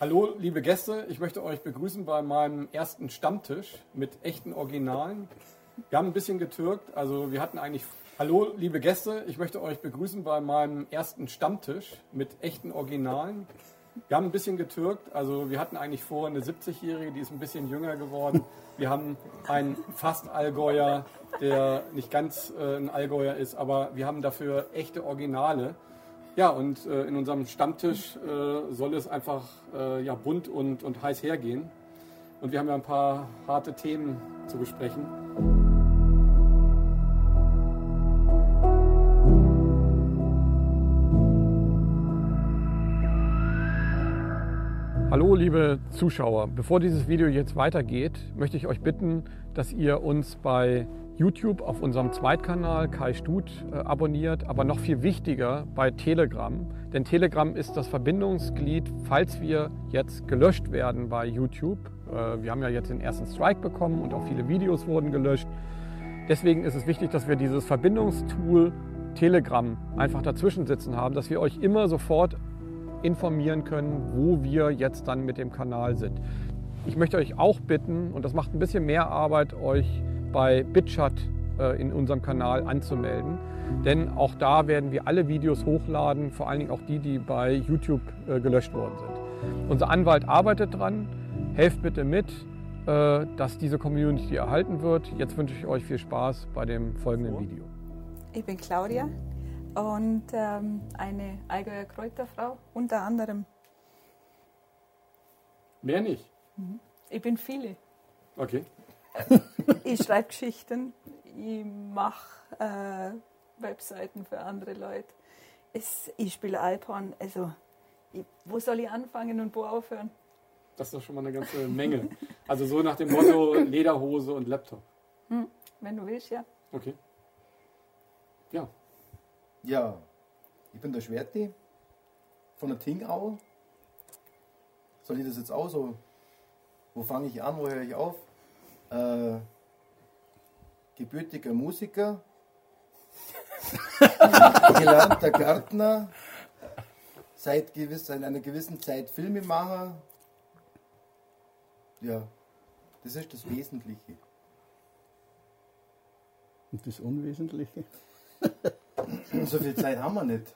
Hallo, liebe Gäste, ich möchte euch begrüßen bei meinem ersten Stammtisch mit echten Originalen. Wir haben ein bisschen getürkt, also wir hatten eigentlich. Hallo, liebe Gäste, ich möchte euch begrüßen bei meinem ersten Stammtisch mit echten Originalen. Wir haben ein bisschen getürkt, also wir hatten eigentlich vor eine 70-Jährige, die ist ein bisschen jünger geworden. Wir haben einen fast Allgäuer, der nicht ganz äh, ein Allgäuer ist, aber wir haben dafür echte Originale. Ja, und äh, in unserem Stammtisch äh, soll es einfach äh, ja, bunt und, und heiß hergehen. Und wir haben ja ein paar harte Themen zu besprechen. Hallo liebe Zuschauer, bevor dieses Video jetzt weitergeht, möchte ich euch bitten, dass ihr uns bei YouTube auf unserem Zweitkanal Kai Stut äh, abonniert, aber noch viel wichtiger bei Telegram. Denn Telegram ist das Verbindungsglied, falls wir jetzt gelöscht werden bei YouTube. Äh, wir haben ja jetzt den ersten Strike bekommen und auch viele Videos wurden gelöscht. Deswegen ist es wichtig, dass wir dieses Verbindungstool Telegram einfach dazwischen sitzen haben, dass wir euch immer sofort informieren können, wo wir jetzt dann mit dem Kanal sind. Ich möchte euch auch bitten, und das macht ein bisschen mehr Arbeit, euch bei BitChat äh, in unserem Kanal anzumelden. Denn auch da werden wir alle Videos hochladen, vor allen Dingen auch die, die bei YouTube äh, gelöscht worden sind. Unser Anwalt arbeitet dran. Helft bitte mit, äh, dass diese Community erhalten wird. Jetzt wünsche ich euch viel Spaß bei dem folgenden Video. Ich bin Claudia und ähm, eine Allgäuer Kräuterfrau unter anderem. Mehr nicht. Ich bin viele. Okay. Ich schreibe Geschichten, ich mache äh, Webseiten für andere Leute. Es, ich spiele Alphorn, also ich, wo soll ich anfangen und wo aufhören? Das ist doch schon mal eine ganze Menge. Also so nach dem Motto Lederhose und Laptop. Hm, wenn du willst, ja. Okay. Ja. Ja, ich bin der Schwerti von der Tingau. Soll ich das jetzt auch so? Wo fange ich an, wo höre ich auf? Äh, gebürtiger Musiker, gelernter Gärtner, seit, gewiss, seit einer gewissen Zeit Filmemacher. Ja, das ist das Wesentliche. Und das Unwesentliche? So viel Zeit haben wir nicht.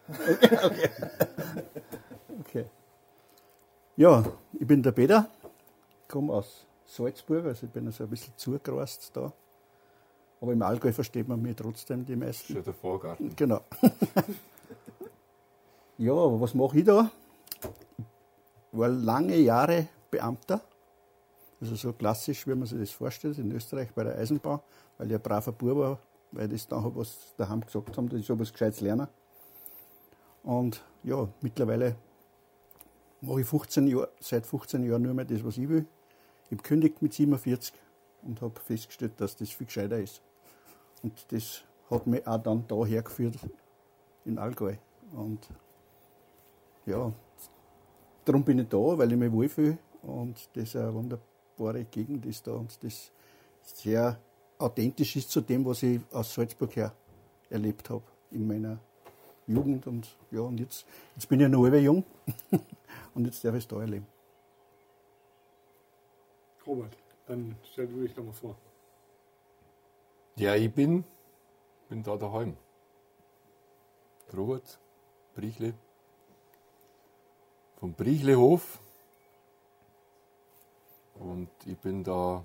Okay. Ja, ich bin der Peter, komme aus Salzburg, also ich bin also ein bisschen zugereist da. Aber im Allgäu versteht man mich trotzdem die meisten. Schon der Vorgarten. Genau. ja, aber was mache ich da? Ich war lange Jahre Beamter. Also so klassisch, wie man sich das vorstellt, in Österreich bei der Eisenbahn, weil ich ein braver Bub war, weil ich das dann was daheim gesagt haben, dass ich sowas Gescheites lerne. Und ja, mittlerweile mache ich 15 Jahr, seit 15 Jahren nur mehr das, was ich will. Ich habe gekündigt mit 47 und habe festgestellt, dass das viel gescheiter ist. Und das hat mich auch dann da hergeführt, in Allgäu. Und ja, darum bin ich da, weil ich mich wohlfühle und das eine wunderbare Gegend ist da und das sehr authentisch ist zu dem, was ich aus Salzburg her erlebt habe in meiner Jugend. Und ja, und jetzt, jetzt bin ich noch jung und jetzt darf ich es da erleben. Robert, dann stell du dich doch mal vor. Ja, ich bin, bin da daheim. Robert Briechle. Vom Briechlehof. Und ich bin da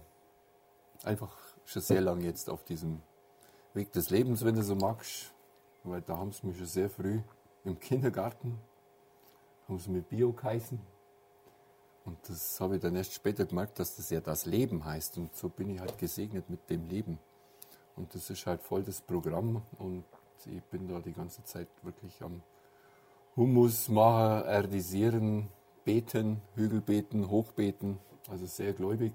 einfach schon sehr lange jetzt auf diesem Weg des Lebens, wenn du so magst. Weil da haben sie mich schon sehr früh im Kindergarten, haben sie mich Bio geheißen. Und das habe ich dann erst später gemerkt, dass das ja das Leben heißt. Und so bin ich halt gesegnet mit dem Leben. Und das ist halt voll das Programm. Und ich bin da die ganze Zeit wirklich am Humus machen, erdisieren, beten, Hügelbeten, Hochbeten. Also sehr gläubig.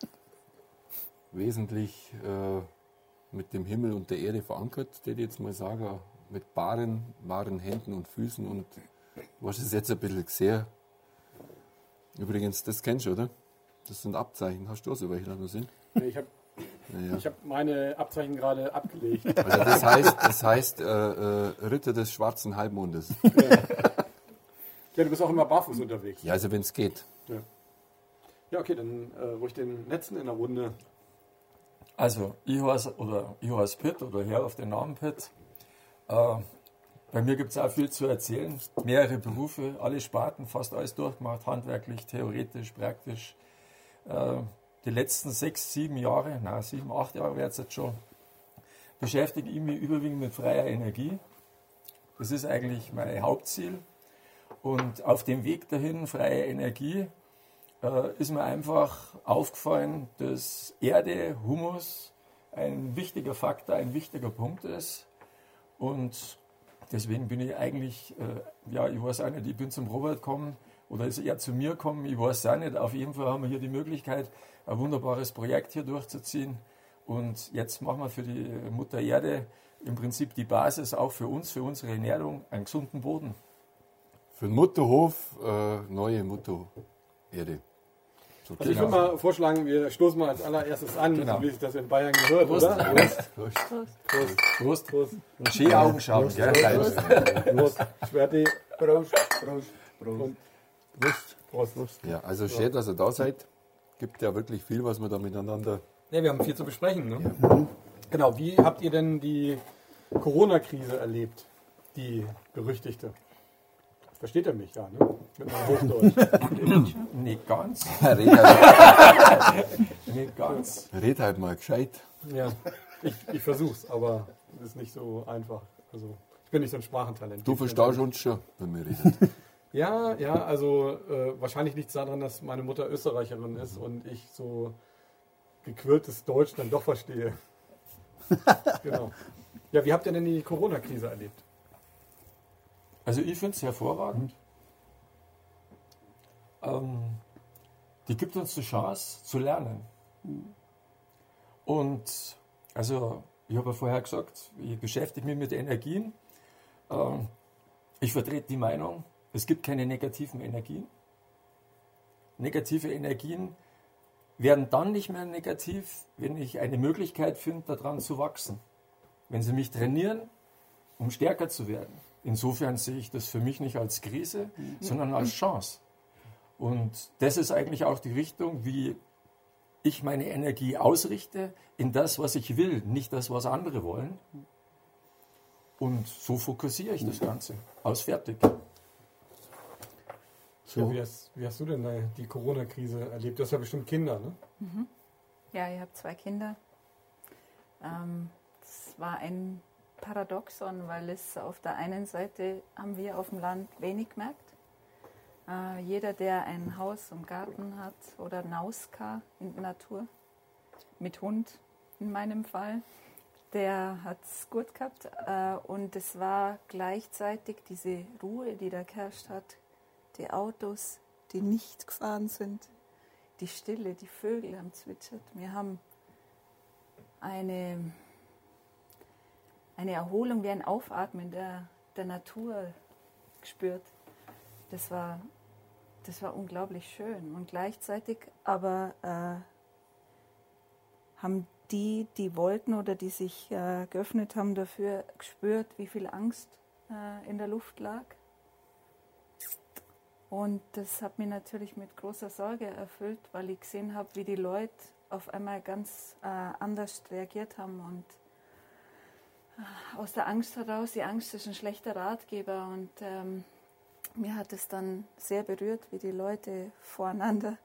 Wesentlich äh, mit dem Himmel und der Erde verankert, der ich jetzt mal sage. Mit baren, wahren Händen und Füßen. Und hast es jetzt ein bisschen gesehen. Übrigens, das kennst du, oder? Das sind Abzeichen. Hast du auch so welche da noch sind? Nee, Ich habe Naja. ich hab meine Abzeichen gerade abgelegt. Also das heißt, das heißt äh, äh, Ritter des schwarzen Halbmondes. Ja, du bist auch immer barfuß unterwegs. Ja, also wenn es geht. Ja, ja okay, dann äh, ruhig den letzten in der Runde. Also, ich heiße, oder ich heiße Pitt oder Herr auf den Namen Pitt. Äh, bei mir gibt es auch viel zu erzählen. Mehrere Berufe, alle Sparten, fast alles durchgemacht, handwerklich, theoretisch, praktisch. Äh, die letzten sechs, sieben Jahre, na sieben, acht Jahre wäre es jetzt schon, beschäftige ich mich überwiegend mit freier Energie. Das ist eigentlich mein Hauptziel. Und auf dem Weg dahin, freie Energie, äh, ist mir einfach aufgefallen, dass Erde, Humus ein wichtiger Faktor, ein wichtiger Punkt ist. Und deswegen bin ich eigentlich, äh, ja, ich weiß auch nicht, ich bin zum Robert gekommen oder ist er zu mir gekommen, ich weiß auch nicht. Auf jeden Fall haben wir hier die Möglichkeit, ein wunderbares Projekt hier durchzuziehen. Und jetzt machen wir für die Mutter Erde im Prinzip die Basis auch für uns, für unsere Ernährung, einen gesunden Boden. Für den Mutterhof äh, neue Muttererde. So Also ich würde mal vorschlagen, wir stoßen mal als allererstes an, Genau. so wie sich das in Bayern gehört, Prost. oder? Prost. Prost. Prost. Prost. Prost. Und schön Augen schauen, gell? Prost. Schwerti. Prost, Prost, Prost. Und Prost. Prost. Ja, also schön, dass ihr da seid. Gibt ja wirklich viel, was wir da miteinander. Ja, wir haben viel zu besprechen. Ne? Genau, wie habt ihr denn die Corona-Krise erlebt? Die berüchtigte. Versteht ihr mich ja, ne? Mit meinem Hochdeutsch. Nicht ganz, Red halt, nicht ganz. red halt mal gescheit. ja, ich, ich versuch's, aber es ist nicht so einfach. Also, ich bin nicht so ein Sprachentalent. Du verstehst uns schon, wenn wir reden. Ja, ja, also äh, wahrscheinlich liegt es daran, dass meine Mutter Österreicherin ist und ich so gequirltes Deutsch dann doch verstehe. genau. Ja, wie habt ihr denn die Corona-Krise erlebt? Also ich finde es hervorragend. Ähm, die gibt uns die Chance zu lernen. Und also ich habe ja vorher gesagt, ich beschäftige mich mit Energien. Ähm, ich vertrete die Meinung, es gibt keine negativen Energien. Negative Energien werden dann nicht mehr negativ, wenn ich eine Möglichkeit finde, daran zu wachsen. Wenn sie mich trainieren, um stärker zu werden. Insofern sehe ich das für mich nicht als Krise, sondern als Chance. Und das ist eigentlich auch die Richtung, wie ich meine Energie ausrichte in das, was ich will, nicht das, was andere wollen. Und so fokussiere ich das Ganze. Aus fertig. Ja, wie, hast, wie hast du denn die Corona-Krise erlebt? Du hast ja bestimmt Kinder, ne? Ja, ich habe zwei Kinder. Ähm, das war ein Paradoxon, weil es auf der einen Seite haben wir auf dem Land wenig gemerkt. Äh, jeder, der ein Haus und Garten hat oder Nauska in der Natur, mit Hund in meinem Fall, der hat es gut gehabt. Äh, und es war gleichzeitig diese Ruhe, die da geherrscht hat, die Autos, die nicht gefahren sind, die Stille, die Vögel haben zwitschert. Wir haben eine, eine Erholung wie ein Aufatmen der, der Natur gespürt. Das war, das war unglaublich schön. Und gleichzeitig aber äh, haben die, die wollten oder die sich äh, geöffnet haben dafür, gespürt, wie viel Angst äh, in der Luft lag. Und das hat mich natürlich mit großer Sorge erfüllt, weil ich gesehen habe, wie die Leute auf einmal ganz äh, anders reagiert haben. Und aus der Angst heraus, die Angst ist ein schlechter Ratgeber. Und ähm, mir hat es dann sehr berührt, wie die Leute voreinander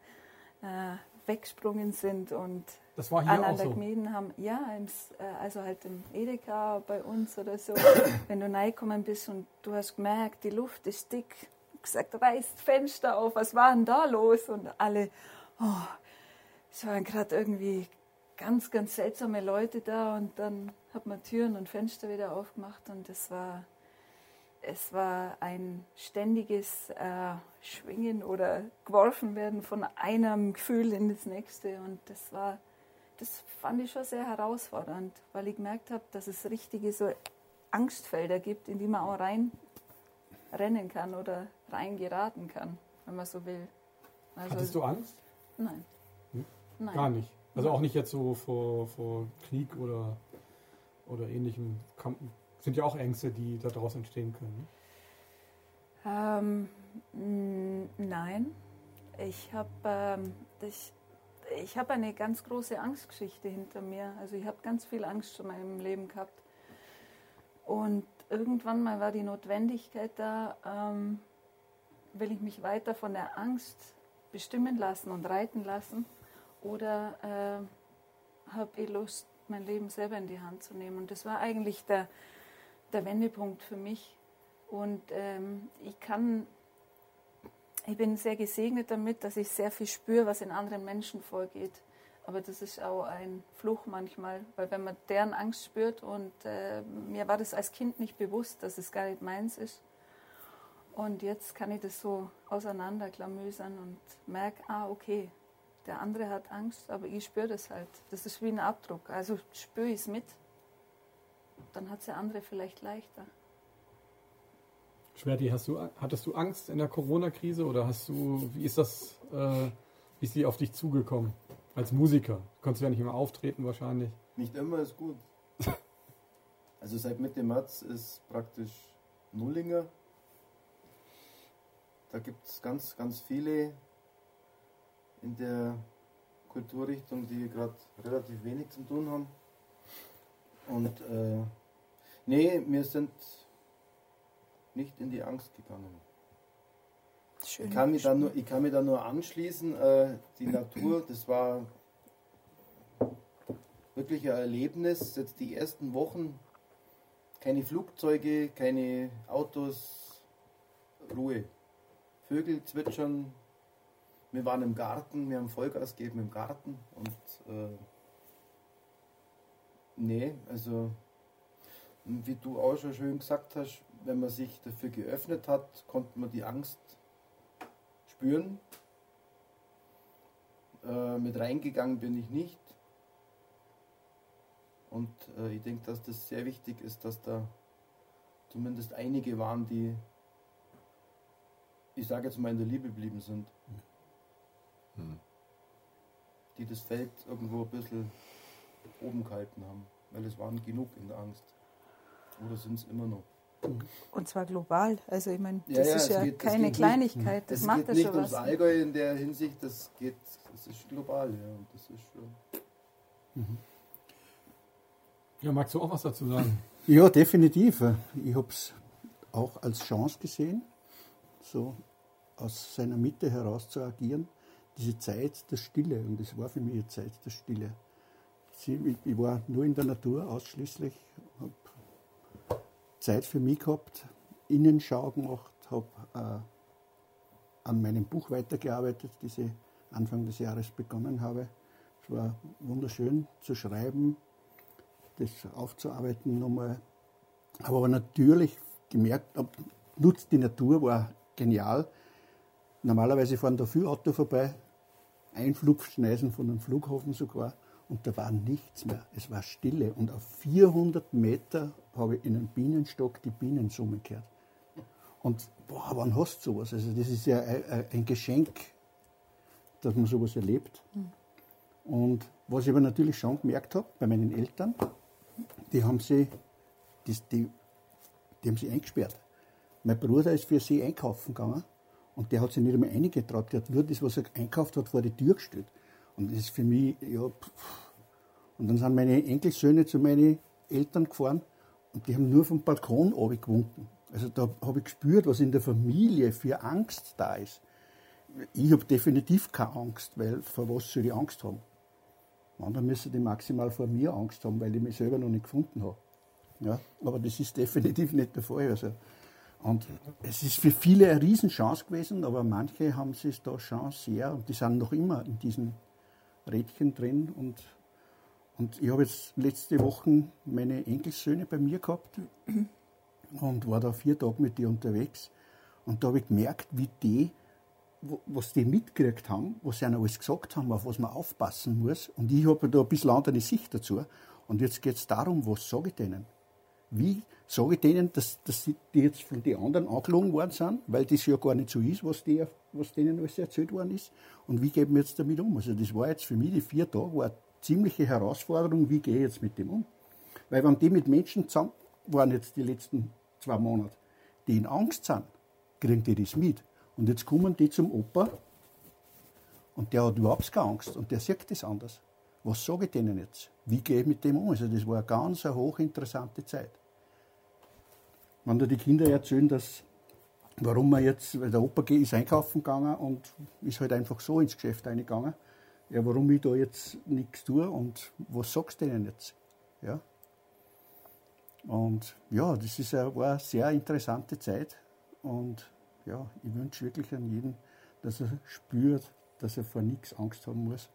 äh, weggesprungen sind und Das war hier auch aneinander so. gemieden haben. Ja, im, äh, also halt im Edeka bei uns oder so. Wenn du reingekommen bist und du hast gemerkt, die Luft ist dick, gesagt, reißt Fenster auf, was war denn da los? Und alle, oh, es waren gerade irgendwie ganz, ganz seltsame Leute da und dann hat man Türen und Fenster wieder aufgemacht und es war, es war ein ständiges äh, Schwingen oder geworfen werden von einem Gefühl in das nächste und das war, das fand ich schon sehr herausfordernd, weil ich gemerkt habe, dass es richtige so Angstfelder gibt, in die man auch rein rennen kann oder reingeraten kann, wenn man so will. Also, Hattest du Angst? Nein. Hm? Nein. Gar nicht. Also auch nicht jetzt so vor, vor Krieg oder, oder ähnlichem. Sind ja auch Ängste, die da draußen entstehen können. Ne? Ähm, Mm, Nein, ich habe ähm, ich, ich hab eine ganz große Angstgeschichte hinter mir. Also ich habe ganz viel Angst in meinem Leben gehabt. Und irgendwann mal war die Notwendigkeit da, ähm, will ich mich weiter von der Angst bestimmen lassen und reiten lassen oder äh, habe ich Lust, mein Leben selber in die Hand zu nehmen. Und das war eigentlich der, der Wendepunkt für mich. Und ähm, ich kann, ich bin sehr gesegnet damit, dass ich sehr viel spüre, was in anderen Menschen vorgeht. Aber das ist auch ein Fluch manchmal, weil wenn man deren Angst spürt und äh, mir war das als Kind nicht bewusst, dass es gar nicht meins ist. Und jetzt kann ich das so auseinanderklamüsern und merke, ah, okay, der andere hat Angst, aber ich spüre das halt. Das ist wie ein Abdruck. Also spüre ich es mit, dann hat es der andere vielleicht leichter. Schwerti, hast du, hattest du Angst in der Corona-Krise oder hast du, wie ist das, äh, wie ist die auf dich zugekommen? Als Musiker. Konntest du ja nicht immer auftreten wahrscheinlich. Nicht immer ist gut. Also seit Mitte März ist praktisch Nullinger. Da gibt es ganz, ganz viele in der Kulturrichtung, die gerade relativ wenig zu tun haben. Und äh, nee, wir sind nicht in die Angst gegangen. Schön. Ich kann mich da nur, ich kann mich da nur anschließen. Äh, die Natur, das war wirklich ein Erlebnis. Jetzt die ersten Wochen keine Flugzeuge, keine Autos, Ruhe. Vögel zwitschern. Wir waren im Garten, wir haben Vollgas gegeben im Garten und äh, nee, also wie du auch schon schön gesagt hast, wenn man sich dafür geöffnet hat, konnte man die Angst spüren. Äh, mit reingegangen bin ich nicht. Und äh, ich denke, dass das sehr wichtig ist, dass da zumindest einige waren, die, ich sage jetzt mal, in der Liebe geblieben sind. Hm. Die das Feld irgendwo ein bisschen oben gehalten haben. Weil es waren genug in der Angst. Oder sind es immer noch. Und zwar global. Also ich meine, Ja, das ja, ist es ja geht- keine geht nicht- Kleinigkeit. Das es macht geht ja nicht schon ums was. Allgäu in der Hinsicht, das geht, das ist global, ja. Und das ist schon. Ja, magst du auch was dazu sagen? Ja, definitiv. Ich habe es auch als Chance gesehen, so aus seiner Mitte heraus zu agieren. Diese Zeit der Stille, und es war für mich eine Zeit der Stille. Ich war nur in der Natur ausschließlich, habe Zeit für mich gehabt, Innenschau gemacht, habe äh, an meinem Buch weitergearbeitet, das ich Anfang des Jahres begonnen habe. Es war wunderschön zu schreiben, das aufzuarbeiten nochmal. Aber, aber natürlich gemerkt, nutzt die Natur war genial. Normalerweise fahren da viele Autos vorbei, Einflugschneisen von einem Flughafen sogar, und da war nichts mehr. Es war Stille. Und auf 400 Meter habe ich in einem Bienenstock die Bienen summen gehört. Und boah, wann hast du sowas? Also das ist ja ein, Geschenk, dass man sowas erlebt. Und was ich aber natürlich schon gemerkt habe bei meinen Eltern, die haben sie, das, die, die haben sie eingesperrt. Mein Bruder ist für sie einkaufen gegangen und der hat sich nicht einmal eingetraut. Der hat nur das, was er einkauft hat, vor die Tür gestellt. Und das ist für mich, ja. pff. Und dann sind meine Enkelsöhne zu meinen Eltern gefahren und die haben nur vom Balkon gewunken. Also da habe ich gespürt, was in der Familie für Angst da ist. Ich habe definitiv keine Angst, weil vor was soll ich Angst haben? Andere müssen die maximal vor mir Angst haben, weil ich mich selber noch nicht gefunden habe. Ja, aber das ist definitiv nicht der Fall. Also, und es ist für viele eine Riesenchance gewesen, aber manche haben sich da schon sehr, und die sind noch immer in diesen Rädchen drin. Und, und ich habe jetzt letzte Woche meine Enkelsöhne bei mir gehabt und war da vier Tage mit die unterwegs. Und da habe ich gemerkt, wie die was die mitgekriegt haben, was sie ihnen alles gesagt haben, auf was man aufpassen muss. Und ich habe da ein bisschen andere Sicht dazu. Und jetzt geht es darum, was sage ich denen? Wie sage ich denen, dass, dass die jetzt von den anderen angelogen worden sind, weil das ja gar nicht so ist, was, die, was denen alles erzählt worden ist. Und wie gehen wir jetzt damit um? Also das war jetzt für mich, die vier Tage, war eine ziemliche Herausforderung, wie gehe ich jetzt mit dem um? Weil wenn die mit Menschen zusammen waren jetzt die letzten zwei Monate, die in Angst sind, kriegen die das mit. Und jetzt kommen die zum Opa und der hat überhaupt keine Angst und der sieht das anders. Was sage ich denen jetzt? Wie gehe ich mit dem um? Also das war eine ganz hochinteressante Zeit. Wenn da die Kinder erzählen, dass warum man jetzt, weil der Opa ist einkaufen gegangen und ist halt einfach so ins Geschäft eingegangen. Ja, warum ich da jetzt nichts tue und was sagst du denen jetzt? Ja. Und ja, das ist eine, war eine sehr interessante Zeit und ja, ich wünsche wirklich an jeden, dass er spürt, dass er vor nichts Angst haben muss,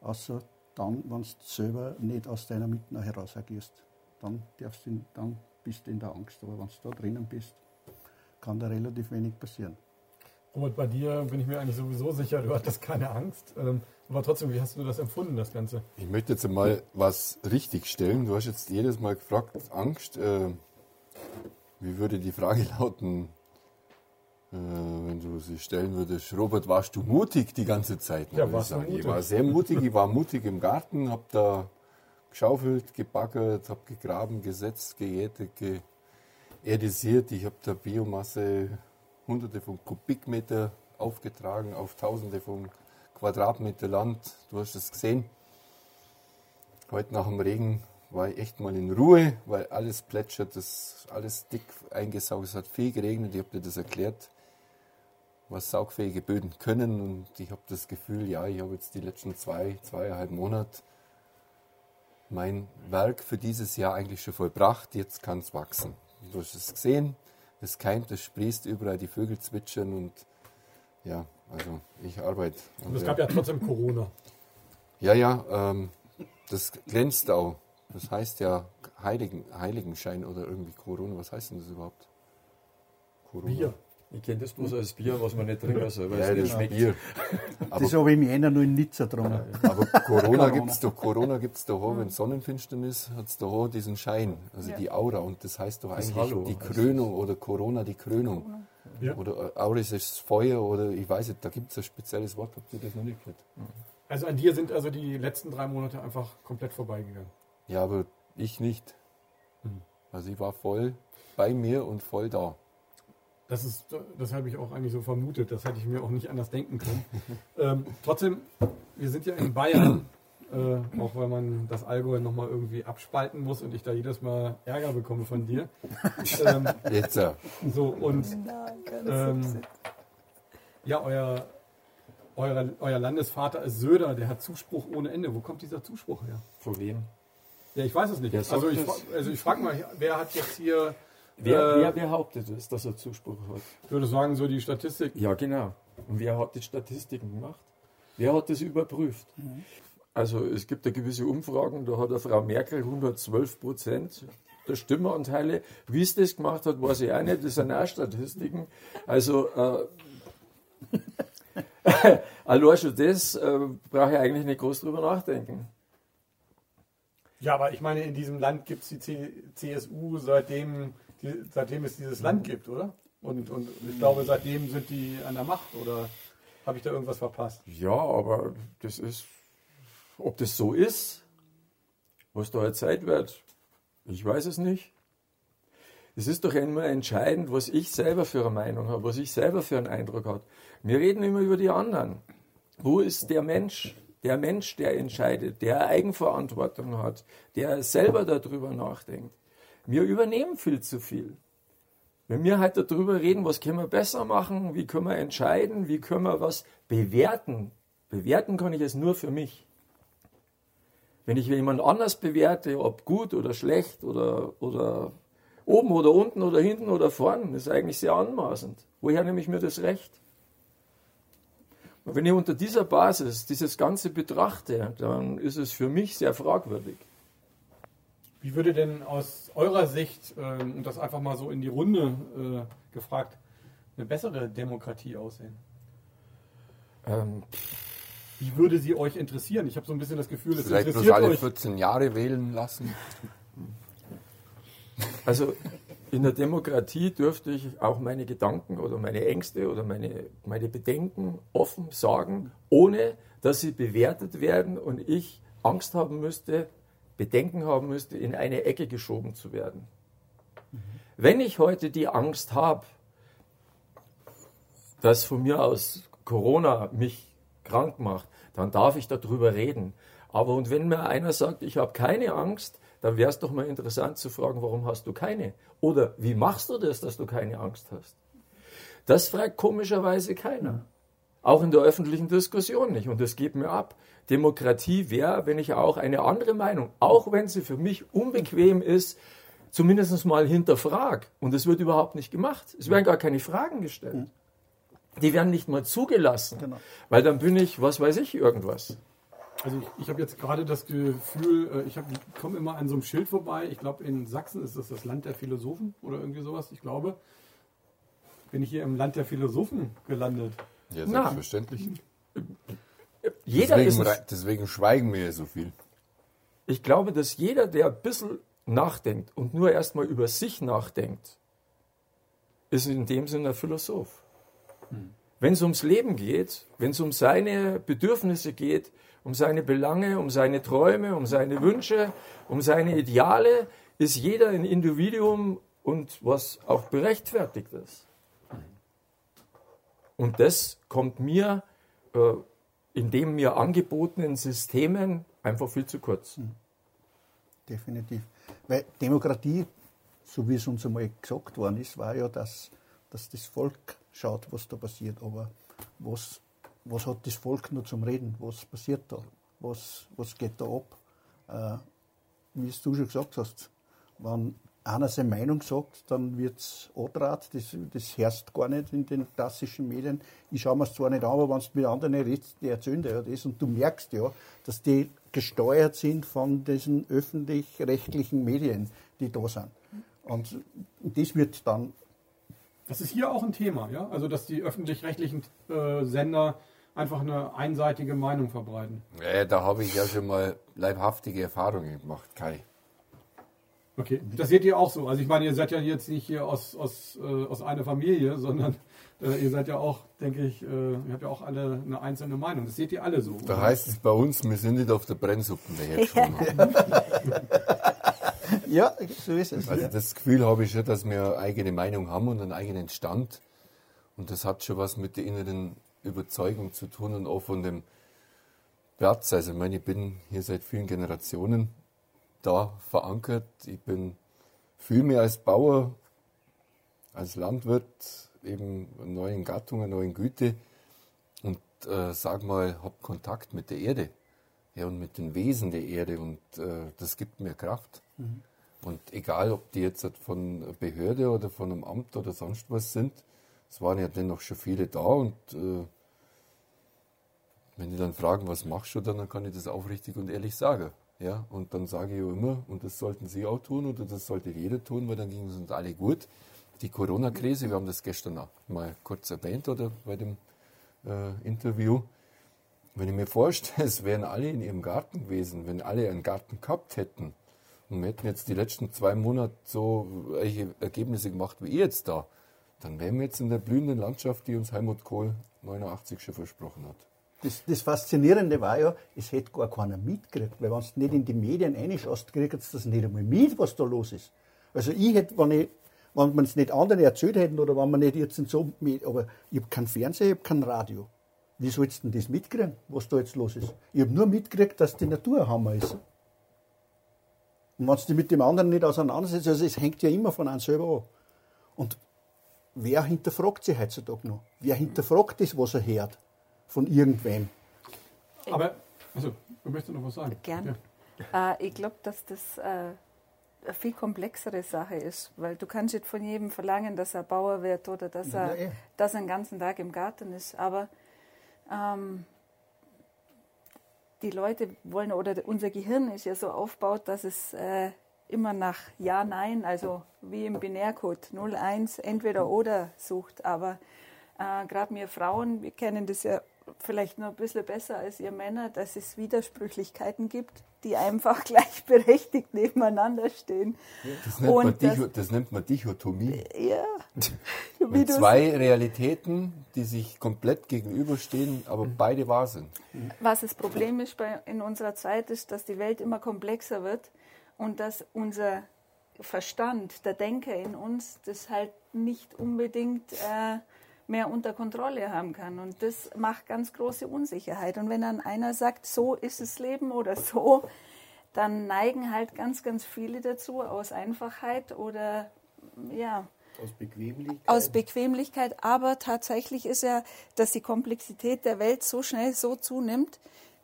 außer dann, wenn du selber nicht aus deiner Mitte heraus agierst. Dann, darfst du, dann bist du in der Angst. Aber wenn du da drinnen bist, kann da relativ wenig passieren. Robert, bei dir bin ich mir eigentlich sowieso sicher, du hattest keine Angst. Ähm, aber trotzdem, wie hast du das empfunden, das Ganze? Ich möchte jetzt mal was richtig stellen. Du hast jetzt jedes Mal gefragt, Angst. Äh, wie würde die Frage lauten, äh, wenn du sie stellen würdest? Robert, warst du mutig die ganze Zeit? Ja, warst du mutig? Ich war sehr mutig. Ich war mutig im Garten, habe da geschaufelt, gebaggert, habe gegraben, gesetzt, geätet, geerdisiert. Ich habe da Biomasse hunderte von Kubikmeter aufgetragen auf tausende von Quadratmeter Land. Du hast es gesehen. Heute nach dem Regen war ich echt mal in Ruhe, weil alles plätschert, das alles dick eingesaugt. Es hat viel geregnet. Ich habe dir das erklärt, was saugfähige Böden können. Und ich habe das Gefühl, ja, ich habe jetzt die letzten zwei, zweieinhalb Monate mein Werk für dieses Jahr eigentlich schon vollbracht. Jetzt kann es wachsen. Du hast es gesehen es keimt, es sprießt überall, die Vögel zwitschern und ja, also ich arbeite. Und es gab ja trotzdem Corona. Ja, ja, ähm, das glänzt auch. Das heißt ja Heiligen, Heiligenschein oder irgendwie Corona. Was heißt denn das überhaupt? Corona. Bier. Ich kenne das bloß als Bier, was man nicht trinken soll, weil ja, es nicht das schmeckt. Bier. das habe ich im Jänner nur in Nizza getrunken. Aber Corona gibt es doch, Corona gibt's doch auch, wenn Sonnenfinsternis hat es doch diesen Schein, also Ja. die Aura. Und das heißt doch Das eigentlich Hallo die Krönung oder Corona die Krönung. Ja. Oder äh, Auris ist Feuer oder ich weiß nicht, da gibt es ein spezielles Wort, habt ihr das noch nicht gehört? Also an dir sind also die letzten drei Monate einfach komplett vorbeigegangen. Ja, aber ich nicht. Hm. Also ich war voll bei mir und voll da. Das ist, das habe ich auch eigentlich so vermutet. Das hätte ich mir auch nicht anders denken können. ähm, trotzdem, wir sind ja in Bayern, äh, auch weil man das Allgäu nochmal irgendwie abspalten muss und ich da jedes Mal Ärger bekomme von dir. ähm, Jetzt, äh, so und Ähm, ja, euer, euer, euer Landesvater ist Söder, der hat Zuspruch ohne Ende. Wo kommt dieser Zuspruch her? Von wem? Ja, ich weiß es nicht. Sagt Also ich, also ich frage mal, wer hat jetzt hier, Wer, Äh, wer behauptet es, dass er Zuspruch hat? ich würde sagen, so die Statistik. Ja, genau. Und wer hat die Statistiken gemacht? Wer hat das überprüft? Also es gibt ja gewisse Umfragen, da hat eine Frau Merkel 112 Prozent der Stimmeanteile. Wie es das gemacht hat, weiß ich auch nicht. Das sind auch Statistiken. Also äh, allein schon das äh, brauche ich eigentlich nicht groß drüber nachdenken. Ja, aber ich meine, in diesem Land gibt es die C CSU seitdem, die, seitdem es dieses Land gibt, oder? Und, und ich glaube, seitdem sind die an der Macht, oder habe ich da irgendwas verpasst? Ja, aber das ist, ob das so ist, was da Zeit wird, ich weiß es nicht. Es ist doch immer entscheidend, was ich selber für eine Meinung habe, was ich selber für einen Eindruck habe. Wir reden immer über die anderen. Wo ist der Mensch? Der Mensch, der entscheidet, der Eigenverantwortung hat, der selber darüber nachdenkt. Wir übernehmen viel zu viel. Wenn wir halt darüber reden, was können wir besser machen, wie können wir entscheiden, wie können wir was bewerten. Bewerten kann ich es nur für mich. Wenn ich jemand anders bewerte, ob gut oder schlecht oder, oder oben oder unten oder hinten oder vorn, ist eigentlich sehr anmaßend. Woher nehme ich mir das Recht? Und wenn ich unter dieser Basis dieses Ganze betrachte, dann ist es für mich sehr fragwürdig. Wie würde denn aus eurer Sicht, ähm, und das einfach mal so in die Runde äh, gefragt, eine bessere Demokratie aussehen? Ähm, Wie würde sie euch interessieren? Ich habe so ein bisschen das Gefühl, es vielleicht bloß interessiert alle euch. 14 Jahre wählen lassen. Also in der Demokratie dürfte ich auch meine Gedanken oder meine Ängste oder meine, meine Bedenken offen sagen, ohne dass sie bewertet werden und ich Angst haben müsste, Bedenken haben müsste, in eine Ecke geschoben zu werden. Wenn ich heute die Angst habe, dass von mir aus Corona mich krank macht, dann darf ich darüber reden. Aber und wenn mir einer sagt, ich habe keine Angst, dann wäre es doch mal interessant zu fragen, warum hast du keine? Oder wie machst du das, dass du keine Angst hast? Das fragt komischerweise keiner. Auch in der öffentlichen Diskussion nicht. Und das geht mir ab. Demokratie wäre, wenn ich auch eine andere Meinung, auch wenn sie für mich unbequem ist, zumindest mal hinterfrag. Und es wird überhaupt nicht gemacht. Es werden gar keine Fragen gestellt. Die werden nicht mal zugelassen. Genau. Weil dann bin ich, was weiß ich, irgendwas. Also ich, ich habe jetzt gerade das Gefühl, äh, ich, ich komme immer an so einem Schild vorbei. Ich glaube, in Sachsen ist das das Land der Philosophen oder irgendwie sowas. Ich glaube, bin ich hier im Land der Philosophen gelandet. Ja, Na. Jeder deswegen, ist deswegen schweigen wir ja so viel. Ich glaube, dass jeder, der ein bisschen nachdenkt und nur erstmal über sich nachdenkt, ist in dem Sinne ein Philosoph. Wenn es ums Leben geht, wenn es um seine Bedürfnisse geht, um seine Belange, um seine Träume, um seine Wünsche, um seine Ideale, ist jeder ein Individuum und was auch berechtfertigt ist. Und das kommt mir äh, in den mir angebotenen Systemen einfach viel zu kurz. Definitiv. Weil Demokratie, so wie es uns einmal gesagt worden ist, war ja, dass, dass das Volk schaut, was da passiert. Aber was, was hat das Volk noch zum Reden? Was passiert da? Was, was geht da ab? Äh, wie es du schon gesagt hast, wenn einer seine Meinung sagt, dann wird es andraht. Das, das herrscht gar nicht in den klassischen Medien. Ich schaue mir es zwar nicht an, aber wenn du mit anderen redest, die erzählen dir ja das und du merkst ja, dass die gesteuert sind von diesen öffentlich-rechtlichen Medien, die da sind. Und das wird dann Das ist hier auch ein Thema, ja? Also dass die öffentlich-rechtlichen äh, Sender einfach eine einseitige Meinung verbreiten. Ja, da habe ich ja schon mal leibhaftige Erfahrungen gemacht, Kai. Okay, das seht ihr auch so. Also ich meine, ihr seid ja jetzt nicht hier aus, aus, äh, aus einer Familie, sondern äh, ihr seid ja auch, denke ich, äh, ihr habt ja auch alle eine einzelne Meinung. Das seht ihr alle so. Da heißt es bei uns, wir sind nicht auf der Brennsuppe dahergeschwommen. Ja, so ist es. Also das Gefühl habe ich schon, dass wir eine eigene Meinung haben und einen eigenen Stand. Und das hat schon was mit der inneren Überzeugung zu tun und auch von dem Platz. Also ich meine, ich bin hier seit vielen Generationen da verankert. Ich bin viel mehr als Bauer, als Landwirt, eben neuen Gattung, einer neuen Güte und äh, sag mal, habe Kontakt mit der Erde ja, und mit den Wesen der Erde und äh, das gibt mir Kraft. Und egal, ob die jetzt von einer Behörde oder von einem Amt oder sonst was sind, es waren ja dennoch schon viele da und äh, wenn die dann fragen, was machst du dann, dann kann ich das aufrichtig und ehrlich sagen. Ja, und dann sage ich immer, und das sollten Sie auch tun oder das sollte jeder tun, weil dann ging es uns alle gut. Die Corona-Krise, wir haben das gestern auch mal kurz erwähnt oder bei dem äh, Interview. Wenn ich mir vorstelle, es wären alle in ihrem Garten gewesen, wenn alle einen Garten gehabt hätten und wir hätten jetzt die letzten zwei Monate so welche Ergebnisse gemacht wie ihr jetzt da, dann wären wir jetzt in der blühenden Landschaft, die uns Helmut Kohl 89 schon versprochen hat. Das, das Faszinierende war ja, es hätte gar keiner mitgekriegt, weil wenn du nicht in die Medien reinschaust, kriegst du das nicht einmal mit, was da los ist. Also ich hätte, wenn ich, wenn man es nicht anderen erzählt hätten oder wenn man nicht jetzt in so, Med- aber ich habe keinen Fernseher, ich habe kein Radio. Wie sollst du denn das mitkriegen, was da jetzt los ist? Ich habe nur mitgekriegt, dass die Natur ein Hammer ist. Und wenn du mit dem anderen nicht auseinandersetzt, also es hängt ja immer von einem selber an. Und wer hinterfragt sich heutzutage noch? Wer hinterfragt das, was er hört? Von irgendwem? Aber, also, du möchtest noch was sagen? Gern. Ja. Äh, ich glaube, dass das äh, eine viel komplexere Sache ist, weil du kannst nicht von jedem verlangen, dass er Bauer wird oder dass Ja, er, eh. dass er den ganzen Tag im Garten ist. Aber ähm, die Leute wollen, oder unser Gehirn ist ja so aufgebaut, dass es äh, immer nach Ja, Nein, also wie im Binärcode 0, 1, entweder oder sucht. Aber äh, gerade wir Frauen, wir kennen das ja vielleicht noch ein bisschen besser als ihr Männer, dass es Widersprüchlichkeiten gibt, die einfach gleichberechtigt nebeneinander stehen. Das nennt, man, Und das- Dicho, das nennt man Dichotomie. Ja. Wie Wenn zwei Realitäten, die sich komplett gegenüberstehen, aber beide wahr sind. Was das Problem ist bei, in unserer Zeit, ist, dass die Welt immer komplexer wird und dass unser Verstand, der Denker in uns, das halt nicht unbedingt äh, mehr unter Kontrolle haben kann. Und das macht ganz große Unsicherheit. Und wenn dann einer sagt, so ist das Leben oder so, dann neigen halt ganz, ganz viele dazu aus Einfachheit oder ja. Aus Bequemlichkeit. Aus Bequemlichkeit. Aber tatsächlich ist ja, dass die Komplexität der Welt so schnell so zunimmt,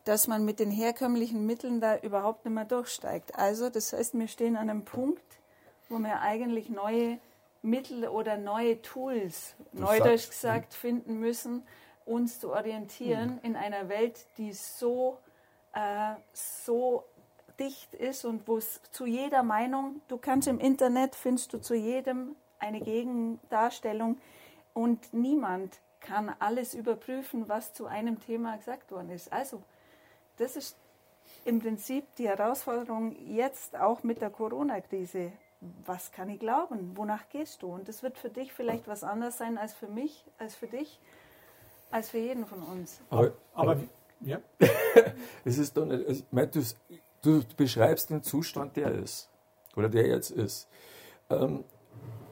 dass man mit den herkömmlichen Mitteln da überhaupt nicht mehr durchsteigt. Also, das heißt, wir stehen an einem Punkt, wo wir eigentlich neue Mittel oder neue Tools, Du neudeutsch gesagt, finden müssen, uns zu orientieren in einer Welt, die so, äh, so dicht ist und wo es zu jeder Meinung, du kannst im Internet, findest du zu jedem eine Gegendarstellung und niemand kann alles überprüfen, was zu einem Thema gesagt worden ist. Also, das ist im Prinzip die Herausforderung jetzt auch mit der Corona-Krise. Was kann ich glauben? Wonach gehst du? Und das wird für dich vielleicht was anderes sein als für mich, als für dich, als für jeden von uns. Aber, Aber ja, es ist doch nicht, ich meine, du, du beschreibst den Zustand, der ist. Oder der jetzt ist. Ähm,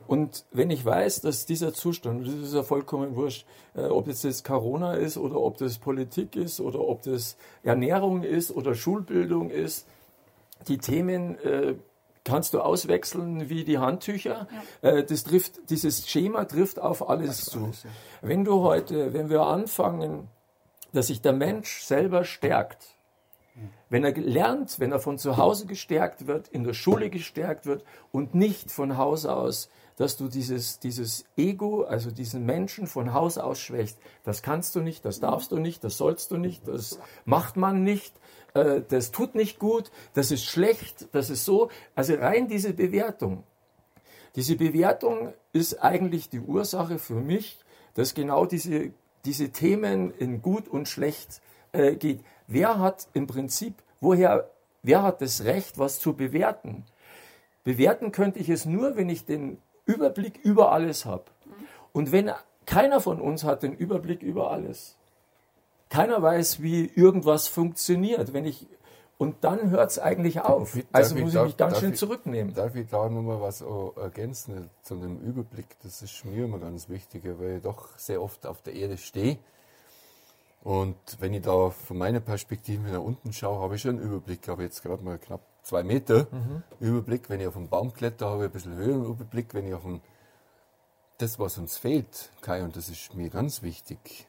und wenn ich weiß, dass dieser Zustand, das ist ja vollkommen wurscht, äh, ob jetzt das Corona ist oder ob das Politik ist oder ob das Ernährung ist oder Schulbildung ist, die Themen äh, kannst du auswechseln wie die Handtücher. Äh, das trifft, dieses Schema trifft auf alles zu. alles, ja. Wenn du heute, wenn wir anfangen, dass sich der Mensch selber stärkt, wenn er lernt, wenn er von zu Hause gestärkt wird, in der Schule gestärkt wird und nicht von Haus aus, dass du dieses, dieses Ego, also diesen Menschen von Haus aus schwächst. Das kannst du nicht, das darfst du nicht, das sollst du nicht, das macht man nicht, äh, das tut nicht gut, das ist schlecht, das ist so. Also rein diese Bewertung. Diese Bewertung ist eigentlich die Ursache für mich, dass genau diese, diese Themen in gut und schlecht äh, geht. Wer hat im Prinzip, woher, wer hat das Recht, was zu bewerten? Bewerten könnte ich es nur, wenn ich den Überblick über alles habe. Und wenn keiner von uns hat den Überblick über alles. Keiner weiß, wie irgendwas funktioniert. Wenn ich, und dann hört es eigentlich auf. Darf Also ich- muss ich darf- mich ganz schön ich- zurücknehmen. Darf ich da nochmal was auch ergänzen zu dem Überblick? Das ist mir immer ganz wichtig, weil ich doch sehr oft auf der Erde stehe. Und wenn ich da von meiner Perspektive nach unten schaue, habe ich schon einen Überblick. Ich habe jetzt gerade mal knapp zwei Meter Überblick. Wenn ich auf einen Baum kletter, habe ich ein bisschen höheren Überblick. Wenn ich auf einen, das, was uns fehlt, Kai, und das ist mir ganz wichtig,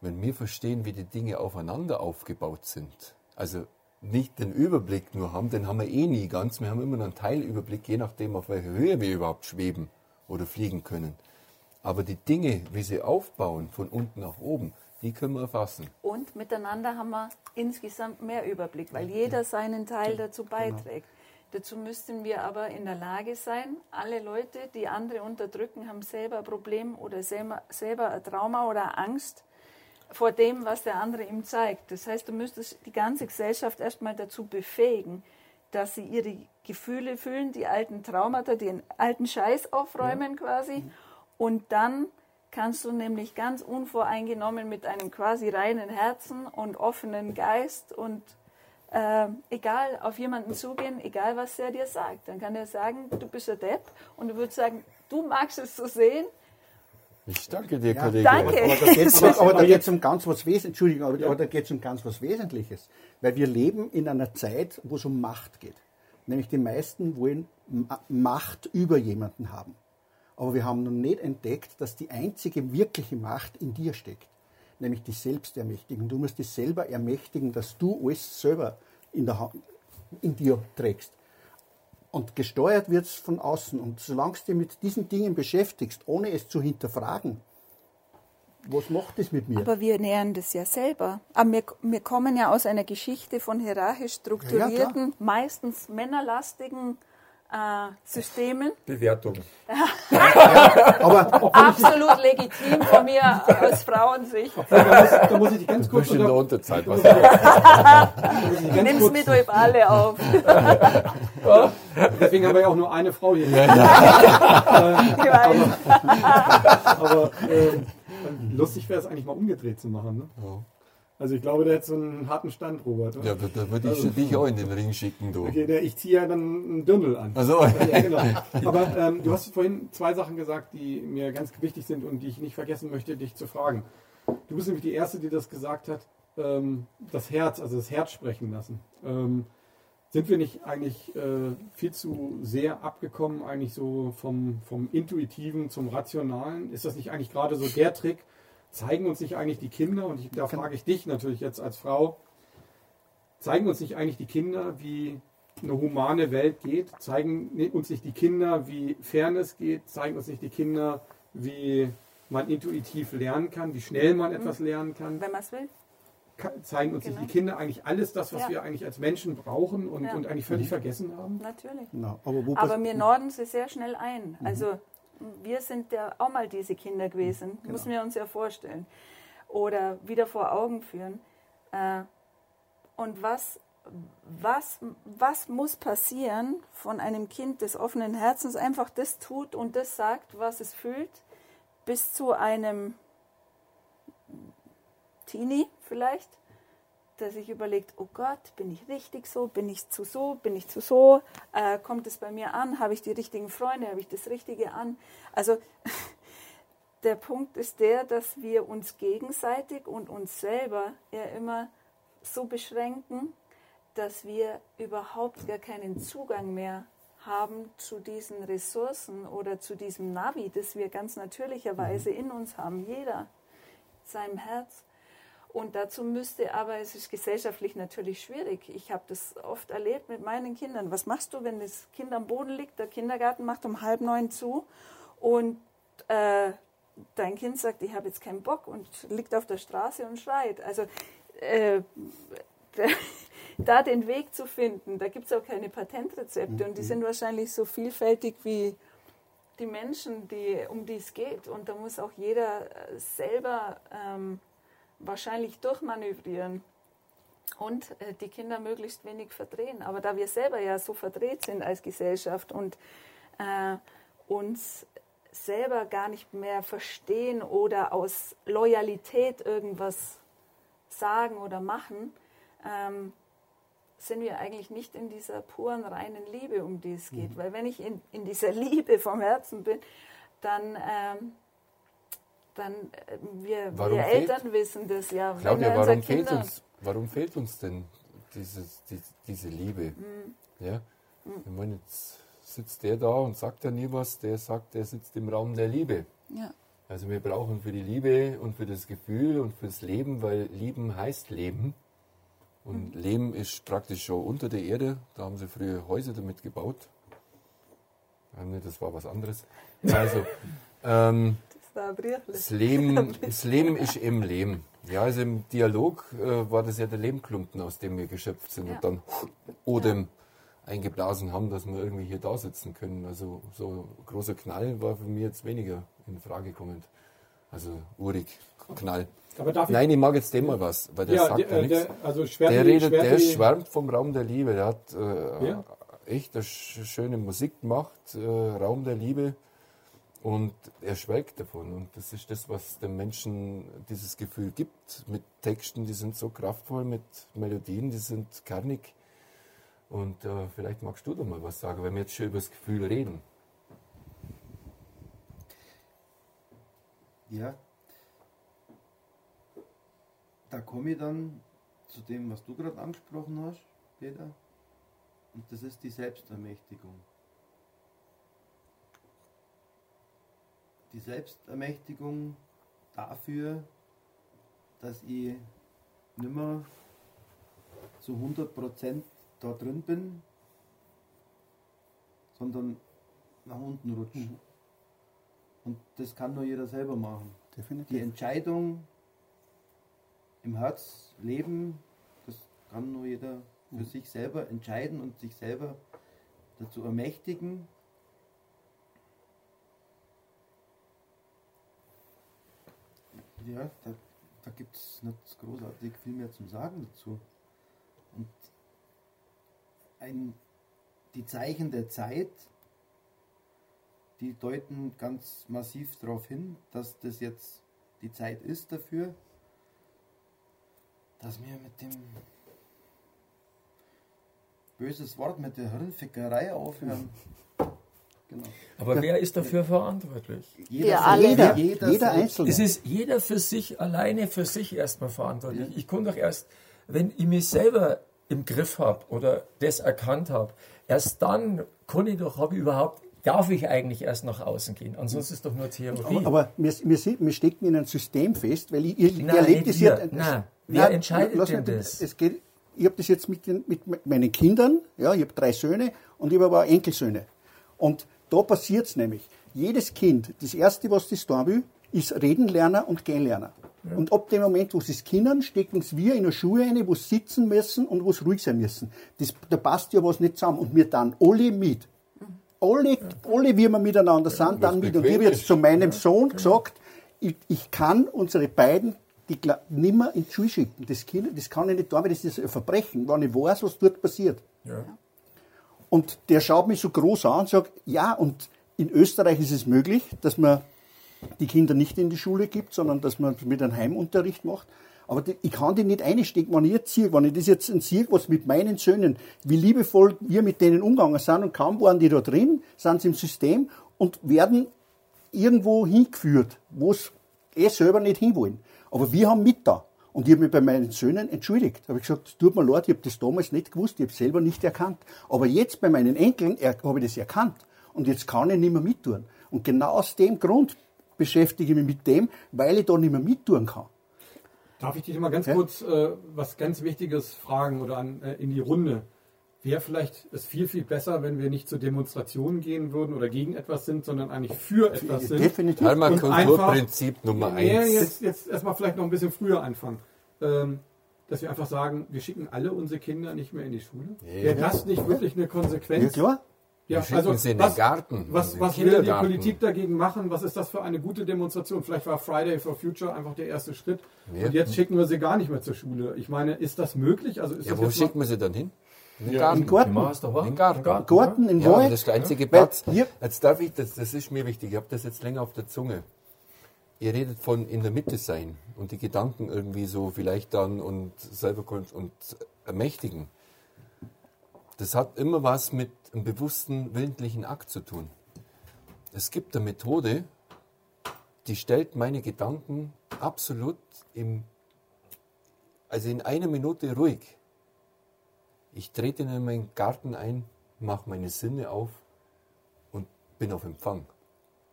wenn wir verstehen, wie die Dinge aufeinander aufgebaut sind, also nicht den Überblick nur haben, den haben wir eh nie ganz. Wir haben immer noch einen Teilüberblick, je nachdem, auf welcher Höhe wir überhaupt schweben oder fliegen können. Aber die Dinge, wie sie aufbauen, von unten nach oben, die können wir erfassen. Und miteinander haben wir insgesamt mehr Überblick, weil jeder seinen Teil dazu beiträgt. Dazu müssten wir aber in der Lage sein, alle Leute, die andere unterdrücken, haben selber ein Problem oder selber, selber ein Trauma oder Angst vor dem, was der andere ihm zeigt. Das heißt, du müsstest die ganze Gesellschaft erstmal dazu befähigen, dass sie ihre Gefühle fühlen, die alten Traumata, den alten Scheiß aufräumen quasi. Und dann kannst du nämlich ganz unvoreingenommen mit einem quasi reinen Herzen und offenen Geist und äh, egal auf jemanden zugehen, egal was er dir sagt. Dann kann er sagen, du bist ein Depp und du würdest sagen, du magst es so sehen. Ich danke dir, Ja, Kollege. danke. Aber da geht es um ganz was Wesentliches. Entschuldigung, aber, aber da geht es um ganz was Wesentliches. Weil wir leben in einer Zeit, wo es um Macht geht. Nämlich die meisten wollen Ma- Macht über jemanden haben. Aber wir haben noch nicht entdeckt, dass die einzige wirkliche Macht in dir steckt. Nämlich die Selbstermächtigung. Du musst dich selber ermächtigen, dass du alles selber in, der in dir trägst. Und gesteuert wird es von außen. Und solange du dich mit diesen Dingen beschäftigst, ohne es zu hinterfragen, was macht das mit mir? Aber wir nähern das ja selber. Aber wir, wir kommen ja aus einer Geschichte von hierarchisch strukturierten, meistens männerlastigen äh, Systemen. Bewertung. Aber Absolut legitim von mir aus Frauensicht. da muss, da muss ich die ganz Du kurz bist in der unter, Unterzeit. Was Nimm's kurz, mit euch alle auf. Deswegen haben wir ja auch nur eine Frau hier. Ich weiß. Aber äh, lustig wäre es eigentlich mal umgedreht zu machen. Ne? Also ich glaube, der hat so einen harten Stand, Robert. oder? Ja, da, da würde ich Also- dich auch in den Ring schicken, du. Okay, der, ich ziehe ja dann einen Dirndl an. Also, Ja, genau. Aber ähm, du hast vorhin zwei Sachen gesagt, die mir ganz wichtig sind und die ich nicht vergessen möchte, dich zu fragen. Du bist nämlich die Erste, die das gesagt hat, ähm, das Herz, also das Herz sprechen lassen. Ähm, sind wir nicht eigentlich äh, viel zu sehr abgekommen, eigentlich so vom, vom Intuitiven zum Rationalen? Ist das nicht eigentlich gerade so der Trick? Zeigen uns nicht eigentlich die Kinder, und ich, da frage ich dich natürlich jetzt als Frau, zeigen uns nicht eigentlich die Kinder, wie eine humane Welt geht? Zeigen uns nicht die Kinder, wie Fairness geht? Zeigen uns nicht die Kinder, wie man intuitiv lernen kann, wie schnell man etwas lernen kann? Wenn man es will. Zeigen uns Genau. nicht die Kinder eigentlich alles das, was Ja. wir eigentlich als Menschen brauchen und, Ja. und eigentlich völlig vergessen haben? Natürlich. Genau. Aber, wo Aber wir norden sie sehr schnell ein. Also wir sind ja auch mal diese Kinder gewesen, müssen wir uns ja vorstellen. Oder wieder vor Augen führen. Äh, Und was, was, was muss passieren von einem Kind des offenen Herzens, einfach das tut und das sagt, was es fühlt, bis zu einem Teenie vielleicht, der sich überlegt, oh Gott, bin ich richtig so, bin ich zu so, bin ich zu so, äh, kommt es bei mir an, habe ich die richtigen Freunde, habe ich das Richtige an. Also der Punkt ist der, dass wir uns gegenseitig und uns selber ja immer so beschränken, dass wir überhaupt gar keinen Zugang mehr haben zu diesen Ressourcen oder zu diesem Navi, das wir ganz natürlicherweise in uns haben, jeder seinem Herz. Und dazu müsste aber, es ist gesellschaftlich natürlich schwierig. Ich habe das oft erlebt mit meinen Kindern. Was machst du, wenn das Kind am Boden liegt, der Kindergarten macht um halb neun zu und äh, dein Kind sagt, ich habe jetzt keinen Bock und liegt auf der Straße und schreit. Also äh, da den Weg zu finden, da gibt es auch keine Patentrezepte und die sind wahrscheinlich so vielfältig wie die Menschen, die, um die es geht. Und da muss auch jeder selber ähm, wahrscheinlich durchmanövrieren und äh, die Kinder möglichst wenig verdrehen. Aber da wir selber ja so verdreht sind als Gesellschaft und äh, uns selber gar nicht mehr verstehen oder aus Loyalität irgendwas sagen oder machen, ähm, sind wir eigentlich nicht in dieser puren, reinen Liebe, um die es geht. Weil wenn ich in, in dieser Liebe vom Herzen bin, dann, ähm, dann äh, wir, Warum wir fehlt- Eltern wissen das ja. Claudia, warum fehlt, Kinder- uns, warum fehlt uns denn dieses, die, diese Liebe? Mhm. Ja? Ich meine, jetzt sitzt der da und sagt ja nie was, der sagt, der sitzt im Raum der Liebe. Ja. Also wir brauchen für die Liebe und für das Gefühl und fürs Leben, weil Lieben heißt Leben. Und Mhm. Leben ist praktisch schon unter der Erde. Da haben sie früher Häuser damit gebaut. Nee, das war was anderes. Also, ähm, Das ein Leben, das Leben ist im Leben. Ja, also im Dialog äh, war das ja der Lehmklumpen, aus dem wir geschöpft sind Ja. und dann Odem eingeblasen haben, dass wir irgendwie hier da sitzen können. Also so großer Knall war für mich jetzt weniger in Frage kommend. Also urig, Knall. Aber darf ich, Nein, ich mag jetzt dem mal was, weil der ja, sagt der, ja äh, nichts. der, also Der redet, der schwärmt vom Raum der Liebe. Der hat äh, Ja. echt eine sch- schöne Musik gemacht, äh, Raum der Liebe. Und er schwelgt davon. Und das ist das, was dem Menschen dieses Gefühl gibt. Mit Texten, die sind so kraftvoll, mit Melodien, die sind kernig. Und äh, vielleicht magst du doch mal was sagen, wenn wir jetzt schon über das Gefühl reden. Ja. Da komme ich dann zu dem, was du gerade angesprochen hast, Peter. Und das ist die Selbstermächtigung. Die Selbstermächtigung dafür, dass ich nimmer zu 100% da drin bin, sondern nach unten rutsche. Und das kann nur jeder selber machen. Die Definitiv. Entscheidung im Herz leben, das kann nur jeder für sich selber entscheiden und sich selber dazu ermächtigen. Ja, da, da gibt es nicht großartig viel mehr zum Sagen dazu. Und ein, die Zeichen der Zeit, die deuten ganz massiv darauf hin, dass das jetzt die Zeit ist dafür. dass wir mit dem böses Wort mit der Hirnfickerei aufhören. Genau. Aber wer ist dafür verantwortlich? Wir für- alle. Jeder, jeder, jeder. Einzelne. Es ist jeder für sich, alleine für sich erstmal verantwortlich. Ich kann doch erst, wenn ich mich selber im Griff habe oder das erkannt habe, erst dann kann ich doch, habe ich überhaupt, darf ich eigentlich erst nach außen gehen. Ansonsten ist doch nur Theorie. Aber, aber wir, wir, sind, wir stecken in ein System fest, weil ich, ich Nein, das wir. ja. Nein, wer entscheidet lass denn mich- das? Es geht, ich habe das jetzt mit, den, mit meinen Kindern, ja, ich habe drei Söhne und ich habe aber auch Enkelsöhne. Und da passiert es nämlich. Jedes Kind, das Erste, was das tun will, ist Redenlerner und Gehlerner. Und ab dem Moment, wo sie es können, stecken es wir in eine Schuhe rein, wo sie sitzen müssen und wo sie ruhig sein müssen. Das, da passt ja was nicht zusammen. Und wir dann alle mit. Alle, alle, wie wir miteinander sind, dann mit. Und ich habe jetzt zu meinem Sohn gesagt, ich, ich kann unsere beiden die nimmer in die Schule schicken. Das, kind, das kann ich nicht tun, weil das ist ein Verbrechen, wenn ich weiß, was dort passiert. ja. Und der schaut mich so groß an und sagt, ja, und in Österreich ist es möglich, dass man die Kinder nicht in die Schule gibt, sondern dass man mit einem Heimunterricht macht. Aber die, ich kann die nicht einstecken, wenn ich jetzt sehe, wenn ich das jetzt sehe, was mit meinen Söhnen, wie liebevoll wir mit denen umgegangen sind und kaum waren die da drin, sind sie im System und werden irgendwo hingeführt, wo es eh selber nicht hinwollen. Aber wir haben mit da. Und ich habe mich bei meinen Söhnen entschuldigt. Da habe ich gesagt, es tut mir leid, ich habe das damals nicht gewusst, ich habe es selber nicht erkannt. Aber jetzt bei meinen Enkeln habe ich das erkannt. Und jetzt kann ich nicht mehr mittun. Und genau aus dem Grund beschäftige ich mich mit dem, weil ich da nicht mehr mittun kann. Darf ich dich mal ganz Ja. kurz äh, was ganz Wichtiges fragen oder an, äh, in die Runde? Wäre vielleicht es viel, viel besser, wenn wir nicht zu Demonstrationen gehen würden oder gegen etwas sind, sondern eigentlich für etwas sind? Definitiv. Halmer Und Kulturprinzip Nummer eins. jetzt, jetzt erstmal vielleicht noch ein bisschen früher anfangen. Ähm, dass wir einfach sagen, wir schicken alle unsere Kinder nicht mehr in die Schule. Wäre das nicht wirklich eine Ja, Konsequenz? klar. Ja, Wir schicken sie in den Garten, Was, was will die. Politik dagegen machen? Was ist das für eine gute Demonstration? Vielleicht war Friday for Future einfach der erste Schritt. Ja. Und jetzt schicken wir sie gar nicht mehr zur Schule. Ich meine, ist das möglich? Also ist Ja, das wo schicken wir sie dann hin? In den Im Garten. Garten. Garten. Garten, in Ja, Wald. das ist der einzige Platz. Jetzt darf ich, das, das ist mir wichtig, ich habe das jetzt länger auf der Zunge. Ihr redet von in der Mitte sein und die Gedanken irgendwie so vielleicht dann und selber und ermächtigen. Das hat immer was mit einem bewussten willentlichen Akt zu tun. Es gibt eine Methode, die stellt meine Gedanken absolut im, also in einer Minute ruhig. Ich trete in meinen Garten ein, mache meine Sinne auf und bin auf Empfang.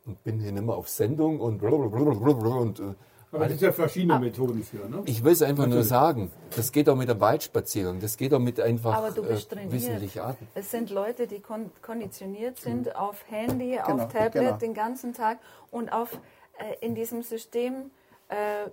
Und bin hier nicht mehr auf Sendung und blablabla und äh, Aber es gibt ja verschiedene Methoden für, ne? ich will es einfach nur sagen. Das geht auch mit einem Waldspaziergang. Das geht auch mit einfach Aber du bist äh, wissentlich Arten. Es sind Leute, die kon konditioniert sind auf Handy, Genau, auf Tablet genau. den ganzen Tag und auf äh, in diesem System äh,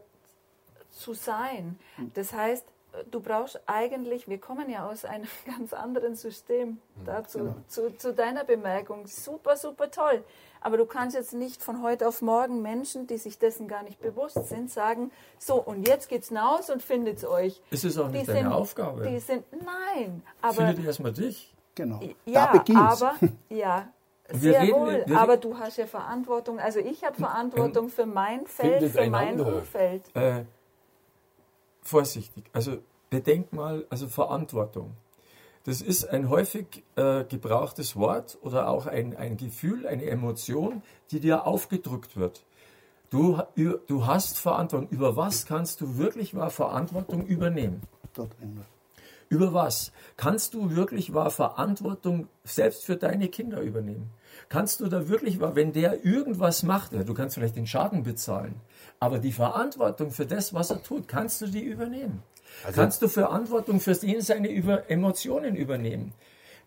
zu sein. Das heißt, äh, du brauchst eigentlich, wir kommen ja aus einem ganz anderen System dazu, zu, zu deiner Bemerkung, super, super toll. Aber du kannst jetzt nicht von heute auf morgen Menschen, die sich dessen gar nicht bewusst sind, sagen, so und jetzt geht's hinaus und findet's euch. Ist es auch Die nicht deine sind, Aufgabe? Die sind, nein, aber Findet erstmal dich? Genau. ja, da beginnt's. aber ja, sehr reden- wohl. wir- aber du hast ja Verantwortung. Also ich habe Verantwortung für mein Feld, für mein. Umfeld. Äh, vorsichtig. Also bedenk mal, also Verantwortung. Das ist ein häufig äh, gebrauchtes Wort oder auch ein, ein Gefühl, eine Emotion, die dir aufgedrückt wird. Du, du hast Verantwortung. Über was kannst du wirklich wahr Verantwortung übernehmen? Drin. Über was? Kannst du wirklich wahr Verantwortung selbst für deine Kinder übernehmen? Kannst du da wirklich wenn der irgendwas macht, ja, du kannst vielleicht den Schaden bezahlen, aber die Verantwortung für das, was er tut, kannst du die übernehmen? kannst du Verantwortung für ihn seine über Emotionen übernehmen?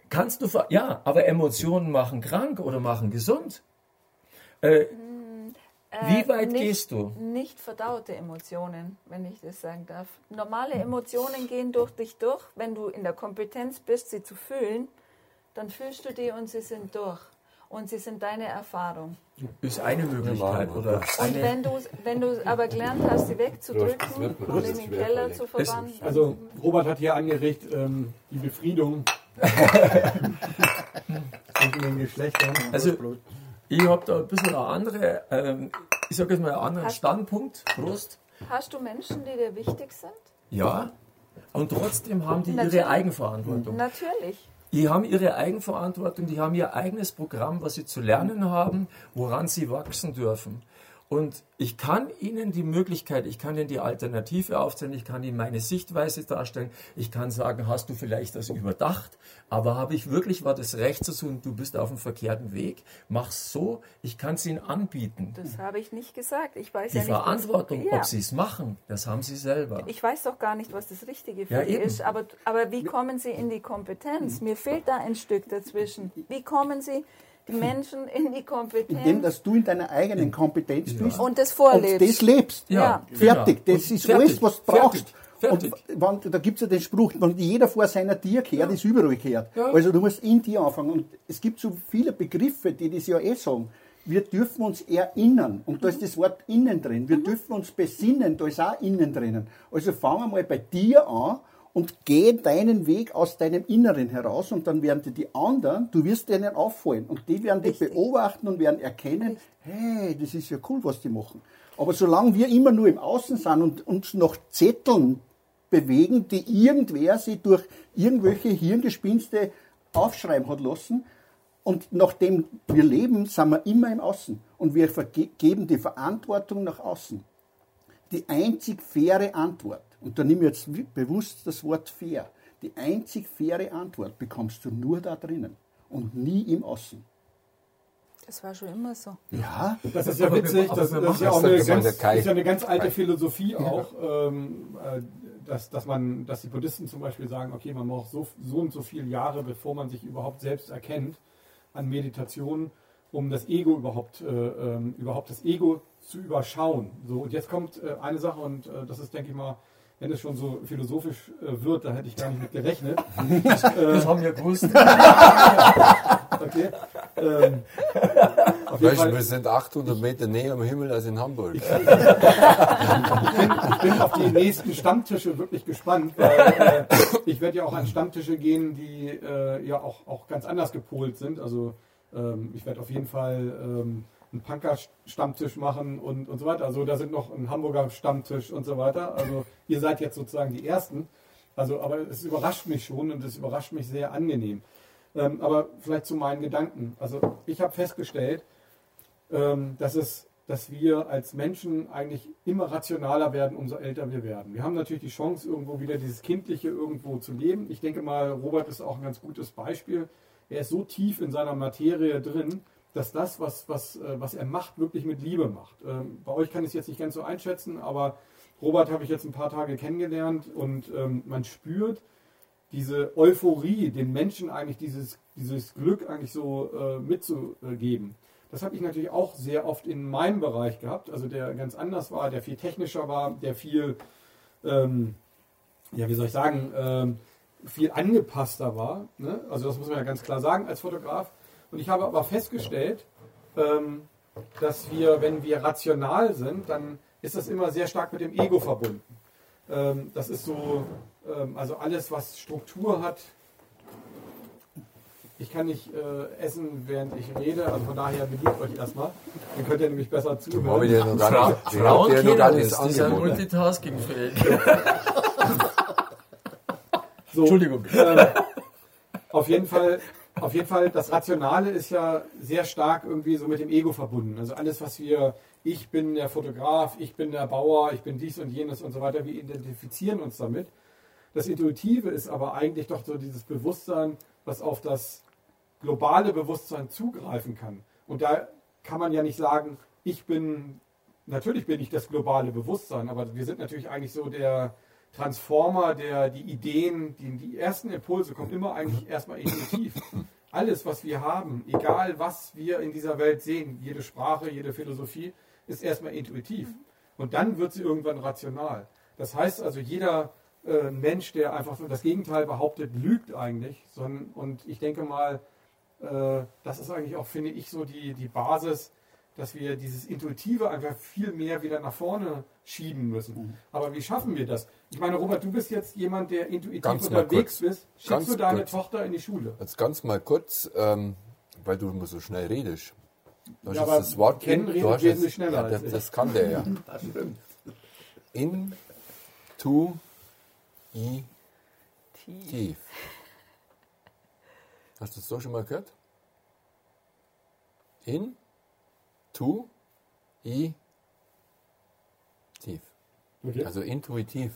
Kannst du, ja, aber Emotionen machen krank oder machen gesund. Äh, wie weit nicht, gehst du? Nicht verdaute Emotionen, wenn ich das sagen darf. Normale Emotionen gehen durch dich durch. Wenn du in der Kompetenz bist, sie zu fühlen, dann fühlst du die und sie sind durch. Und sie sind deine Erfahrung. Ist eine Möglichkeit. Oder Und wenn du, wenn du aber gelernt hast, sie wegzudrücken und in den Keller zu verbannen, Also Robert hat hier angeregt, ähm, die Befriedung zwischen den Geschlechtern. Also, ich habe da ein bisschen eine andere, ähm, ich sage jetzt mal einen anderen Hast- Standpunkt. Prost. hast du Menschen, die dir wichtig sind? Ja, Und trotzdem haben die Natürlich. ihre Eigenverantwortung. Natürlich. Die haben ihre Eigenverantwortung, die haben ihr eigenes Programm, was sie zu lernen haben, woran sie wachsen dürfen. Und ich kann Ihnen die Möglichkeit, ich kann Ihnen die Alternative aufzeigen, ich kann Ihnen meine Sichtweise darstellen, ich kann sagen, hast du vielleicht das überdacht, aber habe ich wirklich war das Recht zu tun, du bist auf dem verkehrten Weg, mach's so, ich kann es Ihnen anbieten. Das habe ich nicht gesagt. Ich weiß Die ja nicht, was- Verantwortung, Ja. ob Sie es machen, das haben Sie selber. Ich weiß doch gar nicht, was das Richtige für Ja, Sie eben. ist. Aber, aber wie kommen Sie in die Kompetenz? Mir fehlt da ein Stück dazwischen. Wie kommen Sie die Menschen in die Kompetenz Indem, dass du in deiner eigenen Kompetenz bist und das und vorlebst? das lebst. Ja. Fertig, genau. das Und ist fertig, alles, was du brauchst. fertig, Und wenn, da gibt es ja den Spruch, wenn jeder vor seiner Tür kehrt, ist überall kehrt. Ja. Also du musst in dir anfangen. Und es gibt so viele Begriffe, die das ja eh sagen. Wir dürfen uns erinnern. Und da ist das Wort innen drin. Wir dürfen uns besinnen, da ist auch innen drinnen. Also fang mal bei dir an und geh deinen Weg aus deinem Inneren heraus und dann werden dir die anderen, du wirst denen auffallen und die werden dich beobachten und werden erkennen, hey, das ist ja cool, was die machen. Aber solange wir immer nur im Außen sind und uns nach Zetteln bewegen, die irgendwer sich durch irgendwelche Hirngespinste aufschreiben hat lassen, und nachdem wir leben, sind wir immer im Außen. Und wir geben die Verantwortung nach außen. Die einzig faire Antwort, und da nehme ich jetzt bewusst das Wort fair, die einzig faire Antwort bekommst du nur da drinnen und nie im Außen. Das war schon immer so. Ja, Das ist ja witzig, das, ist ja auch das eine ganz, der Kai. ist ja eine ganz alte. Philosophie auch, ähm, äh, dass, dass, man, dass die Buddhisten zum Beispiel sagen, okay, man braucht so, so und so viele Jahre, bevor man sich überhaupt selbst erkennt an Meditation, um das Ego überhaupt, äh, ähm, überhaupt das Ego zu überschauen. So, und jetzt kommt äh, eine Sache und äh, das ist, denke ich mal, wenn es schon so philosophisch äh, wird, da hätte ich gar nicht mit gerechnet. Das haben wir gewusst. Okay. Ähm, Weißt Fall- wir sind 800 Meter näher am Himmel als in Hamburg. Ich bin auf die nächsten Stammtische wirklich gespannt, weil äh, ich werde ja auch an Stammtische gehen, die äh, ja auch, auch ganz anders gepolt sind. Also ähm, ich werde auf jeden Fall ähm, einen Punker-Stammtisch machen und, und so weiter. Also da sind noch ein Hamburger Stammtisch und so weiter. Also ihr seid jetzt sozusagen die Ersten. Also, aber es überrascht mich schon und es überrascht mich sehr angenehm. Ähm, aber vielleicht zu meinen Gedanken. Also ich habe festgestellt, ähm, dass, es, dass wir als Menschen eigentlich immer rationaler werden, umso älter wir werden. Wir haben natürlich die Chance, irgendwo wieder dieses Kindliche irgendwo zu leben. Ich denke mal, Robert ist auch ein ganz gutes Beispiel. Er ist so tief in seiner Materie drin, dass das, was, was, äh, was er macht, wirklich mit Liebe macht. Ähm, bei euch kann ich es jetzt nicht ganz so einschätzen, aber Robert habe ich jetzt ein paar Tage kennengelernt und ähm, man spürt, diese Euphorie, den Menschen eigentlich dieses, dieses Glück eigentlich so äh, mitzugeben. Das habe ich natürlich auch sehr oft in meinem Bereich gehabt, also der ganz anders war, der viel technischer war, der viel, ähm, ja, wie soll ich sagen, ähm, viel angepasster war. Ne? Also das muss man ja ganz klar sagen als Fotograf. Und ich habe aber festgestellt, ähm, dass wir, wenn wir rational sind, dann ist das immer sehr stark mit dem Ego verbunden. Ähm, das ist so, ähm, also alles, was Struktur hat. Ich kann nicht äh, essen, während ich rede, also von daher bedient euch erstmal. Dann könnt ihr nämlich besser Habe ich zuhören. dir noch gar Fra nicht, ich Frauen kennen das, die sind angeboten. multitaskingfähig. So, Entschuldigung. Ähm, auf jeden Fall, auf jeden Fall, das Rationale ist ja sehr stark irgendwie so mit dem Ego verbunden. Also alles, was wir, ich bin der Fotograf, ich bin der Bauer, ich bin dies und jenes und so weiter, wir identifizieren uns damit. Das Intuitive ist aber eigentlich doch so dieses Bewusstsein, was auf das globale Bewusstsein zugreifen kann. Und da kann man ja nicht sagen, ich bin, natürlich bin ich das globale Bewusstsein, aber wir sind natürlich eigentlich so der Transformer, der die Ideen, die, die ersten Impulse kommen immer eigentlich erstmal intuitiv. Alles, was wir haben, egal was wir in dieser Welt sehen, jede Sprache, jede Philosophie, ist erstmal intuitiv. Und dann wird sie irgendwann rational. Das heißt also, jeder äh, Mensch, der einfach das Gegenteil behauptet, lügt eigentlich. Sondern, und ich denke mal, äh, das ist eigentlich auch, finde ich, so die, die Basis, dass wir dieses Intuitive einfach viel mehr wieder nach vorne schieben müssen. Aber wie schaffen wir das? Ich meine, Robert, du bist jetzt jemand, der intuitiv Ganz unterwegs kurz. bist. Schickst Ganz du deine kurz. Tochter in die Schule? Jetzt ganz mal kurz, ähm, weil du immer so schnell redest. Du hast Ja, aber das Wort Ken in, redet du hast wesentlich jetzt, schneller ja, als das, ich. das kann der ja. In, to, I, Tief. tief. Hast du das so schon mal gehört? In, tu, i, tief. Okay. Also intuitiv.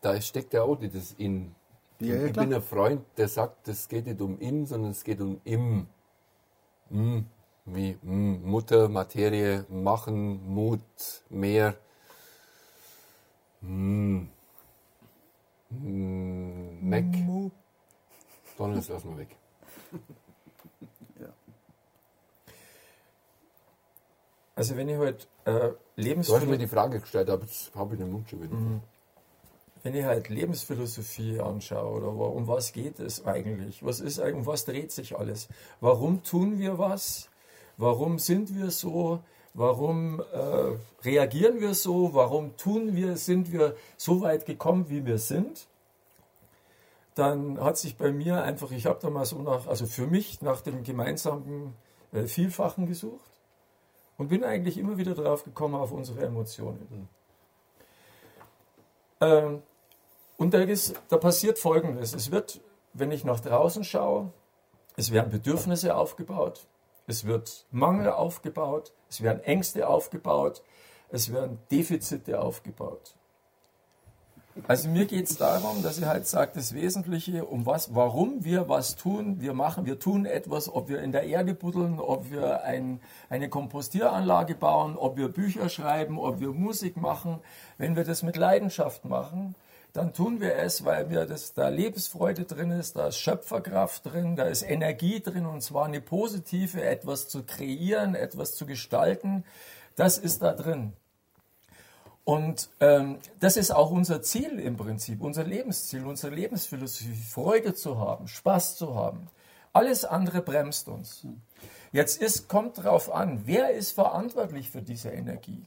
Da steckt ja auch das In. Ja, ja, ich bin ein Freund, der sagt, es geht nicht um In, sondern es geht um Im. M, wie M, Mutter, Materie, Machen, Mut, Meer. M, M, Mac. Donald, lass mal weg. Also wenn ich halt äh, Du hast mir Lebensphilosophie, die Frage gestellt, aber jetzt habe ich den Mund schon wieder. wenn ich halt Lebensphilosophie anschaue oder um was geht es eigentlich? Was ist um was dreht sich alles? Warum tun wir was? Warum sind wir so? Warum äh, reagieren wir so? Warum tun wir, sind wir so weit gekommen, wie wir sind? Dann hat sich bei mir einfach, ich habe da mal so nach, also für mich nach dem gemeinsamen äh, Vielfachen gesucht und bin eigentlich immer wieder drauf gekommen auf unsere Emotionen. Ähm, und da, ist, da passiert Folgendes. Es wird, wenn ich nach draußen schaue, es werden Bedürfnisse aufgebaut, es wird Mangel aufgebaut, es werden Ängste aufgebaut, es werden Defizite aufgebaut. Also mir geht es darum, dass ich halt sage, das Wesentliche, um was, warum wir was tun, wir machen, wir tun etwas, ob wir in der Erde buddeln, ob wir ein, eine Kompostieranlage bauen, ob wir Bücher schreiben, ob wir Musik machen. Wenn wir das mit Leidenschaft machen, dann tun wir es, weil wir das, da Lebensfreude drin ist, da ist Schöpferkraft drin, da ist Energie drin und zwar eine positive, etwas zu kreieren, etwas zu gestalten. Das ist da drin. Und ähm, das ist auch unser Ziel im Prinzip, unser Lebensziel, unsere Lebensphilosophie, Freude zu haben, Spaß zu haben. Alles andere bremst uns. Jetzt ist, kommt darauf an, wer ist verantwortlich für diese Energie?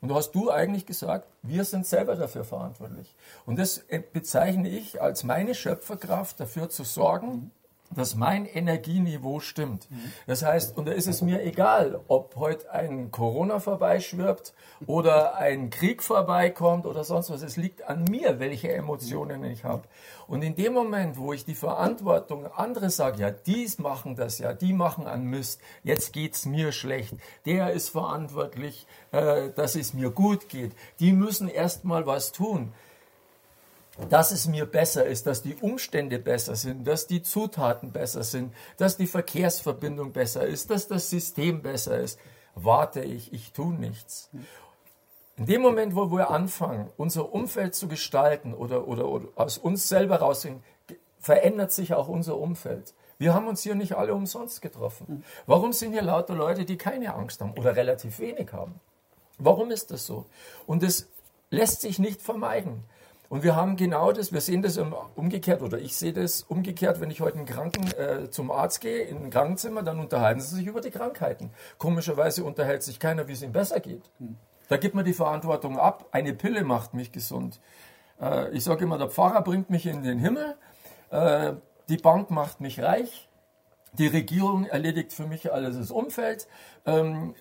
Und da hast du eigentlich gesagt, wir sind selber dafür verantwortlich. Und das äh, bezeichne ich als meine Schöpferkraft, dafür zu sorgen, dass mein Energieniveau stimmt. Das heißt, und da ist es mir egal, ob heute ein Corona vorbeischwirbt oder ein Krieg vorbeikommt oder sonst was. Es liegt an mir, welche Emotionen ich habe. Und in dem Moment, wo ich die Verantwortung, andere sagen, ja, die machen das ja, die machen an Mist, jetzt geht's mir schlecht, der ist verantwortlich, äh, dass es mir gut geht, die müssen erst mal was tun dass es mir besser ist, dass die Umstände besser sind, dass die Zutaten besser sind, dass die Verkehrsverbindung besser ist, dass das System besser ist, warte ich, ich tue nichts. In dem Moment, wo wir anfangen, unser Umfeld zu gestalten oder, oder, oder aus uns selber rausgehen, verändert sich auch unser Umfeld. Wir haben uns hier nicht alle umsonst getroffen. Warum sind hier lauter Leute, die keine Angst haben oder relativ wenig haben? Warum ist das so? Und es lässt sich nicht vermeiden. Und wir haben genau das, wir sehen das umgekehrt, oder ich sehe das umgekehrt, wenn ich heute einen Kranken äh, zum Arzt gehe, in ein Krankenzimmer, dann unterhalten sie sich über die Krankheiten. Komischerweise unterhält sich keiner, wie es ihm besser geht. Da gibt man die Verantwortung ab. Eine Pille macht mich gesund. Äh, ich sage immer, der Pfarrer bringt mich in den Himmel, äh, die Bank macht mich reich, die Regierung erledigt für mich alles das Umfeld, ähm,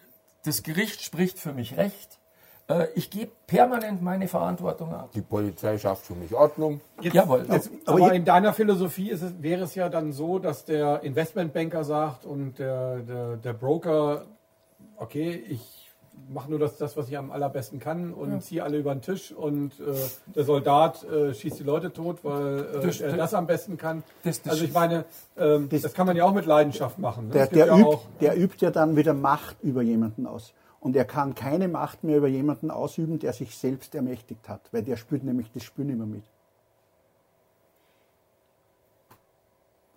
das Gericht spricht für mich Recht. Äh, ich gebe permanent meine Verantwortung ab. Die Polizei schafft für mich Ordnung. Jawohl. Jetzt, aber aber in deiner Philosophie ist es, wäre es ja dann so, dass der Investmentbanker sagt und der, der, der Broker, okay, ich mache nur das, das, was ich am allerbesten kann und ziehe alle über den Tisch und äh, der Soldat äh, schießt die Leute tot, weil äh, Das- er das am besten kann. Das- das- also ich meine, ähm, das, kann man ja auch mit Leidenschaft machen. Ne? Der, der, ja übt, auch, der übt ja dann wieder Macht über jemanden aus. Und er kann keine Macht mehr über jemanden ausüben, der sich selbst ermächtigt hat, weil der spürt nämlich das Spüren immer mit.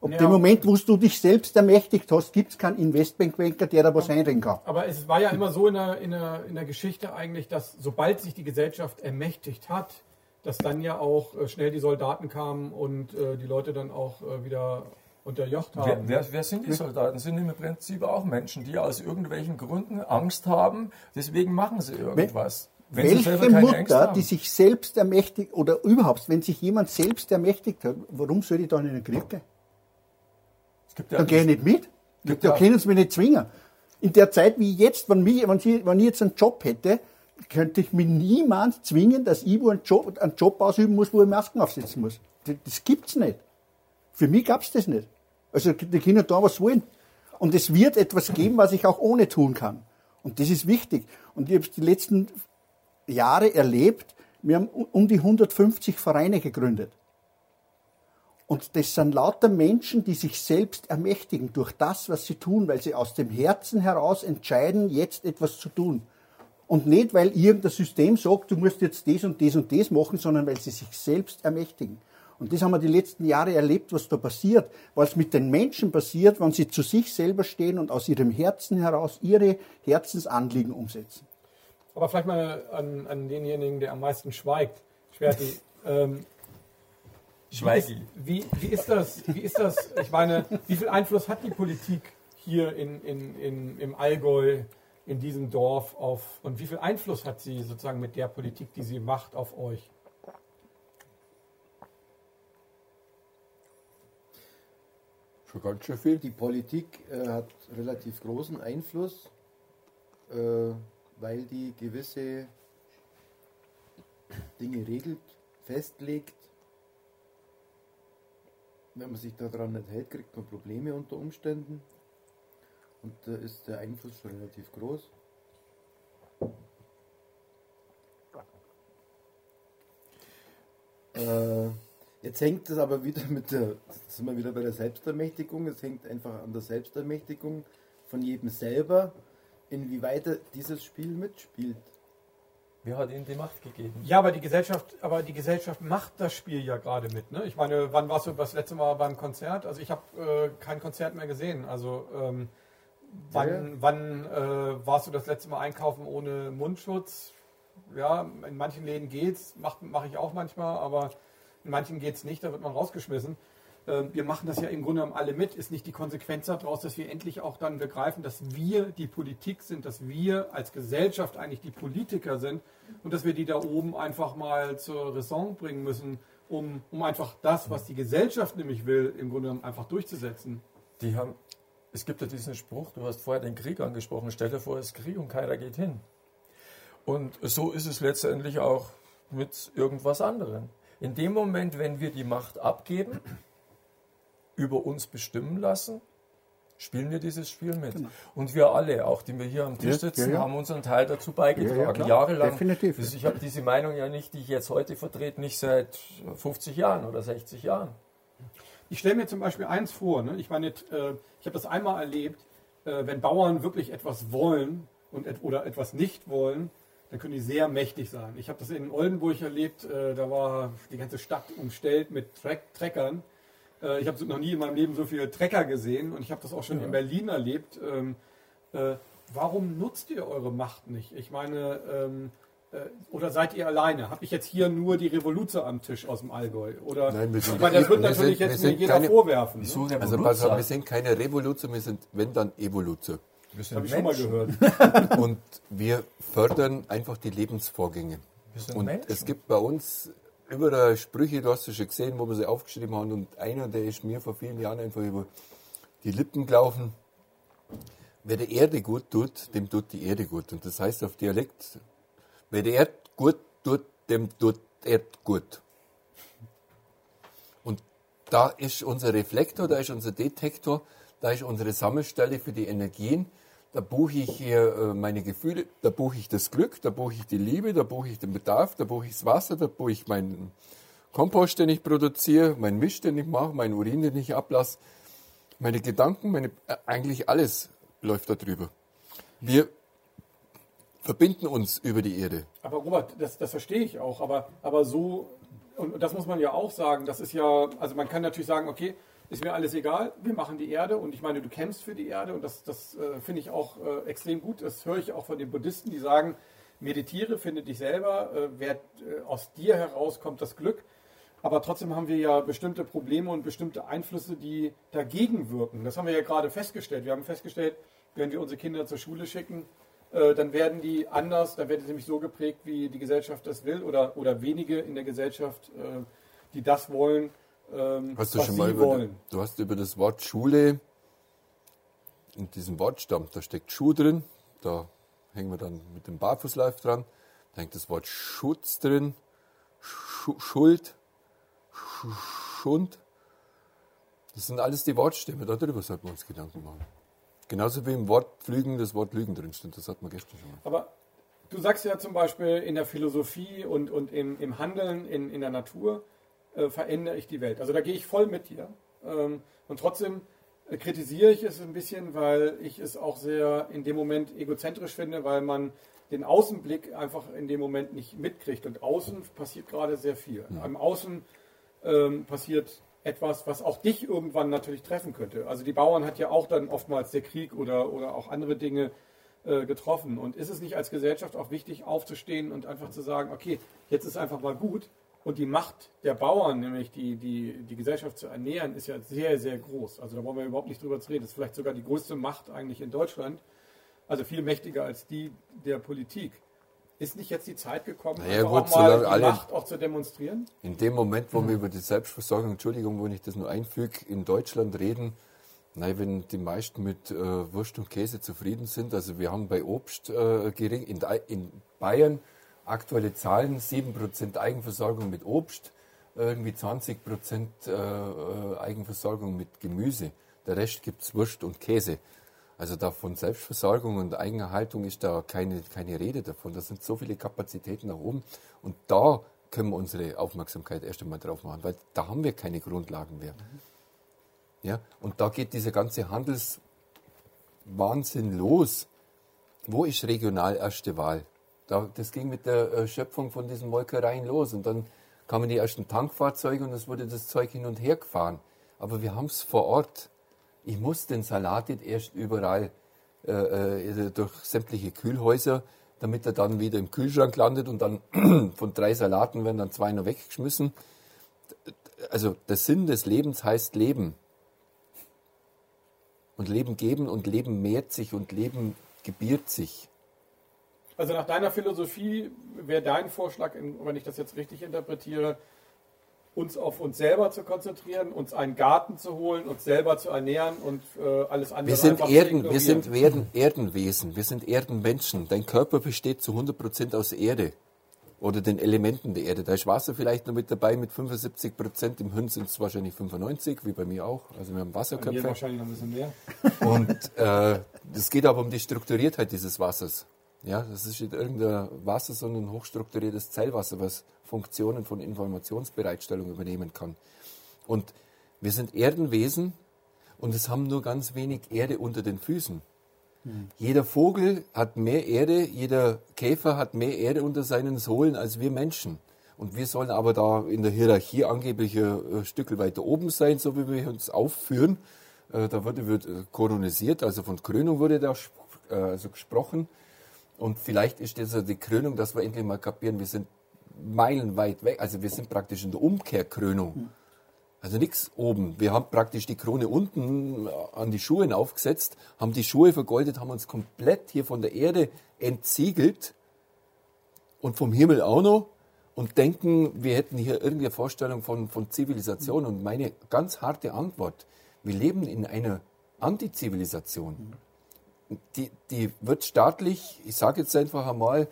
Ob Ja. dem Moment, wo du dich selbst ermächtigt hast, gibt es keinen Investmentbanker, der da was einreden kann. Aber es war ja immer so in der, in, der, in der Geschichte eigentlich, dass sobald sich die Gesellschaft ermächtigt hat, dass dann ja auch äh, schnell die Soldaten kamen und äh, die Leute dann auch äh, wieder unterjocht haben. Wer, wer, wer sind die Soldaten? Sind im Prinzip auch Menschen, die aus irgendwelchen Gründen Angst haben, deswegen machen sie irgendwas. Wenn Welche Mutter, die sich selbst ermächtigt, oder überhaupt, wenn sich jemand selbst ermächtigt hat, warum soll ich dann in den Krieg gehen? Es ja Dann gehe ich nicht mit. Gibt Da ja- können sie mich nicht zwingen. In der Zeit wie jetzt, wenn, mich, wenn, sie, wenn ich jetzt einen Job hätte, könnte ich mich niemand zwingen, dass ich wo einen Job, einen Job ausüben muss, wo ich Masken aufsetzen muss. Das, das gibt's nicht. Für mich gab's das nicht. Also die Kinder da was wollen. Und es wird etwas geben, was ich auch ohne tun kann. Und das ist wichtig. Und ich habe die letzten Jahre erlebt, wir haben um die 150 Vereine gegründet. Und das sind lauter Menschen, die sich selbst ermächtigen durch das, was sie tun, weil sie aus dem Herzen heraus entscheiden, jetzt etwas zu tun. Und nicht, weil irgendein System sagt, du musst jetzt das und das und das machen, sondern weil sie sich selbst ermächtigen. Und das haben wir die letzten Jahre erlebt, was da passiert, was mit den Menschen passiert, wenn sie zu sich selber stehen und aus ihrem Herzen heraus ihre Herzensanliegen umsetzen. Aber vielleicht mal an, an denjenigen, der am meisten schweigt. Schwerti, ähm, Schweigi. Wie, wie, ist das? Wie ist das? Ich meine, wie viel Einfluss hat die Politik hier in, in, in, im Allgäu, in diesem Dorf auf und wie viel Einfluss hat sie sozusagen mit der Politik, die sie macht, auf euch? Schon ganz schön viel. Die Politik äh, hat relativ großen Einfluss, äh, weil die gewisse Dinge regelt, festlegt. Wenn man sich daran nicht hält, kriegt man Probleme unter Umständen. Und da ist der Einfluss schon relativ groß. Äh, jetzt hängt es aber wieder mit der, sind wir wieder bei der Selbstermächtigung, es hängt einfach an der Selbstermächtigung von jedem selber, inwieweit er dieses Spiel mitspielt. Wer hat ihnen die Macht gegeben? Ja, aber die Gesellschaft, aber die Gesellschaft macht das Spiel ja gerade mit. Ne? Ich meine, wann warst du das letzte Mal beim Konzert? Also ich habe äh, kein Konzert mehr gesehen. Also ähm, wann, Ja. wann äh, warst du das letzte Mal einkaufen ohne Mundschutz? Ja, in manchen Läden geht's, mache mach ich auch manchmal, aber in manchen geht's nicht, da wird man rausgeschmissen. Ähm, wir machen das ja im Grunde genommen alle mit. Ist nicht die Konsequenz daraus, dass wir endlich auch dann begreifen, dass wir die Politik sind, dass wir als Gesellschaft eigentlich die Politiker sind und dass wir die da oben einfach mal zur Raison bringen müssen, um, um einfach das, was die Gesellschaft nämlich will, im Grunde genommen einfach durchzusetzen. Die haben, es gibt ja diesen Spruch, du hast vorher den Krieg angesprochen, stell dir vor, es ist Krieg und keiner geht hin. Und so ist es letztendlich auch mit irgendwas anderem. In dem Moment, wenn wir die Macht abgeben, über uns bestimmen lassen, spielen wir dieses Spiel mit. Und wir alle, auch die wir hier am Tisch Ja, sitzen, ja, ja. haben unseren Teil dazu beigetragen. Ja, ja. Jahrelang. Definitiv. Also ich habe diese Meinung ja nicht, die ich jetzt heute vertrete, nicht seit 50 Jahren oder 60 Jahren. Ich stelle mir zum Beispiel eins vor, ne? ich meine, äh, ich habe das einmal erlebt, äh, wenn Bauern wirklich etwas wollen und oder etwas nicht wollen, dann können die sehr mächtig sein. Ich habe das in Oldenburg erlebt, äh, da war die ganze Stadt umstellt mit Treck Treckern. Äh, ich habe noch nie in meinem Leben so viele Trecker gesehen und ich habe das auch schon in Berlin erlebt. Ähm, äh, warum nutzt ihr eure Macht nicht? Ich meine, ähm, äh, oder seid ihr alleine? Habe ich jetzt hier nur die Revoluzer am Tisch aus dem Allgäu? Oder Nein, wir sind- ich meine, das wird wir natürlich sind- jetzt wir jeder keine- vorwerfen. Ne? Also Revoluzer? pass auf, wir sind keine Revoluzer, wir sind, wenn dann Evoluzer. Wir sind Habe ich schon mal gehört. Und wir fördern einfach die Lebensvorgänge. Wir sind Und Menschen. es gibt bei uns überall Sprüche, du hast es schon gesehen, wo wir sie aufgeschrieben haben. Und einer, der ist mir vor vielen Jahren einfach über die Lippen gelaufen. Wer der Erde gut tut, dem tut die Erde gut. Und das heißt auf Dialekt, wer der Erde gut tut, dem tut Erd gut. Und da ist unser Reflektor, da ist unser Detektor, da ist unsere Sammelstelle für die Energien. Da buche ich hier äh, meine Gefühle, da buche ich das Glück, da buche ich die Liebe, da buche ich den Bedarf, da buche ich das Wasser, da buche ich meinen Kompost, den ich produziere, meinen Misch, den ich mache, meinen Urin, den ich ablasse, meine Gedanken, meine, äh, eigentlich alles läuft da drüber. Wir verbinden uns über die Erde. Aber Robert, das, das verstehe ich auch. Aber, aber so, und, und das muss man ja auch sagen, das ist ja, also man kann natürlich sagen, okay, ist mir alles egal, wir machen die Erde und ich meine, du kämpfst für die Erde und das, das äh, finde ich auch äh, extrem gut. Das höre ich auch von den Buddhisten, die sagen, meditiere, finde dich selber, äh, wer, äh, aus dir heraus kommt das Glück. Aber trotzdem haben wir ja bestimmte Probleme und bestimmte Einflüsse, die dagegen wirken. Das haben wir ja gerade festgestellt. Wir haben festgestellt, wenn wir unsere Kinder zur Schule schicken, äh, dann werden die anders, dann werden sie nämlich so geprägt, wie die Gesellschaft das will oder, oder wenige in der Gesellschaft, äh, die das wollen, ähm, Hast du was schon mal über, wollen. du hast über das Wort Schule, in diesem Wortstamm, da steckt Schuh drin, da hängen wir dann mit dem Barfußlauf dran. Da hängt das Wort Schutz drin, Schu Schuld, Sch Schund. Das sind alles die Wortstämme, darüber sollten wir uns Gedanken machen. Genauso wie im Wort Pflügen das Wort Lügen drin steht, das hatten wir gestern schon mal. Aber du sagst ja zum Beispiel in der Philosophie und, und im, im Handeln in, in der Natur äh, verändere ich die Welt. Also da gehe ich voll mit dir. Ähm, und trotzdem äh, kritisiere ich es ein bisschen, weil ich es auch sehr in dem Moment egozentrisch finde, weil man den Außenblick einfach in dem Moment nicht mitkriegt. Und außen passiert gerade sehr viel. Ja. Am Außen ähm, passiert etwas, was auch dich irgendwann natürlich treffen könnte. Also die Bauern hat ja auch dann oftmals der Krieg oder, oder auch andere Dinge äh, getroffen. Und ist es nicht als Gesellschaft auch wichtig, aufzustehen und einfach zu sagen, okay, jetzt ist einfach mal gut. Und die Macht der Bauern, nämlich die, die, die Gesellschaft zu ernähren, ist ja sehr, sehr groß. Also da wollen wir überhaupt nicht drüber zu reden. Das ist vielleicht sogar die größte Macht eigentlich in Deutschland. Also viel mächtiger als die der Politik. Ist nicht jetzt die Zeit gekommen, Naja, gut, auch mal die alle- Macht auch zu demonstrieren? In dem Moment, wo wir über die Selbstversorgung, Entschuldigung, wenn ich das nur einfüge, in Deutschland reden, nein, wenn die meisten mit äh, Wurst und Käse zufrieden sind, also wir haben bei Obst äh, gering, in, in Bayern aktuelle Zahlen, 7% Eigenversorgung mit Obst, irgendwie 20% äh, äh, Eigenversorgung mit Gemüse. Der Rest gibt es Wurst und Käse. Also da von Selbstversorgung und Eigenerhaltung ist da keine, keine Rede davon. Da sind so viele Kapazitäten nach oben. Und da können wir unsere Aufmerksamkeit erst einmal drauf machen, weil da haben wir keine Grundlagen mehr. Ja? Und da geht dieser ganze Handelswahnsinn los. Wo ist regional erste Wahl? Da, das ging mit der äh, Schöpfung von diesen Molkereien los. Und dann kamen die ersten Tankfahrzeuge und es wurde das Zeug hin und her gefahren. Aber wir haben es vor Ort. Ich muss den Salat nicht erst überall äh, äh, durch sämtliche Kühlhäuser, damit er dann wieder im Kühlschrank landet und dann von drei Salaten werden dann zwei noch weggeschmissen. Also der Sinn des Lebens heißt Leben. Und Leben geben und Leben mehrt sich und Leben gebiert sich. Also nach deiner Philosophie wäre dein Vorschlag, wenn ich das jetzt richtig interpretiere, uns auf uns selber zu konzentrieren, uns einen Garten zu holen, uns selber zu ernähren und äh, alles andere Wir sind, Erden, wir sind Erden, Erdenwesen, wir sind Erdenmenschen. Dein Körper besteht zu 100% aus Erde oder den Elementen der Erde. Da ist Wasser vielleicht noch mit dabei mit 75%, im Hirn sind es wahrscheinlich 95%, wie bei mir auch. Also wir haben Bei mir Wasserköpfe. wahrscheinlich noch ein bisschen mehr. Und äh, es geht aber um die Strukturiertheit dieses Wassers. Ja, das ist nicht irgendein Wasser, sondern ein hochstrukturiertes Zellwasser, was Funktionen von Informationsbereitstellung übernehmen kann. Und wir sind Erdenwesen und es haben nur ganz wenig Erde unter den Füßen. Jeder Vogel hat mehr Erde, jeder Käfer hat mehr Erde unter seinen Sohlen als wir Menschen. Und wir sollen aber da in der Hierarchie angeblich ein Stück weiter oben sein, so wie wir uns aufführen. Äh, Da wurde, wird äh, koronisiert, also von Krönung wurde da äh, also gesprochen. Und vielleicht ist das ja die Krönung, dass wir endlich mal kapieren, wir sind meilenweit weg, also wir sind praktisch in der Umkehrkrönung. Also nichts oben. Wir haben praktisch die Krone unten an die Schuhe aufgesetzt, haben die Schuhe vergoldet, haben uns komplett hier von der Erde entsiegelt und vom Himmel auch noch und denken, wir hätten hier irgendeine Vorstellung von, von Zivilisation. Und meine ganz harte Antwort, wir leben in einer Antizivilisation. Die, die wird staatlich, ich sage jetzt einfach einmal,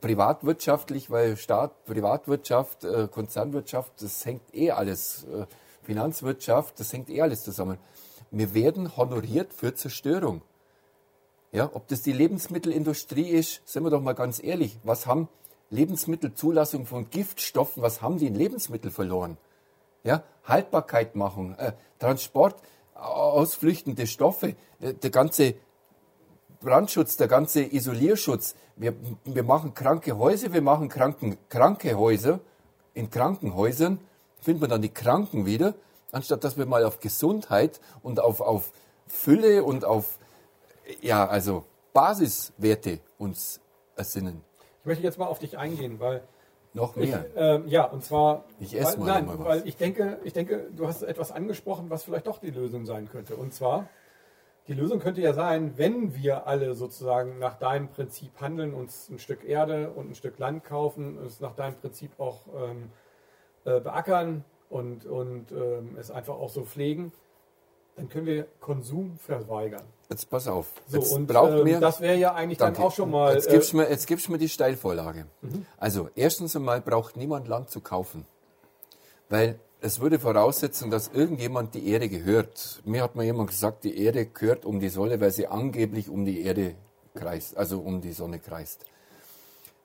privatwirtschaftlich, weil Staat, Privatwirtschaft, äh, Konzernwirtschaft, das hängt eh alles, äh, Finanzwirtschaft, das hängt eh alles zusammen. Wir werden honoriert für Zerstörung. Ja, ob das die Lebensmittelindustrie ist, sind wir doch mal ganz ehrlich. Was haben Lebensmittelzulassung von Giftstoffen, was haben die in Lebensmittel verloren? Ja, Haltbarkeit machen, äh, Transport, ausflüchtende Stoffe, äh, der ganze Brandschutz, der ganze Isolierschutz. Wir, wir machen kranke Häuser, wir machen kranken, kranke Häuser. In Krankenhäusern findet man dann die Kranken wieder, anstatt dass wir mal auf Gesundheit und auf, auf Fülle und auf ja, also Basiswerte uns ersinnen. Ich möchte jetzt mal auf dich eingehen, weil Noch ich, mehr. ähm, ja, und zwar, Ich esse weil, mal nein, mal was. weil ich denke, ich denke, du hast etwas angesprochen, was vielleicht doch die Lösung sein könnte. Und zwar, die Lösung könnte ja sein, wenn wir alle sozusagen nach deinem Prinzip handeln, uns ein Stück Erde und ein Stück Land kaufen, es nach deinem Prinzip auch ähm, äh, beackern und, und ähm, es einfach auch so pflegen, dann können wir Konsum verweigern. Jetzt pass auf. So, jetzt und braucht ähm, mir, das wäre ja eigentlich Danke. dann auch schon mal. Jetzt äh, gibst du mir, jetzt gibst du mir die Steilvorlage. Also, erstens einmal braucht niemand Land zu kaufen. Weil es würde voraussetzen, dass irgendjemand die Erde gehört. Mir hat mal jemand gesagt, die Erde gehört um die Sonne, weil sie angeblich um die Erde kreist, also um die Sonne kreist.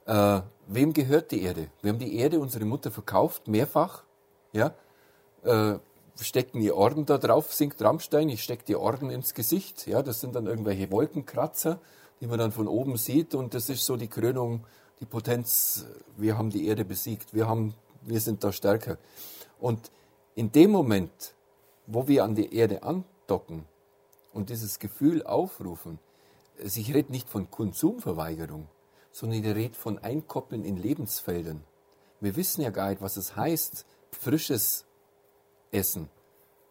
Äh, wem gehört die Erde? Wir haben die Erde, unsere Mutter, verkauft, mehrfach. Ja? Äh, stecken die Orden da drauf, singt Rammstein, ich stecke die Orden ins Gesicht. Ja, das sind dann irgendwelche Wolkenkratzer, die man dann von oben sieht und das ist so die Krönung, die Potenz, wir haben die Erde besiegt, wir, haben, wir sind da stärker. Und in dem Moment, wo wir an die Erde andocken und dieses Gefühl aufrufen, also ich rede nicht von Konsumverweigerung, sondern ich rede von Einkoppeln in Lebensfeldern. Wir wissen ja gar nicht, was es heißt, frisches Essen,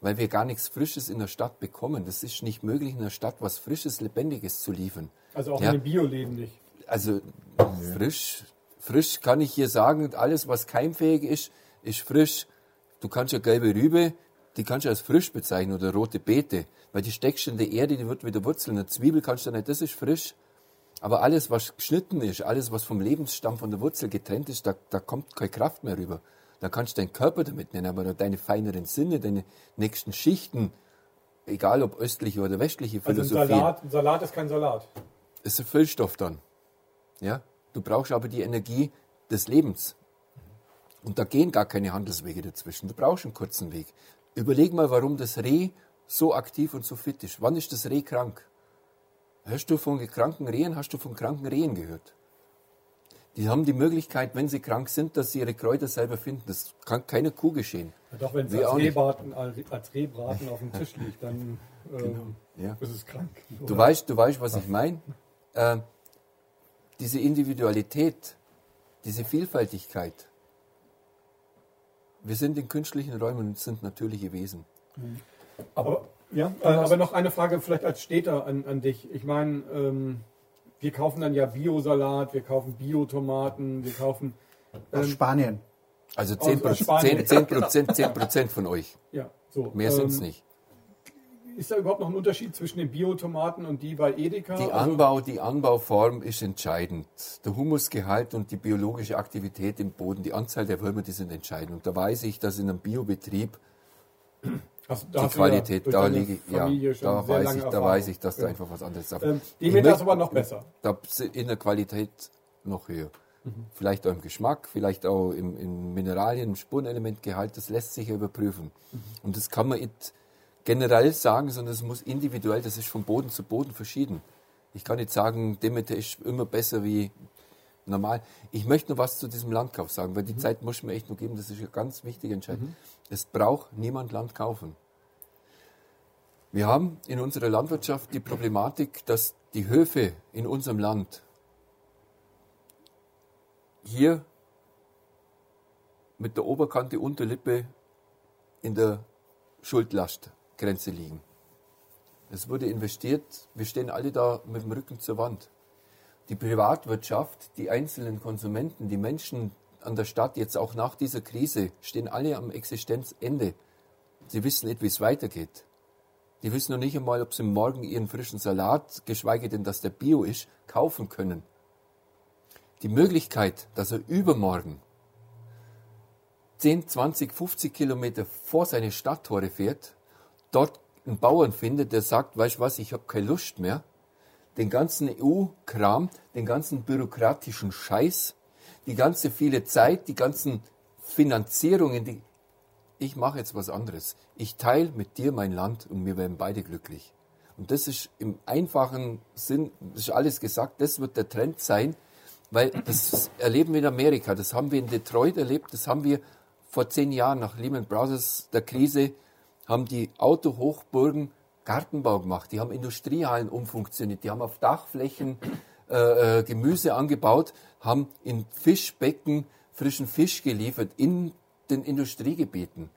weil wir gar nichts Frisches in der Stadt bekommen. Das ist nicht möglich, in der Stadt was Frisches, Lebendiges zu liefern. also auch ja. in den Bioläden nicht. Also frisch, frisch kann ich hier sagen, alles was keimfähig ist, ist frisch. Du kannst ja gelbe Rübe, die kannst du als frisch bezeichnen oder rote Beete, weil die steckst du in der Erde, die wird wieder wurzeln. Eine Zwiebel kannst du nicht, das ist frisch. Aber alles, was geschnitten ist, alles, was vom Lebensstamm von der Wurzel getrennt ist, da, da kommt keine Kraft mehr rüber. Da kannst du deinen Körper damit nennen, aber deine feineren Sinne, deine nächsten Schichten, egal ob östliche oder westliche Also ein Philosophie, Salat, ein Salat ist kein Salat. ist ein Füllstoff dann. Ja? Du brauchst aber die Energie des Lebens. Und da gehen gar keine Handelswege dazwischen. Du brauchst einen kurzen Weg. Überleg mal, warum das Reh so aktiv und so fit ist. Wann ist das Reh krank? Hast du von kranken Rehen, hast du von kranken Rehen gehört? Die haben die Möglichkeit, wenn sie krank sind, dass sie ihre Kräuter selber finden. Das kann keine Kuh geschehen. Ja, doch, wenn Wir als. Rehbraten, als Rehbraten auf dem Tisch liegt, dann ähm, Ja. ist es krank. Du weißt, du weißt, was ich meine. Äh, diese Individualität, diese Vielfältigkeit. Wir sind in künstlichen Räumen und sind natürliche Wesen. Aber, ja, äh, aber noch eine Frage vielleicht als Städter an, an dich. Ich meine, ähm, wir kaufen dann ja Biosalat, wir kaufen Biotomaten, wir kaufen. Aus Ähm, Spanien. Also 10 aus Spanien. 10 Prozent 10 Prozent von euch. ja, so. Mehr sind es Ähm, nicht. Ist da überhaupt noch ein Unterschied zwischen den Biotomaten und die bei Edeka? Die, Also- Anbau, die Anbauform ist entscheidend. Der Humusgehalt und die biologische Aktivität im Boden, die Anzahl der Würmer, die sind entscheidend. Und da weiß ich, dass in einem Biobetrieb da die ja Qualität, durch da liege ich, ja, da weiß ich, da weiß ich, dass da Ja. einfach was anderes ist. Ähm, Demeter ist möchte- aber noch besser. Da in der Qualität noch höher. Vielleicht auch im Geschmack, vielleicht auch im, im Mineralien, im Spurenelementgehalt, das lässt sich ja überprüfen. Und das kann man nicht generell sagen, sondern es muss individuell, das ist von Boden zu Boden verschieden. Ich kann nicht sagen, Demeter ist immer besser wie normal. Ich möchte noch was zu diesem Landkauf sagen, weil die Zeit muss ich mir echt noch geben, das ist eine ganz wichtige Entscheidung. Es braucht niemand Land kaufen. Wir haben in unserer Landwirtschaft die Problematik, dass die Höfe in unserem Land hier mit der Oberkante Unterlippe in der Schuldlastgrenze liegen. Es wurde investiert, wir stehen alle da mit dem Rücken zur Wand. Die Privatwirtschaft, die einzelnen Konsumenten, die Menschen an der Stadt jetzt auch nach dieser Krise stehen alle am Existenzende. Sie wissen nicht, wie es weitergeht. Die wissen noch nicht einmal, ob sie morgen ihren frischen Salat, geschweige denn, dass der Bio ist, kaufen können. Die Möglichkeit, dass er übermorgen 10, 20, 50 Kilometer vor seine Stadttore fährt, dort einen Bauern findet, der sagt, weißt was, ich habe keine Lust mehr, den ganzen EU-Kram, den ganzen bürokratischen Scheiß, die ganze viele Zeit, die ganzen Finanzierungen, die ich mache jetzt was anderes. Ich teile mit dir mein Land und wir werden beide glücklich. Und das ist im einfachen Sinn, das ist alles gesagt, das wird der Trend sein, weil das erleben wir in Amerika, das haben wir in Detroit erlebt, das haben wir vor zehn Jahren nach Lehman Brothers, der Krise, haben die Autohochburgen Gartenbau gemacht, die haben Industriehallen umfunktioniert, die haben auf Dachflächen äh, äh, Gemüse angebaut, haben in Fischbecken frischen Fisch geliefert in den Industriegebieten.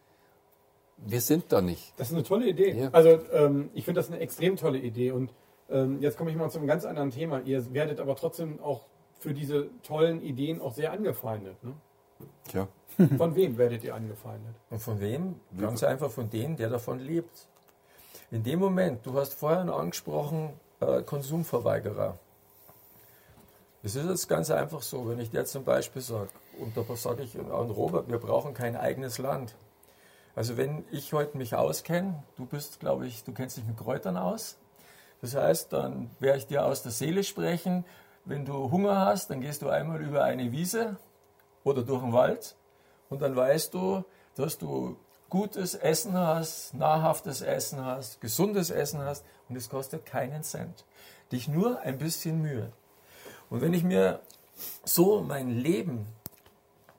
Wir sind da nicht. Das ist eine tolle Idee. Ja. Also ähm, ich finde das eine extrem tolle Idee. Und ähm, jetzt komme ich mal zu einem ganz anderen Thema. Ihr werdet aber trotzdem auch für diese tollen Ideen auch sehr angefeindet. Ne? Tja. Von wem werdet ihr angefeindet? Und von wem? Ganz einfach von dem, der davon lebt. In dem Moment, du hast vorhin angesprochen, äh, Konsumverweigerer. Es ist jetzt ganz einfach so, wenn ich dir zum Beispiel sage, und da sage ich an Robert, wir brauchen kein eigenes Land. Also wenn ich heute mich auskenne, du bist, glaube ich, du kennst dich mit Kräutern aus. Das heißt, dann werde ich dir aus der Seele sprechen. Wenn du Hunger hast, dann gehst du einmal über eine Wiese oder durch den Wald und dann weißt du, dass du gutes Essen hast, nahrhaftes Essen hast, gesundes Essen hast und es kostet keinen Cent. Dich nur ein bisschen Mühe. Und wenn ich mir so mein Leben,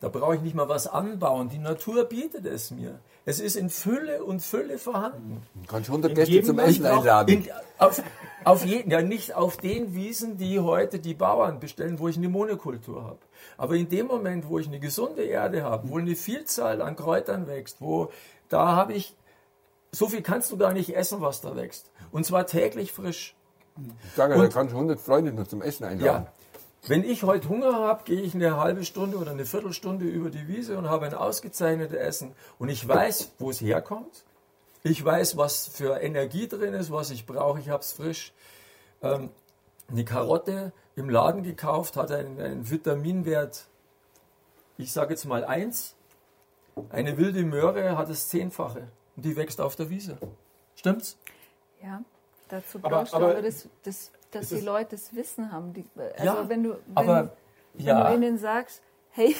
da brauche ich nicht mal was anbauen, die Natur bietet es mir. Es ist in Fülle und Fülle vorhanden. Du kannst 100 In Gäste zum Essen einladen. In, auf, auf jeden, ja, nicht auf den Wiesen, die heute die Bauern bestellen, wo ich eine Monokultur habe. Aber in dem Moment, wo ich eine gesunde Erde habe, wo eine Vielzahl an Kräutern wächst, wo da habe ich, so viel kannst du gar nicht essen, was da wächst. Und zwar täglich frisch. Ich sage, da kannst du 100 Freunde noch zum Essen einladen. Ja. Wenn ich heute Hunger habe, gehe ich eine halbe Stunde oder eine Viertelstunde über die Wiese und habe ein ausgezeichnetes Essen. Und ich weiß, wo es herkommt. Ich weiß, was für Energie drin ist, was ich brauche. Ich habe es frisch. Ähm, eine Karotte im Laden gekauft, hat einen, einen Vitaminwert, ich sage jetzt mal 1. Eine wilde Möhre hat das Zehnfache. Und die wächst auf der Wiese. Stimmt's? Ja, dazu brauchst aber du aber, das, das, dass die es- Leute das Wissen haben. Die, also Ja, wenn du, wenn, aber wenn ja. du ihnen sagst, hey,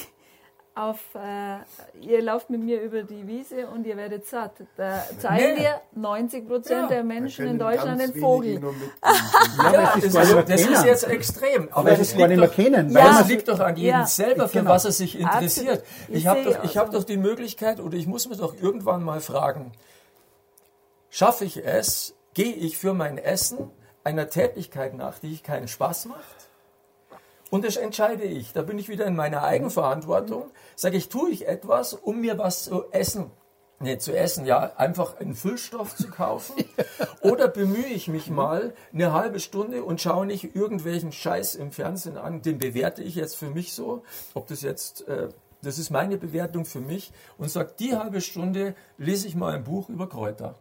auf, äh, ihr lauft mit mir über die Wiese und ihr werdet satt. Da zeigen dir 90 Prozent Ja. der Menschen in Deutschland den Vogel. mit- Ja, das ist mehr das ist jetzt extrem. Aber das liegt doch, kennen. Ja. Weil das liegt doch an jedem Ja. selber, für Genau. was er sich interessiert. Absolut. Ich Ich habe doch, ich hab so. doch die Möglichkeit, oder ich muss mir doch irgendwann mal fragen, schaffe ich es, gehe ich für mein Essen einer Tätigkeit nach, die ich keinen Spaß macht? Und das entscheide ich. Da bin ich wieder in meiner Eigenverantwortung. Sage ich, tue ich etwas, um mir was zu essen, nee, zu essen, ja, einfach einen Füllstoff zu kaufen? Oder bemühe ich mich mal eine halbe Stunde und schaue nicht irgendwelchen Scheiß im Fernsehen an, den bewerte ich jetzt für mich so, ob das jetzt, äh, das ist meine Bewertung für mich und sage, die halbe Stunde lese ich mal ein Buch über Kräuter.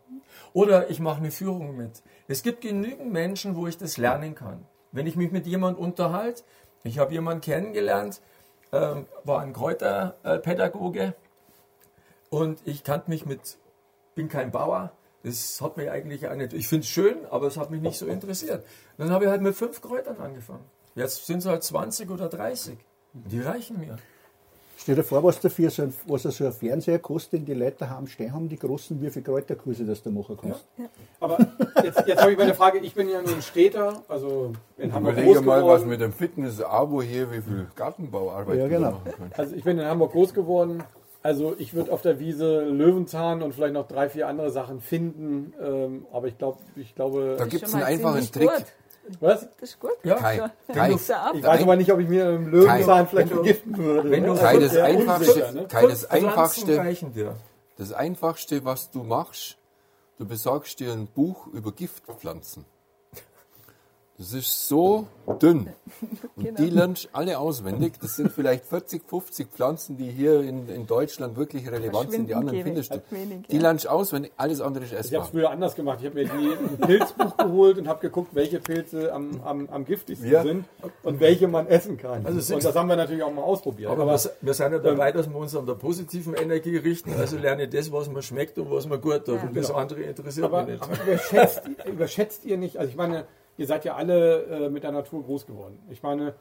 Oder ich mache eine Führung mit. Es gibt genügend Menschen, wo ich das lernen kann. Wenn ich mich mit jemandem unterhalte, ich habe jemanden kennengelernt, ähm, war ein Kräuterpädagoge und ich kannte mich mit, bin kein Bauer, das hat mich eigentlich auch nicht, ich finde es schön, aber es hat mich nicht so interessiert. Dann habe ich halt mit fünf Kräutern angefangen. Jetzt sind es halt 20 oder 30. Die reichen mir. Stell dir vor, was dafür so ein, was so ein Fernseher kostet, den die Leute daheim stehen haben, die großen, wie viele Kräuterkurse das du machen kannst. Aber jetzt, jetzt habe ich mal eine Frage. Ich bin ja nun Städter, also in Hamburg groß Überlege mal, was geworden. mit dem Fitness-Abo hier, wie viel Gartenbauarbeit Ja, da genau. machen. Also ich bin in Hamburg groß geworden. Also ich würde auf der Wiese Löwenzahn und vielleicht noch drei, vier andere Sachen finden. Ähm, aber ich glaube, ich glaube. Da gibt es einen einfachen Trick. Gut. Was? Das ist gut. Ja, Kai, Ja. Kai. Ich weiß aber nicht, ob ich mir einen Löwenzahn vielleicht vergiften würde. wenn du- ne? Kai, das sehr Einfachste, ne? Kai, das Einfachste, das Einfachste, was du machst, du besorgst dir ein Buch über Giftpflanzen. Das ist so dünn. Und Genau. die lernst alle auswendig. Das sind vielleicht 40, 50 Pflanzen, die hier in, in Deutschland wirklich relevant sind. Die anderen findest du. wenig, Die ja. lernst du auswendig, alles andere ist Ich habe essbar. es früher anders gemacht. Ich habe mir die, ein Pilzbuch geholt und habe geguckt, welche Pilze am, am, am giftigsten Ja. sind und welche man essen kann. Also und das haben wir natürlich auch mal ausprobiert. Aber, Aber, wir, wir sind ja dabei, dass wir uns an der positiven Energie richten. Also lerne das, was mir schmeckt und was mir gut tut. Und das andere interessiert aber, mich nicht. aber überschätzt, überschätzt ihr nicht, also ich meine, ihr seid ja alle äh, mit der Natur groß geworden. Ich meine,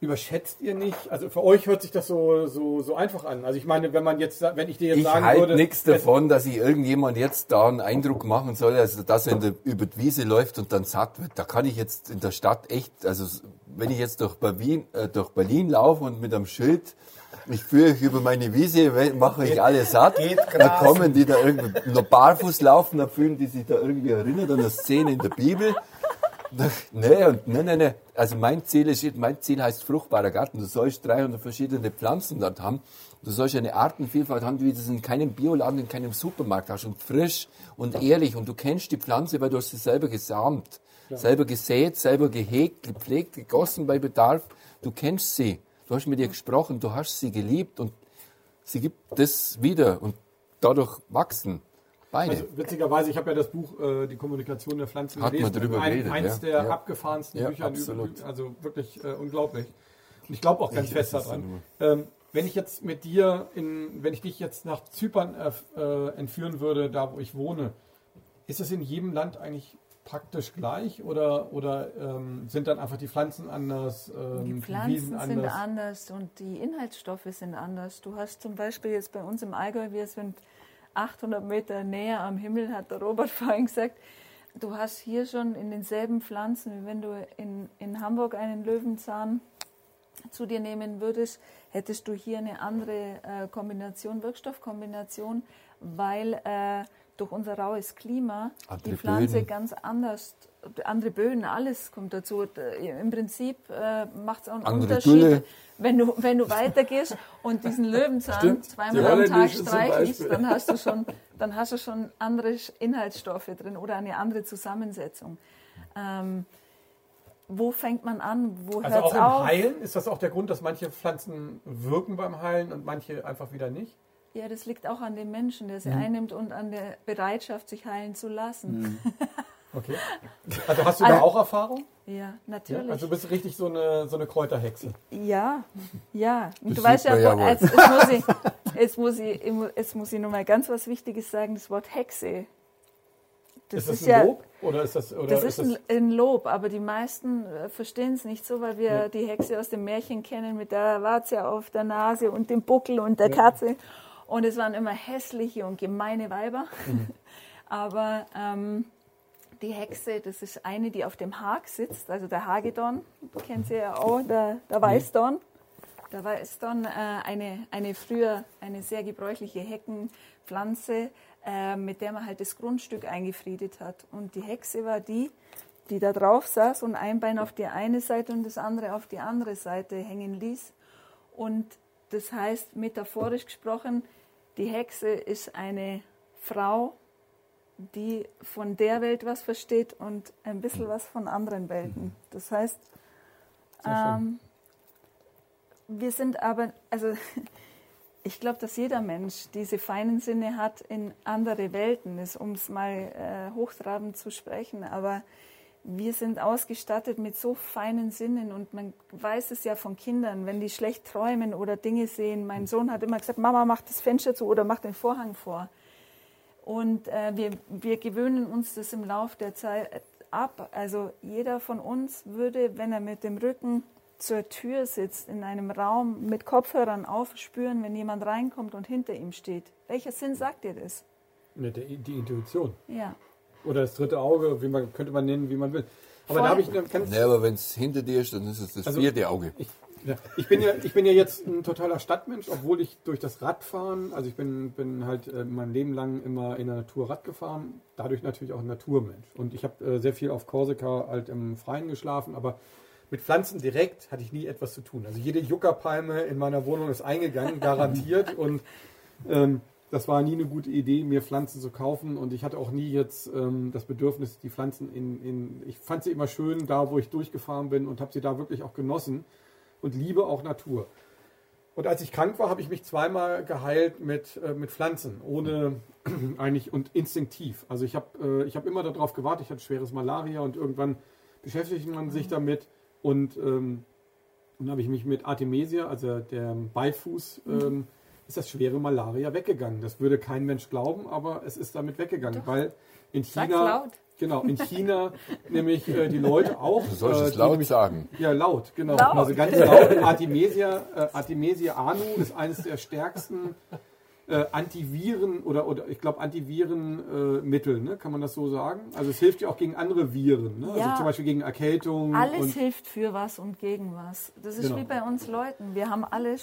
überschätzt ihr nicht, also für euch hört sich das so, so, so einfach an. Also ich meine, wenn man jetzt, wenn ich dir jetzt Ich sagen halte würde, nichts davon, dass ich irgendjemand jetzt da einen Eindruck machen soll, also dass er in der, über die Wiese läuft und dann satt wird. Da kann ich jetzt in der Stadt echt, also wenn ich jetzt durch Berlin, äh, durch Berlin laufe und mit einem Schild, ich führe euch über meine Wiese, mache euch alle satt, grasen. kommen die da irgendwie noch barfuß laufen, dann fühlen die sich da irgendwie erinnert an eine Szene in der Bibel. Nee, nee, nee. Also mein Ziel ist, mein Ziel heißt fruchtbarer Garten. Du sollst 300 verschiedene Pflanzen dort haben. Du sollst eine Artenvielfalt haben, wie du es in keinem Bioladen, in keinem Supermarkt hast. Und frisch und ehrlich. Und du kennst die Pflanze, weil du hast sie selber gesamt, selber gesät, selber gehegt, gepflegt, gegossen bei Bedarf. Du kennst sie. Du hast mit ihr gesprochen, du hast sie geliebt und sie gibt das wieder. Und dadurch wachsen Beide. Also witzigerweise, ich habe ja das Buch äh, Die Kommunikation der Pflanzen Hat man gelesen. drüber Ein, geredet, eins ja. der Ja. abgefahrensten Ja, Bücher, absolut. also wirklich äh, unglaublich. Und ich glaube auch ganz Ich fest daran. Ähm, wenn ich jetzt mit dir, in, wenn ich dich jetzt nach Zypern äh, äh, entführen würde, da wo ich wohne, ist es in jedem Land eigentlich praktisch gleich oder, oder ähm, sind dann einfach die Pflanzen anders, ähm, Die Wiesen Pflanzen sind anders? anders und die Inhaltsstoffe sind anders. Du hast zum Beispiel jetzt bei uns im Allgäu, wir sind 800 Meter näher am Himmel, hat der Robert vorhin gesagt. Du hast hier schon in denselben Pflanzen, wie wenn du in, in Hamburg einen Löwenzahn zu dir nehmen würdest, hättest du hier eine andere äh, Kombination, Wirkstoffkombination, weil äh, durch unser raues Klima Andere die Pflanze Böden. ganz anders, andere Böden, alles kommt dazu. Äh, Im Prinzip äh, macht es auch einen Andere Unterschied, Gülle. wenn du, wenn du weitergehst und diesen Löwenzahn Stimmt, zweimal am Tag streichelst, dann hast du schon, dann hast du schon andere Inhaltsstoffe drin oder eine andere Zusammensetzung. Ähm, wo fängt man an? Wo Also hört auch es im auf? Heilen ist das auch der Grund, dass manche Pflanzen wirken beim Heilen und manche einfach wieder nicht? Ja, das liegt auch an dem Menschen, der sie Mhm. einnimmt und an der Bereitschaft, sich heilen zu lassen. Okay. Also hast du da Also- auch Erfahrung? Ja, Ja, natürlich. also du bist richtig so eine, so eine Kräuterhexe. Ja, ja. Und Das du weißt ja, ja jetzt, jetzt, muss ich, jetzt, muss ich, jetzt muss ich noch mal ganz was Wichtiges sagen, das Wort Hexe. Das ist das ist, ein ja, Lob? Oder ist das, oder das ist ein, ein Lob, aber die meisten äh, verstehen es nicht so, weil wir Ja. die Hexe aus dem Märchen kennen mit der Warze auf der Nase und dem Buckel und der Katze. Und es waren immer hässliche und gemeine Weiber. Mhm. aber ähm, die Hexe, das ist eine, die auf dem Hag sitzt, also der Hagedorn, kennt sie ja auch, der, der Weißdorn. Der Weißdorn, äh, eine, eine früher eine sehr gebräuchliche Heckenpflanze, äh, mit der man halt das Grundstück eingefriedet hat. Und die Hexe war die, die da drauf saß und ein Bein auf die eine Seite und das andere auf die andere Seite hängen ließ. Und das heißt, metaphorisch gesprochen, die Hexe ist eine Frau, die von der Welt was versteht und ein bisschen was von anderen Welten. Das heißt, ähm, wir sind aber, also ich glaube, dass jeder Mensch diese feinen Sinne hat in andere Welten, ist, um es mal äh, hochtrabend zu sprechen. Aber wir sind ausgestattet mit so feinen Sinnen und man weiß es ja von Kindern, wenn die schlecht träumen oder Dinge sehen. Mein Sohn hat immer gesagt, Mama, mach das Fenster zu oder mach den Vorhang vor. Und äh, wir, wir gewöhnen uns das im Lauf der Zeit ab. Also jeder von uns würde, wenn er mit dem Rücken zur Tür sitzt, in einem Raum mit Kopfhörern aufspüren, wenn jemand reinkommt und hinter ihm steht. Welcher Sinn sagt dir das? Die Intuition. Ja. Oder das dritte Auge, wie man, könnte man nennen, wie man will. Aber Voll. da habe ich eine ganz. Ne, aber wenn es hinter dir ist, dann ist es das Also- vierte Auge. Ich, ja, ich, bin ja, ich bin ja jetzt ein totaler Stadtmensch, obwohl ich durch das Radfahren, also ich bin, bin halt äh, mein Leben lang immer in der Natur Rad gefahren, dadurch natürlich auch ein Naturmensch. Und ich habe äh, sehr viel auf Korsika halt im Freien geschlafen, aber mit Pflanzen direkt hatte ich nie etwas zu tun. Also jede Juckerpalme in meiner Wohnung ist eingegangen, garantiert. und ähm, das war nie eine gute Idee, mir Pflanzen zu kaufen. Und ich hatte auch nie jetzt ähm, das Bedürfnis, die Pflanzen in, in. Ich fand sie immer schön da, wo ich durchgefahren bin und habe sie da wirklich auch genossen und liebe auch Natur. Und als ich krank war, habe ich mich zweimal geheilt mit, äh, mit Pflanzen, ohne eigentlich und instinktiv. Also ich habe äh, ich hab immer darauf gewartet, ich hatte schweres Malaria und irgendwann beschäftigt man sich damit und ähm, dann habe ich mich mit Artemisia, also der Beifuß, ähm, ist das schwere Malaria weggegangen. Das würde kein Mensch glauben, aber es ist damit weggegangen, weil in China, laut. genau, in China nämlich äh, die Leute auch, Du sollst äh, es laut nämlich sagen. ja, laut, genau. Laut. Also ganz laut. Artemisia, äh, Artemisia anu ist eines der stärksten äh, Antiviren oder, oder ich glaube Antivirenmittel, äh, Mittel, ne? kann man das so sagen? Also es hilft ja auch gegen andere Viren, ne? Ja. also zum Beispiel gegen Erkältung. Alles und, hilft für was und gegen was. Das ist Genau. wie bei uns Leuten. Wir haben alle,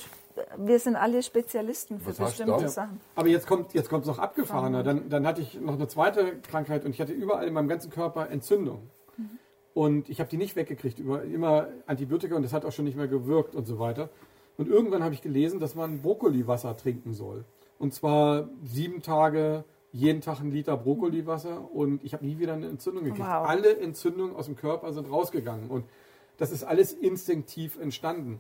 wir sind alle Spezialisten für Was bestimmte? Sachen. aber jetzt kommt jetzt kommt noch abgefahrener. Dann, dann hatte ich noch eine zweite Krankheit und ich hatte überall in meinem ganzen Körper Entzündung. Und ich habe die nicht weggekriegt, über, immer Antibiotika und das hat auch schon nicht mehr gewirkt und so weiter. Und irgendwann habe ich gelesen, dass man Brokkoliwasser trinken soll. Und zwar sieben Tage, jeden Tag ein Liter Brokkoliwasser und ich habe nie wieder eine Entzündung gekriegt. Wow. Alle Entzündungen aus dem Körper sind rausgegangen und das ist alles instinktiv entstanden.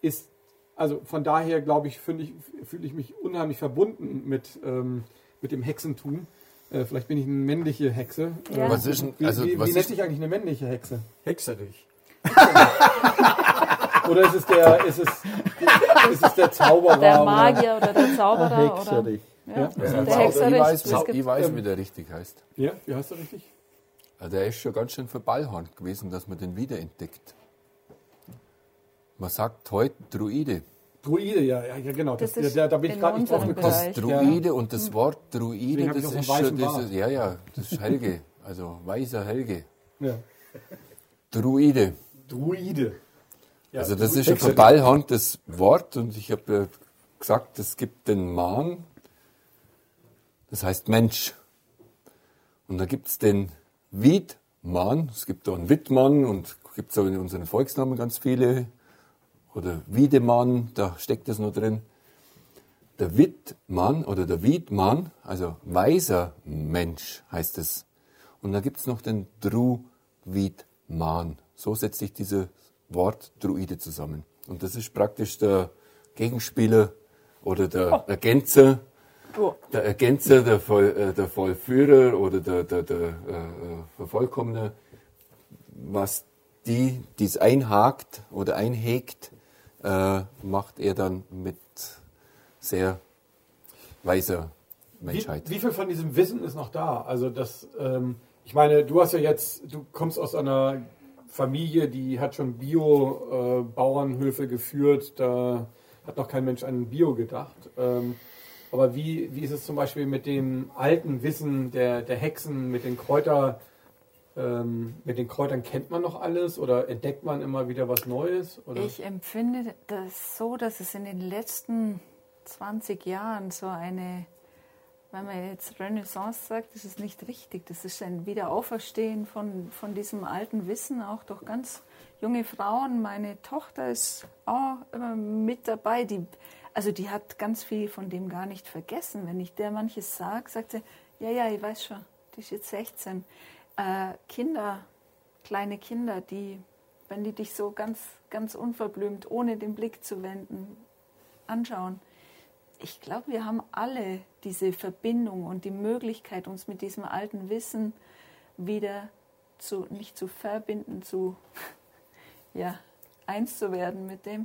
Ist, also von daher glaube ich, finde ich, fühle ich mich unheimlich verbunden mit, ähm, mit dem Hexentum. Äh, vielleicht bin ich eine männliche Hexe. Ja. Äh, Was ist denn- wie, also, wie, was wie nennt sich eigentlich eine männliche Hexe? Hexerich. Oder ist es der, ist es, ist es der Zauberer? Der oder- Magier oder der Zauberer oder Hexerich. ja. Ja. der ich Hexerich. weiß, es gibt- ich weiß, wie der richtig heißt. Ja, wie heißt er richtig? Ja, Der ist schon ganz schön verballhornt gewesen, dass man den wiederentdeckt. Man sagt heute Druide. Druide, ja, ja, ja genau. Das, Das ist ja, da bin ich in gerade nicht drauf unserem gekommen. Das. Druide und das Wort Druide, ich das ist schon dieses, ja, ja, das ist Helge, also weißer Helge. Ja. Druide. Druide. Ja, Also das ist ein verballhorntes Wort und ich habe ja gesagt, es gibt den Mann, das heißt Mensch. Und da gibt es den Wiedmann, es gibt auch einen Wittmann und gibt es auch in unseren Volksnamen ganz viele. Oder Wiedemann, da steckt das noch drin. Der Wittmann oder der Wiedmann, also weiser Mensch heißt es. Und da gibt es noch den Druidman. So setzt sich dieses Wort Druide zusammen. Und das ist praktisch der Gegenspieler oder der Ergänzer, Oh. der Ergänzer, der, Voll, äh, der Vollführer oder der, der, der äh, Vervollkommner, was die, die es einhakt oder einhegt, äh, macht er dann mit sehr weiser Menschheit. Wie, wie viel von diesem Wissen ist noch da? Also das, ähm, ich meine, du hast ja jetzt, du kommst aus einer Familie, die hat schon Bio-Bauernhöfe geführt. Da hat noch kein Mensch an Bio gedacht. Ähm, aber wie, wie ist es zum Beispiel mit dem alten Wissen der, der Hexen, mit den Kräuter, ähm, mit den Kräutern kennt man noch alles oder entdeckt man immer wieder was Neues? Oder? Ich empfinde das so, dass es in den letzten 20 Jahren so eine, wenn man jetzt Renaissance sagt, das ist nicht richtig. Das ist ein Wiederauferstehen von, von diesem alten Wissen, auch durch ganz junge Frauen. Meine Tochter ist auch immer mit dabei. Die, also die hat ganz viel von dem gar nicht vergessen. Wenn ich der manches sage, sagt sie, ja, ja, ich weiß schon, die ist jetzt 16. Äh, Kinder, kleine Kinder, die, wenn die dich so ganz, ganz unverblümt, ohne den Blick zu wenden, anschauen. Ich glaube, wir haben alle diese Verbindung und die Möglichkeit, uns mit diesem alten Wissen wieder zu, nicht zu verbinden, zu, ja, eins zu werden mit dem.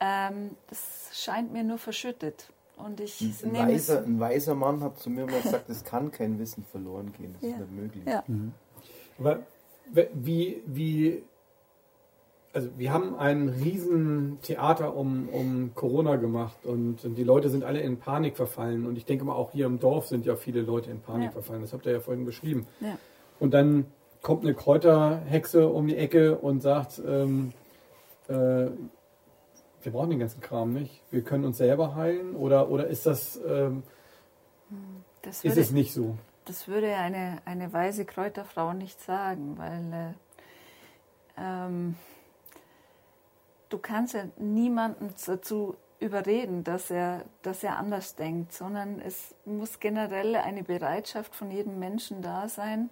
Ähm, das scheint mir nur verschüttet. Und ich Ein es. weiser, ein weiser Mann hat zu mir mal gesagt, es kann kein Wissen verloren gehen. Das Ja. ist nicht möglich. Ja. Aber w- wie, wie, also wir haben ein riesen Theater um, um Corona gemacht und, und die Leute sind alle in Panik verfallen und ich denke mal auch hier im Dorf sind ja viele Leute in Panik Ja. verfallen, das habt ihr ja vorhin beschrieben. Ja. Und dann kommt eine Kräuterhexe um die Ecke und sagt, ähm, äh, wir brauchen den ganzen Kram nicht, wir können uns selber heilen oder, oder ist das, ähm, Das ist würde, es nicht so? Das würde eine, eine weise Kräuterfrau nicht sagen, weil äh, ähm, du kannst ja niemanden dazu überreden, dass er, dass er anders denkt, sondern es muss generell eine Bereitschaft von jedem Menschen da sein,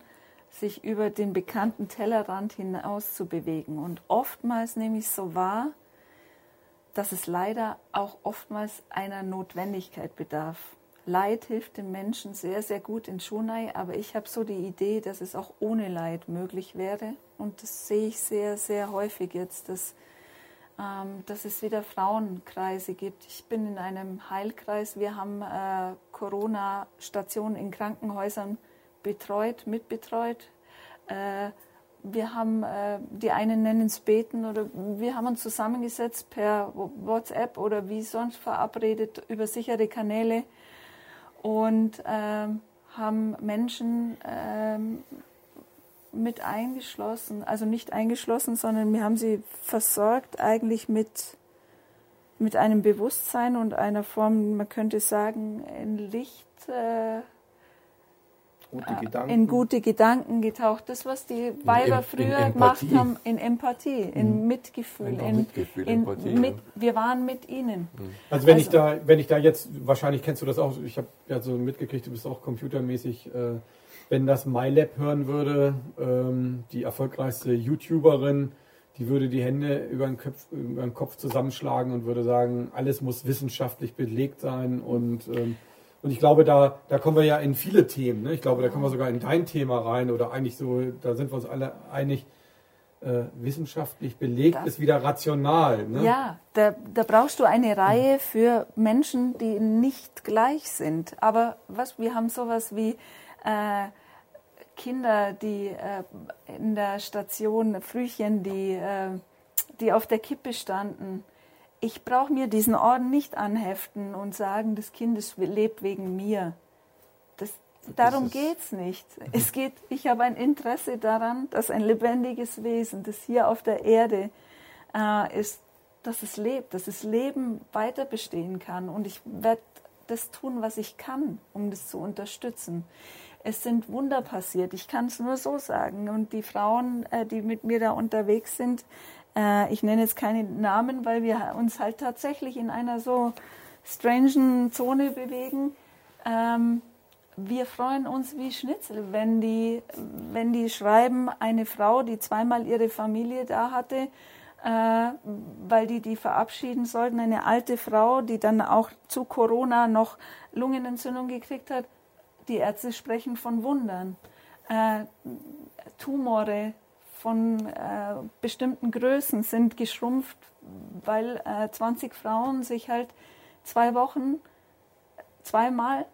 sich über den bekannten Tellerrand hinaus zu bewegen. Und oftmals nehme ich so wahr, dass es leider auch oftmals einer Notwendigkeit bedarf. Leid hilft dem Menschen sehr, sehr gut in Schunai, aber ich habe so die Idee, dass es auch ohne Leid möglich wäre. Und das sehe ich sehr, sehr häufig jetzt, dass, dass es wieder Frauenkreise gibt. Ich bin in einem Heilkreis. Wir haben äh, Corona-Stationen in Krankenhäusern betreut, mitbetreut. Äh, wir haben, äh, die einen nennen es Beten oder wir haben uns zusammengesetzt per WhatsApp oder wie sonst verabredet über sichere Kanäle und ähm, haben Menschen ähm, mit eingeschlossen, also nicht eingeschlossen, sondern wir haben sie versorgt eigentlich mit, mit einem Bewusstsein und einer Form, man könnte sagen, in Licht. Äh, Gute Gedanken. in gute Gedanken getaucht. Das, was die Weiber in früher gemacht haben, in Empathie, in Mitgefühl, Einfach in, Mitgefühl, in Empathie, mit, ja. wir waren mit ihnen. Also wenn ich Also- da, wenn ich da jetzt, wahrscheinlich kennst du das auch, ich habe ja so mitgekriegt, du bist auch computermäßig, äh, wenn das MyLab hören würde, ähm, die erfolgreichste YouTuberin, die würde die Hände über den, Kopf, über den Kopf zusammenschlagen und würde sagen, alles muss wissenschaftlich belegt sein und ähm, Und ich glaube, da, da kommen wir ja in viele Themen. Ne? Ich glaube, da kommen wir sogar in dein Thema rein oder eigentlich so, da sind wir uns alle einig, äh, wissenschaftlich belegt Das- ist wieder rational. Ne? Ja, da, da brauchst du eine Reihe für Menschen, die nicht gleich sind. Aber was, wir haben sowas wie äh, Kinder, die äh, in der Station, Frühchen, die, äh, die auf der Kippe standen. Ich brauche mir diesen Orden nicht anheften und sagen, das Kind ist, lebt wegen mir. Das, darum geht es nicht. Es geht, ich habe ein Interesse daran, dass ein lebendiges Wesen, das hier auf der Erde äh, ist, dass es lebt, dass das Leben weiter bestehen kann. Und ich werde das tun, was ich kann, um das zu unterstützen. Es sind Wunder passiert, ich kann es nur so sagen. Und die Frauen, äh, die mit mir da unterwegs sind, äh, ich nenne jetzt keine Namen, weil wir uns halt tatsächlich in einer so strangen Zone bewegen. Ähm, wir freuen uns wie Schnitzel, wenn die, wenn die schreiben, eine Frau, die zweimal ihre Familie da hatte, äh, weil die die verabschieden sollten, eine alte Frau, die dann auch zu Corona noch Lungenentzündung gekriegt hat. Die Ärzte sprechen von Wundern. Äh, Tumore von äh, bestimmten Größen sind geschrumpft, weil äh, 20 Frauen sich halt zwei Wochen zweimal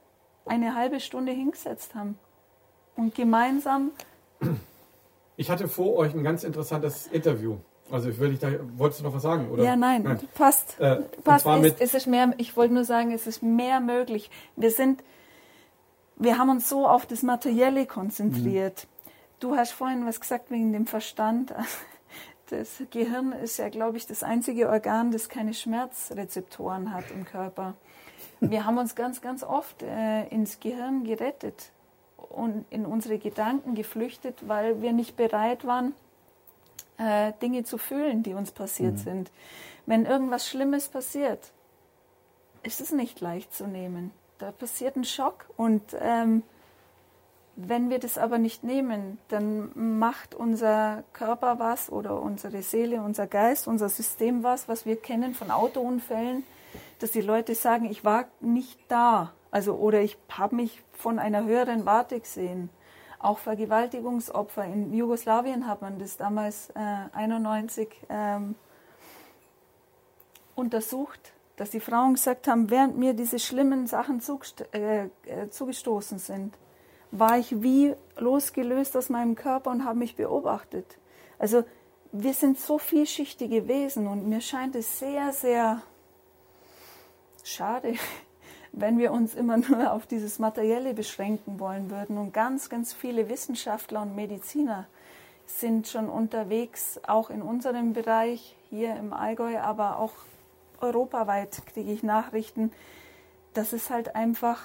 eine halbe Stunde hingesetzt haben und gemeinsam Ich hatte vor euch ein ganz interessantes Interview. Also ich will dich da, wolltest du noch was sagen? Oder? Ja, nein, passt. Äh, passt. Es, es ist mehr, ich wollte nur sagen, es ist mehr möglich. Wir sind, wir haben uns so auf das Materielle konzentriert. Du hast vorhin was gesagt wegen dem Verstand. Das Gehirn ist ja, glaube ich, das einzige Organ, das keine Schmerzrezeptoren hat im Körper. Wir haben uns ganz, ganz oft äh, ins Gehirn gerettet und in unsere Gedanken geflüchtet, weil wir nicht bereit waren, äh, Dinge zu fühlen, die uns passiert sind. Wenn irgendwas Schlimmes passiert, ist es nicht leicht zu nehmen. Da passiert ein Schock und ähm, wenn wir das aber nicht nehmen, dann macht unser Körper was oder unsere Seele, unser Geist, unser System was, was wir kennen von Autounfällen, dass die Leute sagen, ich war nicht da, also oder ich habe mich von einer höheren Warte gesehen. Auch Vergewaltigungsopfer. In Jugoslawien hat man das damals äh, 91 ähm, untersucht, dass die Frauen gesagt haben, während mir diese schlimmen Sachen äh, äh, zugestoßen sind, war ich wie losgelöst aus meinem Körper und habe mich beobachtet. Also wir sind so vielschichtige Wesen und mir scheint es sehr, sehr schade, wenn wir uns immer nur auf dieses Materielle beschränken wollen würden. Und ganz, ganz viele Wissenschaftler und Mediziner sind schon unterwegs, auch in unserem Bereich hier im Allgäu, aber auch europaweit kriege ich Nachrichten, dass es halt einfach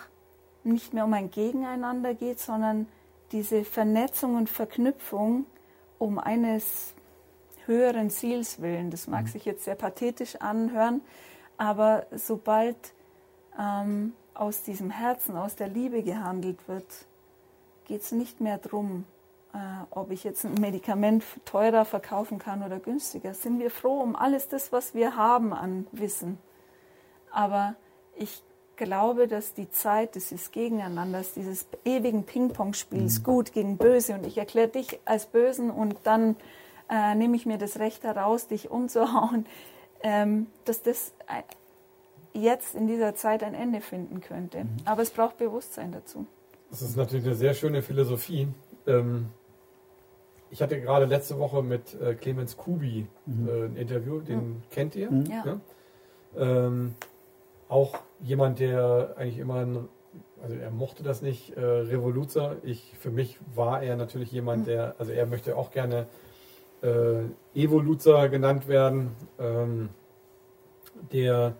nicht mehr um ein Gegeneinander geht, sondern diese Vernetzung und Verknüpfung um eines höheren Ziels willen. Das mag sich jetzt sehr pathetisch anhören, aber sobald ähm, aus diesem Herzen, aus der Liebe gehandelt wird, geht es nicht mehr darum, äh, ob ich jetzt ein Medikament teurer verkaufen kann oder günstiger. Sind wir froh um alles das, was wir haben an Wissen. Aber ich glaube, dass die Zeit dieses Gegeneinanders, dieses ewigen Ping-Pong-Spiels, gut gegen böse, und ich erkläre dich als Bösen und dann äh, nehme ich mir das Recht heraus, dich umzuhauen, ähm, dass das ein- jetzt in dieser Zeit ein Ende finden könnte. Aber es braucht Bewusstsein dazu. Das ist natürlich eine sehr schöne Philosophie. Ähm, ich hatte gerade letzte Woche mit äh, Clemens Kubi äh, ein Interview, den kennt ihr. Ja. Ne? Ähm, auch jemand, der eigentlich immer, ein, also er mochte das nicht, äh, Revoluzer. Ich, für mich war er natürlich jemand, der, also er möchte auch gerne äh, Evoluzer genannt werden, ähm, der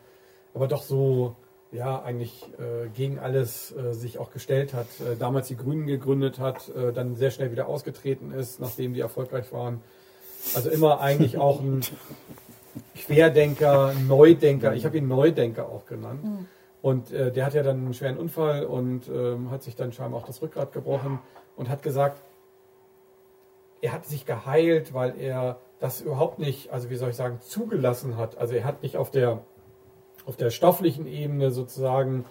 aber doch so ja eigentlich äh, gegen alles äh, sich auch gestellt hat, äh, damals die Grünen gegründet hat, äh, dann sehr schnell wieder ausgetreten ist, nachdem die erfolgreich waren. Also immer eigentlich auch ein Querdenker, Neudenker. Ich habe ihn Neudenker auch genannt. Und äh, der hat ja dann einen schweren Unfall und ähm, hat sich dann scheinbar auch das Rückgrat gebrochen und hat gesagt, er hat sich geheilt, weil er das überhaupt nicht, also wie soll ich sagen, zugelassen hat. Also er hat nicht auf der, auf der stofflichen Ebene sozusagen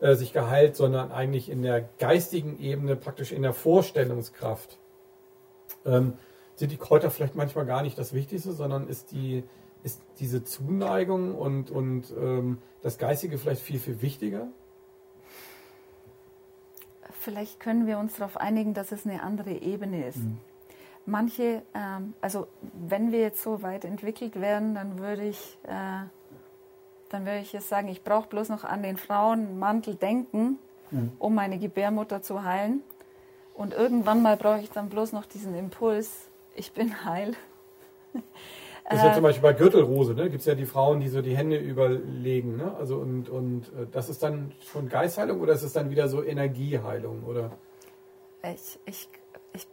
äh, sich geheilt, sondern eigentlich in der geistigen Ebene, praktisch in der Vorstellungskraft. Ähm, sind die Kräuter vielleicht manchmal gar nicht das Wichtigste, sondern ist die ist diese Zuneigung und, und ähm, das Geistige vielleicht viel, viel wichtiger? Vielleicht können wir uns darauf einigen, dass es eine andere Ebene ist. Mhm. Manche, ähm, also wenn wir jetzt so weit entwickelt werden, dann würde ich, äh, dann würde ich jetzt sagen, ich brauche bloß noch an den Frauenmantel denken, mhm. um meine Gebärmutter zu heilen. Und irgendwann mal brauche ich dann bloß noch diesen Impuls, ich bin heil. Das ist ja zum Beispiel bei Gürtelrose, ne? gibt es ja die Frauen, die so die Hände überlegen. Ne? Also und, und äh, das ist dann schon Geistheilung oder ist es dann wieder so Energieheilung? Oder? Ich, ich, ich,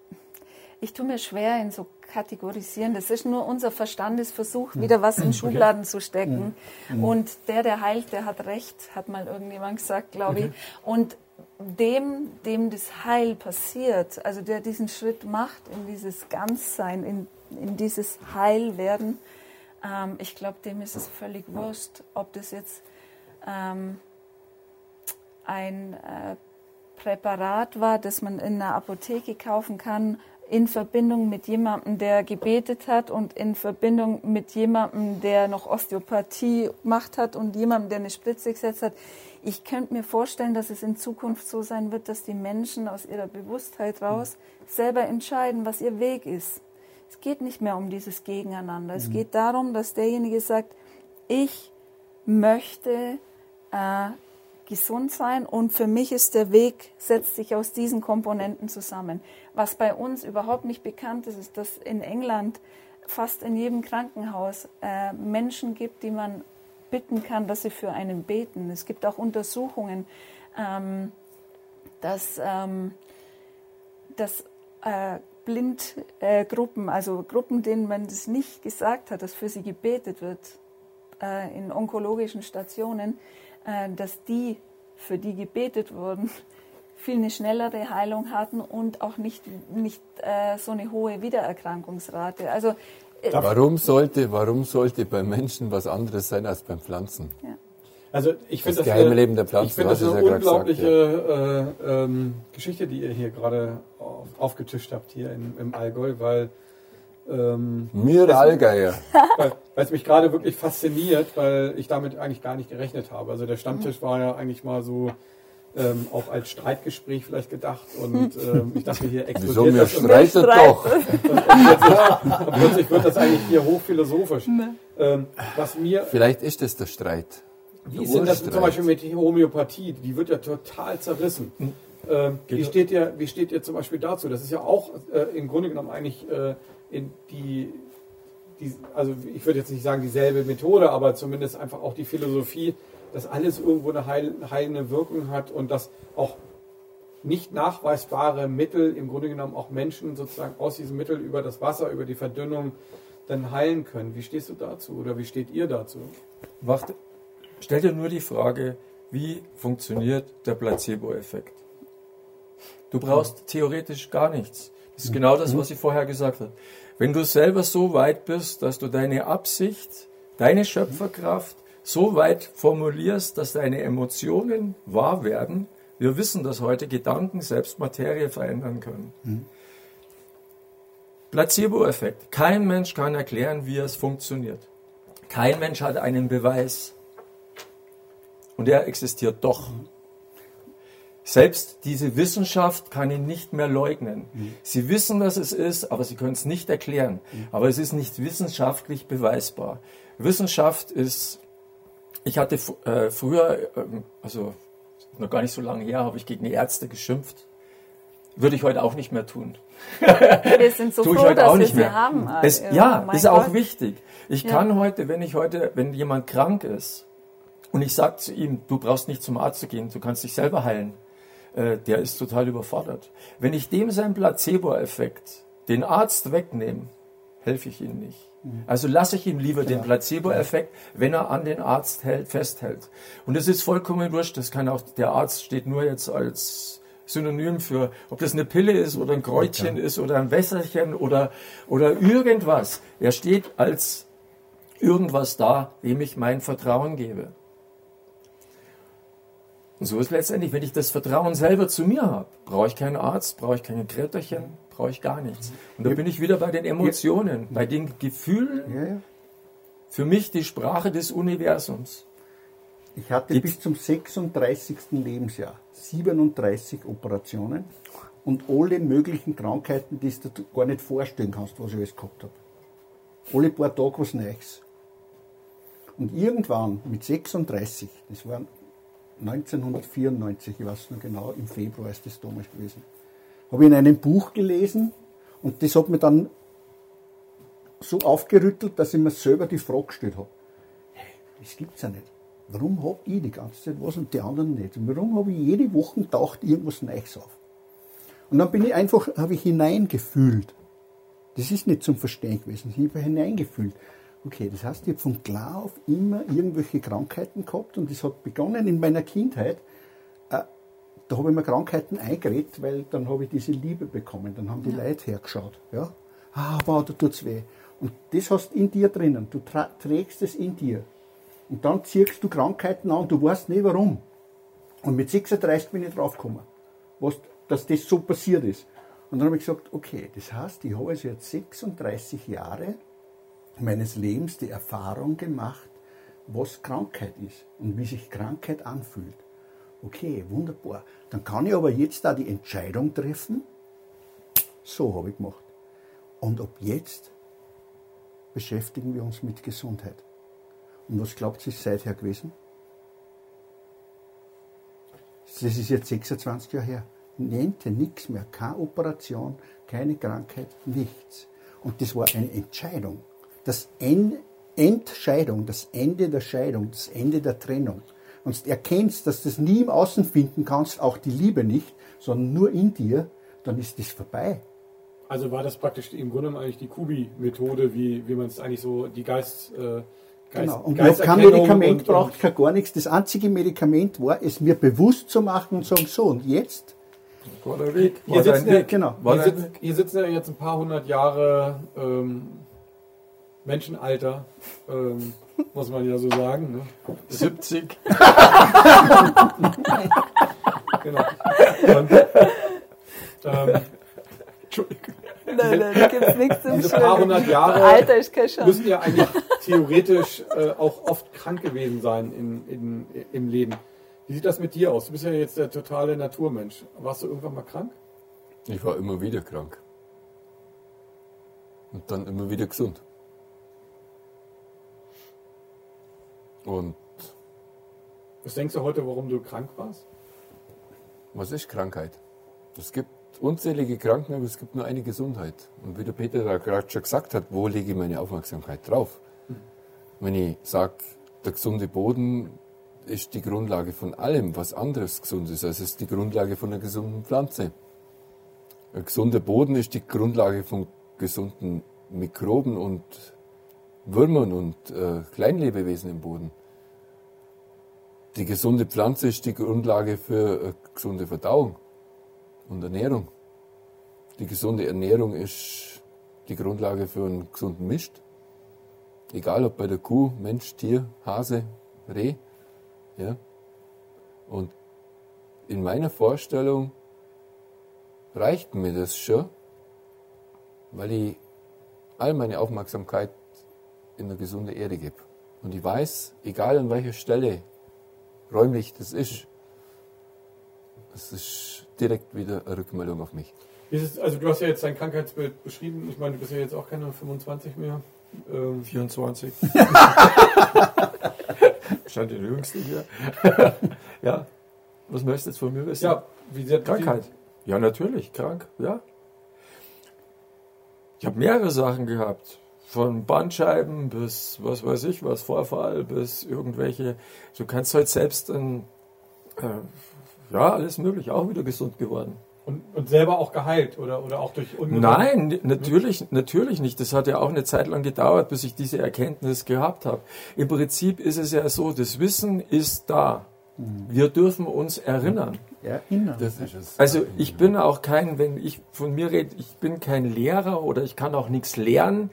ich tue mir schwer in so kategorisieren. Das ist nur unser Verstandesversuch, hm. wieder was in Schubladen okay. zu stecken. Mhm. Und der, der heilt, der hat recht, hat mal irgendjemand gesagt, glaube okay. ich. Und dem, dem das Heil passiert, also der diesen Schritt macht in dieses Ganzsein, in in dieses Heilwerden. Ähm, ich glaube, dem ist es völlig wurscht, ob das jetzt ähm, ein äh, Präparat war, das man in einer Apotheke kaufen kann, in Verbindung mit jemandem, der gebetet hat und in Verbindung mit jemandem, der noch Osteopathie gemacht hat und jemandem, der eine Spritze gesetzt hat. Ich könnte mir vorstellen, dass es in Zukunft so sein wird, dass die Menschen aus ihrer Bewusstheit raus selber entscheiden, was ihr Weg ist. Es geht nicht mehr um dieses Gegeneinander. Mhm. Es geht darum, dass derjenige sagt, ich möchte äh, gesund sein und für mich ist der Weg, setzt sich aus diesen Komponenten zusammen. Was bei uns überhaupt nicht bekannt ist, ist, dass in England fast in jedem Krankenhaus äh, Menschen gibt, die man bitten kann, dass sie für einen beten. Es gibt auch Untersuchungen, ähm, dass, ähm, dass äh, Blindgruppen, äh, also Gruppen, denen man das nicht gesagt hat, dass für sie gebetet wird äh, in onkologischen Stationen, dass die, für die gebetet wurden, viel eine schnellere Heilung hatten und auch nicht, nicht äh, so eine hohe Wiedererkrankungsrate. Also, äh, warum, sollte, warum sollte beim Menschen was anderes sein als beim Pflanzen? Ja. Also ich finde das, das geheime Leben der Pflanzen. Ich finde das eine unglaubliche gesagt, ja. äh, ähm, Geschichte, die ihr hier gerade auf, aufgetischt habt hier in, im Allgäu, weil ähm, Mir Allgeier. Weil, es mich gerade wirklich fasziniert, weil ich damit eigentlich gar nicht gerechnet habe. Also der Stammtisch war ja eigentlich mal so ähm, auch als Streitgespräch vielleicht gedacht und ähm, ich dachte hier explodiert Wieso, mir das streitet doch. Und, und, plötzlich, und, plötzlich, wird das eigentlich hier hochphilosophisch. Ne. Ähm, was mir vielleicht ist es der Streit. Wie ist denn das zum Beispiel mit Homöopathie? Die wird ja total zerrissen. Hm. Ähm, wie, steht ihr, wie steht ihr zum Beispiel dazu? Das ist ja auch äh, im Grunde genommen eigentlich äh, die, die, also ich würde jetzt nicht sagen dieselbe Methode, aber zumindest einfach auch die Philosophie, dass alles irgendwo eine heil, heilende Wirkung hat und dass auch nicht nachweisbare Mittel im Grunde genommen auch Menschen sozusagen aus diesem Mittel über das Wasser, über die Verdünnung dann heilen können. Wie stehst du dazu oder wie steht ihr dazu? Warte, Stell dir nur die Frage, wie funktioniert der Placebo-Effekt? Du brauchst theoretisch gar nichts. Das ist genau das, was ich vorher gesagt habe. Wenn du selber so weit bist, dass du deine Absicht, deine Schöpferkraft so weit formulierst, dass deine Emotionen wahr werden, wir wissen, dass heute Gedanken selbst Materie verändern können. Mhm. Placebo-Effekt. Kein Mensch kann erklären, wie es funktioniert. Kein Mensch hat einen Beweis. Und er existiert doch. Selbst diese Wissenschaft kann ihn nicht mehr leugnen. Sie wissen, dass es ist, aber sie können es nicht erklären. Aber es ist nicht wissenschaftlich beweisbar. Wissenschaft ist, ich hatte äh, früher, äh, also noch gar nicht so lange her, habe ich gegen die Ärzte geschimpft. Würde ich heute auch nicht mehr tun. Wir sind so froh, dass wir sie haben. Es, ja, oh ist Gott. auch wichtig. Ich ja. kann heute, wenn ich heute, wenn jemand krank ist, und ich sage zu ihm, du brauchst nicht zum Arzt zu gehen, du kannst dich selber heilen. Äh, der ist total überfordert. Wenn ich dem seinen Placebo-Effekt, den Arzt wegnehme, helfe ich ihm nicht. Mhm. Also lasse ich ihm lieber den Placebo-Effekt, wenn er an den Arzt hält, festhält. Und es ist vollkommen wurscht, das kann auch, der Arzt steht nur jetzt als Synonym für, ob das eine Pille ist oder ein Kräutchen ja. ist oder ein Wässerchen oder, oder irgendwas. Er steht als irgendwas da, dem ich mein Vertrauen gebe. Und so ist letztendlich, wenn ich das Vertrauen selber zu mir habe, brauche ich keinen Arzt, brauche ich keine Kräuterchen, brauche ich gar nichts. Und da bin ich wieder bei den Emotionen, bei den Gefühlen, für mich die Sprache des Universums. Ich hatte Die- bis zum 36. Lebensjahr 37 Operationen und alle möglichen Krankheiten, die du dir gar nicht vorstellen kannst, was ich alles gehabt habe. Alle paar Tage was Neues. Und irgendwann mit 36, das war 1994, ich weiß noch genau, im Februar ist das damals gewesen, habe ich in einem Buch gelesen und das hat mir dann so aufgerüttelt, dass ich mir selber die Frage gestellt habe. Das gibt's ja nicht. Warum habe ich die ganze Zeit was und die anderen nicht? Und warum habe ich jede Woche taucht irgendwas Neues auf? Und dann bin ich einfach, habe ich hineingefühlt. Das ist nicht zum Verstehen gewesen. Ich habe hineingefühlt. Okay, das heißt, ich habe von klar auf immer irgendwelche Krankheiten gehabt und das hat begonnen in meiner Kindheit. Äh, da habe ich mir Krankheiten eingeredet, weil dann habe ich diese Liebe bekommen. Dann haben die Leute hergeschaut. Ja? Ah, wow, da tut's weh. Und das hast in dir drinnen. Du trägst es in dir. Und dann ziehst du Krankheiten an, du weißt nicht warum. Und mit 36 bin ich draufgekommen, was, dass das so passiert ist. Und dann habe ich gesagt, okay, das heißt, ich habe also jetzt 36 Jahre meines Lebens die Erfahrung gemacht, was Krankheit ist und wie sich Krankheit anfühlt. Okay, wunderbar. Dann kann ich aber jetzt da die Entscheidung treffen, so habe ich gemacht. Und ab jetzt beschäftigen wir uns mit Gesundheit. Und was glaubt ihr, ist seither gewesen? Das ist jetzt 26 Jahre her. Nennte nichts mehr, keine Operation, keine Krankheit, nichts. Und das war eine Entscheidung. Das En- Entscheidung, das Ende der Scheidung, das Ende der Trennung. Und du erkennst, dass du das nie im Außen finden kannst, auch die Liebe nicht, sondern nur in dir, dann ist das vorbei. Also war das praktisch im Grunde genommen eigentlich die Kubi-Methode, wie, wie man es eigentlich so, die Geist, äh, Geist Genau. Und ich habe kein Medikament und- braucht, kein gar nichts. Das einzige Medikament war, es mir bewusst zu machen und sagen, so, und jetzt? War der Weg, Hier war sitzen, ja. Genau. Sitzen, hier sitzen ja jetzt ein paar hundert Jahre ähm, Menschenalter, ähm, muss man ja so sagen. Ne? 70. Genau. Und, ähm, Entschuldigung. Nein, nein, da gibt es nichts zum diese paar hundert. Jahre Alter Chance. müssen ja eigentlich theoretisch äh, auch oft krank gewesen sein in, in, im Leben. Wie sieht das mit dir aus? Du bist ja jetzt der totale Naturmensch. Warst du irgendwann mal krank? Ich war immer wieder krank. Und dann immer wieder gesund. Und Was denkst du heute, warum du krank warst? was ist Krankheit? Es gibt unzählige Kranken, aber es gibt nur eine Gesundheit. Und wie der Peter da gerade schon gesagt hat, wo lege ich meine Aufmerksamkeit drauf? Wenn ich sage, der gesunde Boden ist die Grundlage von allem, was anderes gesund ist. Also es ist die Grundlage von einer gesunden Pflanze. Ein gesunder Boden ist die Grundlage von gesunden Mikroben und Würmern und äh, Kleinlebewesen im Boden. Die gesunde Pflanze ist die Grundlage für eine gesunde Verdauung und Ernährung. Die gesunde Ernährung ist die Grundlage für einen gesunden Mist. Egal ob bei der Kuh, Mensch, Tier, Hase, Reh. Ja. Und in meiner Vorstellung reicht mir das schon, weil ich all meine Aufmerksamkeit in eine gesunde Erde gebe. Und ich weiß, egal an welcher Stelle räumlich das ist, das ist direkt wieder eine Rückmeldung auf mich. Es, also du hast ja jetzt dein Krankheitsbild beschrieben. Ich meine, du bist ja jetzt auch keine 25 mehr. Ähm, 24. Stand der Jüngste hier. ja. Was möchtest du jetzt von mir wissen? ja, wie sehr Krankheit. Ja, natürlich, krank, ja. Ich habe mehrere Sachen gehabt. Von Bandscheiben bis, was weiß ich, was Vorfall, bis irgendwelche. Du kannst halt selbst ein, äh, ja, alles möglich, auch wieder gesund geworden. Und, und selber auch geheilt oder, oder auch durch Ungesund- Nein, n- natürlich, natürlich nicht. Das hat ja auch eine Zeit lang gedauert, bis ich diese Erkenntnis gehabt habe. Im Prinzip ist es ja so, das Wissen ist da. Wir dürfen uns erinnern. Erinnern. Das ist es. Also ich bin auch kein, wenn ich von mir rede, ich bin kein Lehrer oder ich kann auch nichts lernen.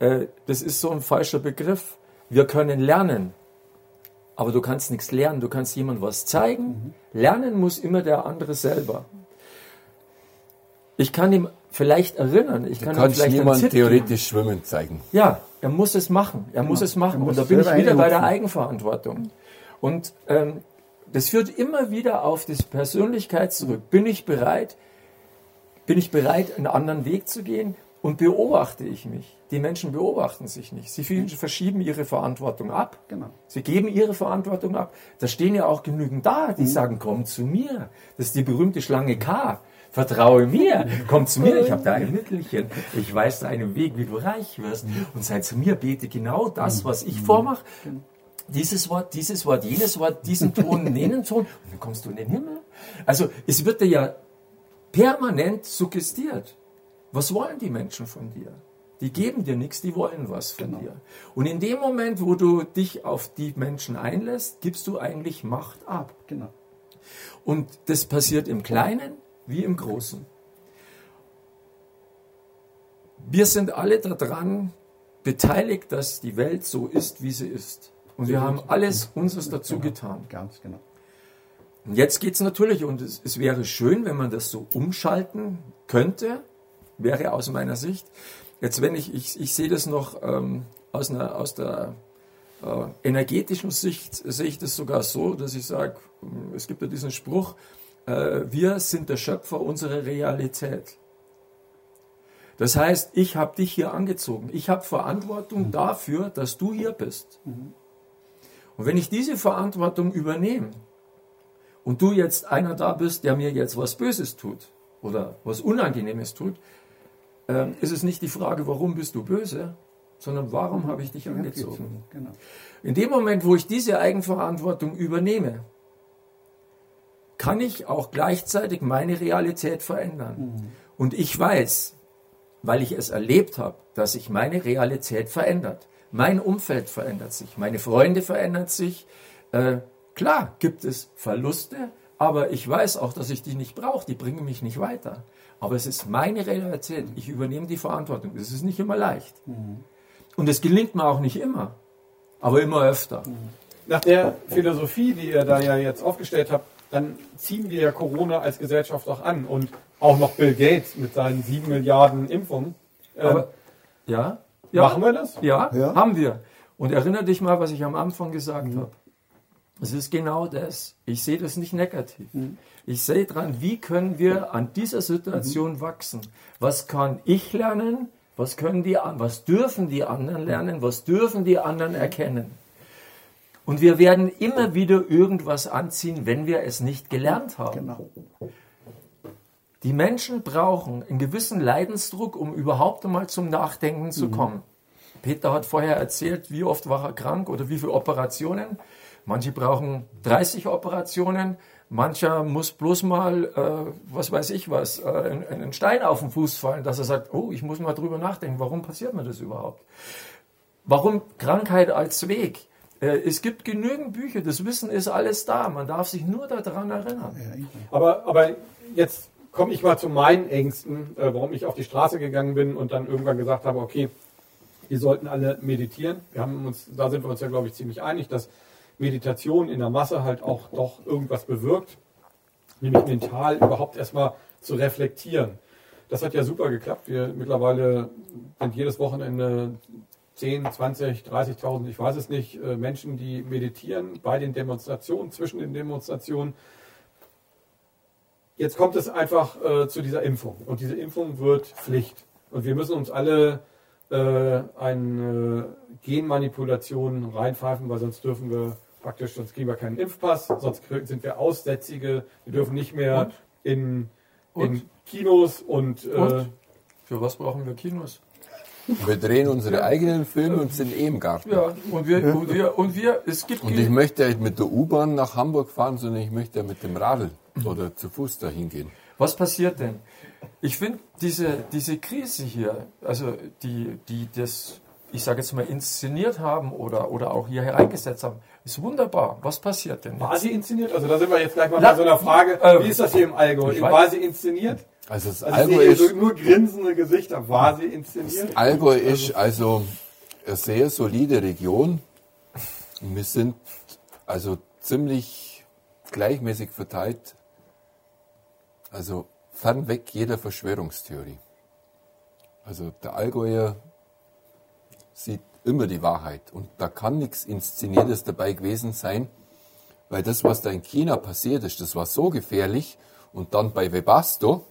Äh, Das ist so ein falscher Begriff. Wir können lernen. aber du kannst nichts lernen. Du kannst jemandem was zeigen. Lernen muss immer der andere selber. Ich kann ihm vielleicht erinnern, ich Du kann ihm kannst vielleicht einen niemand Tipp geben. theoretisch schwimmen zeigen. Ja, er muss es machen. Er muss es machen. Und da bin ich wieder bei der. Eigenverantwortung. Und ähm, das führt immer wieder auf das Persönlichkeit zurück. Bin ich bereit? Bin ich bereit, einen anderen Weg zu gehen? Und beobachte ich mich? Die Menschen beobachten sich nicht. Sie verschieben ihre Verantwortung ab. Genau. Sie geben ihre Verantwortung ab. Da stehen ja auch genügend da, die sagen, komm zu mir. Das ist die berühmte Schlange K. Vertraue mir, komm zu mir, ich habe da ein Mittelchen. Ich weiß da einen Weg, wie du reich wirst. Und sei zu mir, bete genau das, was ich vormache. Dieses Wort, dieses Wort, jenes Wort, diesen Ton, jenen Ton. Und dann kommst du in den Himmel. Also es wird dir ja permanent suggestiert. Was wollen die Menschen von dir? Die geben dir nichts, die wollen was von dir. Und in dem Moment, wo du dich auf die Menschen einlässt, gibst du eigentlich Macht ab. Genau. Und das passiert im Kleinen wie im Großen. Wir sind alle daran beteiligt, dass die Welt so ist, wie sie ist. Und wir haben alles Unseres dazu getan. Ganz genau. Und jetzt geht es natürlich, und es, es wäre schön, wenn man das so umschalten könnte, wäre aus meiner Sicht. Jetzt, wenn ich, ich, ich sehe das noch ähm, aus, einer, aus der äh, energetischen Sicht, sehe ich das sogar so, dass ich sage, es gibt ja diesen Spruch, äh, wir sind der Schöpfer unserer Realität. Das heißt, ich habe dich hier angezogen. Ich habe Verantwortung dafür, dass du hier bist. Und wenn ich diese Verantwortung übernehme und du jetzt einer da bist, der mir jetzt was Böses tut oder was Unangenehmes tut, ähm, ist es nicht die Frage, warum bist du böse, sondern warum habe ich dich angezogen. Genau. In dem Moment, wo ich diese Eigenverantwortung übernehme, kann ich auch gleichzeitig meine Realität verändern. Und ich weiß, weil ich es erlebt habe, dass sich meine Realität verändert. Mein Umfeld verändert sich, meine Freunde verändern sich. Äh, klar gibt es Verluste, aber ich weiß auch, dass ich die nicht brauche, die bringen mich nicht weiter. Aber es ist meine Realität, ich übernehme die Verantwortung. Das ist nicht immer leicht. Und es gelingt mir auch nicht immer, aber immer öfter. Nach der Philosophie, die ihr da ja jetzt aufgestellt habt, dann ziehen wir ja Corona als Gesellschaft auch an und auch noch Bill Gates mit seinen sieben Milliarden Impfungen. Ähm, Aber, ja? ja? Machen wir das? Ja, Ja. haben wir. Und erinnere dich mal, was ich am Anfang gesagt habe. Es ist genau das. Ich sehe das nicht negativ. Ich sehe dran, wie können wir an dieser Situation wachsen? Was kann ich lernen? Was können die, was dürfen die anderen lernen? Was dürfen die anderen erkennen? Und wir werden immer wieder irgendwas anziehen, wenn wir es nicht gelernt haben. Genau. Die Menschen brauchen einen gewissen Leidensdruck, um überhaupt einmal zum Nachdenken zu kommen. Peter hat vorher erzählt, wie oft war er krank oder wie viele Operationen. Manche brauchen 30 Operationen, mancher muss bloß mal, äh, was weiß ich was, äh, einen, Stein auf den Fuß fallen, dass er sagt, oh, ich muss mal drüber nachdenken, warum passiert mir das überhaupt? Warum Krankheit als Weg? Äh, es gibt genügend Bücher, das Wissen ist alles da, man darf sich nur daran erinnern. Aber, aber jetzt komme ich mal zu meinen Ängsten, äh, warum ich auf die Straße gegangen bin und dann irgendwann gesagt habe, okay, wir sollten alle meditieren. Wir haben uns, da sind wir uns ja, glaube ich, ziemlich einig, dass Meditation in der Masse halt auch doch irgendwas bewirkt, nämlich mental überhaupt erstmal zu reflektieren. Das hat ja super geklappt. Wir mittlerweile sind jedes Wochenende 10, 20, 30.000, ich weiß es nicht, äh, Menschen, die meditieren bei den Demonstrationen, zwischen den Demonstrationen. Jetzt kommt es einfach äh, zu dieser Impfung und diese Impfung wird Pflicht. Und wir müssen uns alle äh, eine Genmanipulation reinpfeifen, weil sonst dürfen wir praktisch, sonst kriegen wir keinen Impfpass, sonst sind wir Aussätzige, wir dürfen nicht mehr Und? in, in Und? Kinos und, äh, Und? Für was brauchen wir Kinos? Wir drehen unsere eigenen Filme und sind eh im Garten. Ja, und wir, und wir, und wir, es gibt Und ich möchte nicht mit der U-Bahn nach Hamburg fahren, sondern ich möchte ja mit dem Radl oder zu Fuß dahin gehen. Was passiert denn? Ich finde diese, diese Krise hier, also die, die das, ich sage jetzt mal, inszeniert haben oder, oder auch hier hereingesetzt haben, ist wunderbar. Was passiert denn war jetzt? sie inszeniert? Also da sind wir jetzt gleich mal Na, bei so einer Frage, äh, wie ist das hier im Allgäu? War sie inszeniert? Also das Also Allgäu ist, hier nur grinsende Gesichter. War sie inszeniert? Allgäu ist also eine sehr solide Region. Wir sind also ziemlich gleichmäßig verteilt. Also fernweg jeder Verschwörungstheorie. Also der Allgäuer sieht immer die Wahrheit und da kann nichts Inszeniertes dabei gewesen sein, weil das, was da in China passiert ist, das war so gefährlich und dann bei Webasto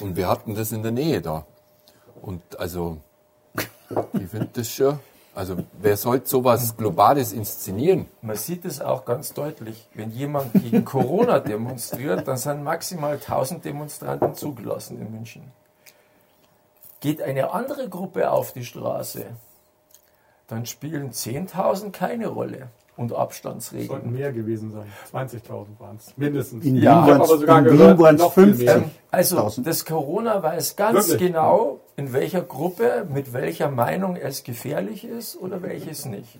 und wir hatten das in der Nähe da. Und also, ich finde das schon, also wer sollte sowas Globales inszenieren? Man sieht es auch ganz deutlich. Wenn jemand gegen Corona demonstriert, dann sind maximal 1000 Demonstranten zugelassen in München. Geht eine andere Gruppe auf die Straße, dann spielen 10.000 keine Rolle und Sollten Abstandsregeln. mehr gewesen sein. 20.000 waren es. Mindestens. In Ja, Wien waren es gehört, noch viel 50. mehr. Also 1000. das Corona weiß ganz Wirklich? genau, in welcher Gruppe, mit welcher Meinung es gefährlich ist oder welches nicht.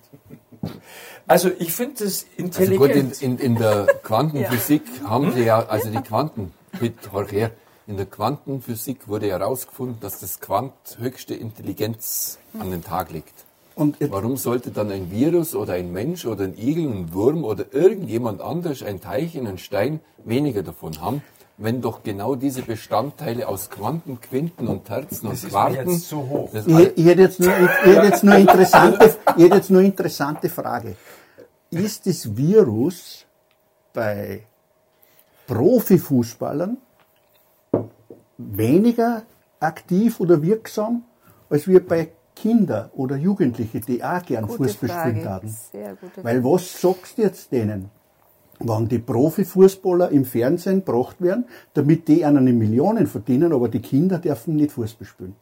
Also ich finde es Also gut, in, intelligent. in, in der Quantenphysik haben sie ja, also die Quanten, bitte, horch her, in der Quantenphysik wurde ja herausgefunden, dass das Quant höchste Intelligenz an den Tag legt. Und Warum sollte dann ein Virus oder ein Mensch oder ein Igel, ein Wurm oder irgendjemand anders, ein Teilchen, ein Stein weniger davon haben, wenn doch genau diese Bestandteile aus Quanten, Quinten und Terzen das und ist mir Quarten, jetzt zu hoch. das ich, ich hätte jetzt nur, ich, ich hätte jetzt nur interessante, ich hätte jetzt nur interessante Frage. Ist das Virus bei Profifußballern weniger aktiv oder wirksam als wir bei Kinder oder Jugendlichen, die auch gern Gute Fußball Frage. spielen haben? Sehr gute Weil was sagst du jetzt denen? Wenn die Profifußballer im Fernsehen gebracht werden, damit die einen Millionen verdienen, aber die Kinder dürfen nicht Fußball spielen.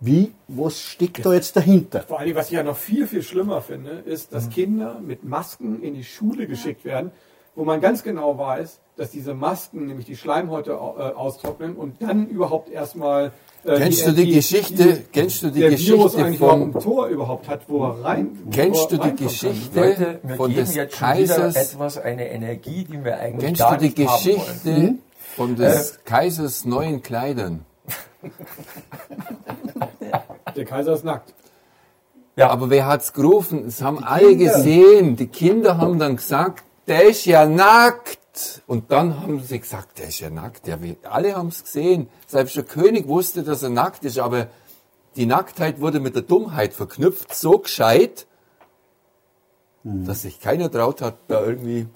Wie, was steckt da jetzt dahinter? Vor allem, was ich ja noch viel, viel schlimmer finde, ist, dass Kinder mit Masken in die Schule geschickt werden, wo man ganz genau weiß, dass diese Masken nämlich die Schleimhäute äh, austrocknen und dann überhaupt erstmal. Äh, Kennst du die Geschichte- kennst du die Geschichte vom- Tor überhaupt hat, wo er rein. Kennst du die Geschichte? Leute, wir von geben des Kaisers- wieder etwas, eine Energie, die wir eigentlich Kennst gar du die. Geschichte von des Kaisers neuen Kleidern? Der Kaiser ist nackt. Ja, aber wer hat's gerufen? Es haben alle gesehen. Die Kinder haben dann gesagt, der ist ja nackt. Und dann haben sie gesagt, der ist ja nackt. Ja, alle haben's gesehen. Selbst der König wusste, dass er nackt ist, aber die Nacktheit wurde mit der Dummheit verknüpft, so gescheit, dass sich keiner traut hat, da irgendwie.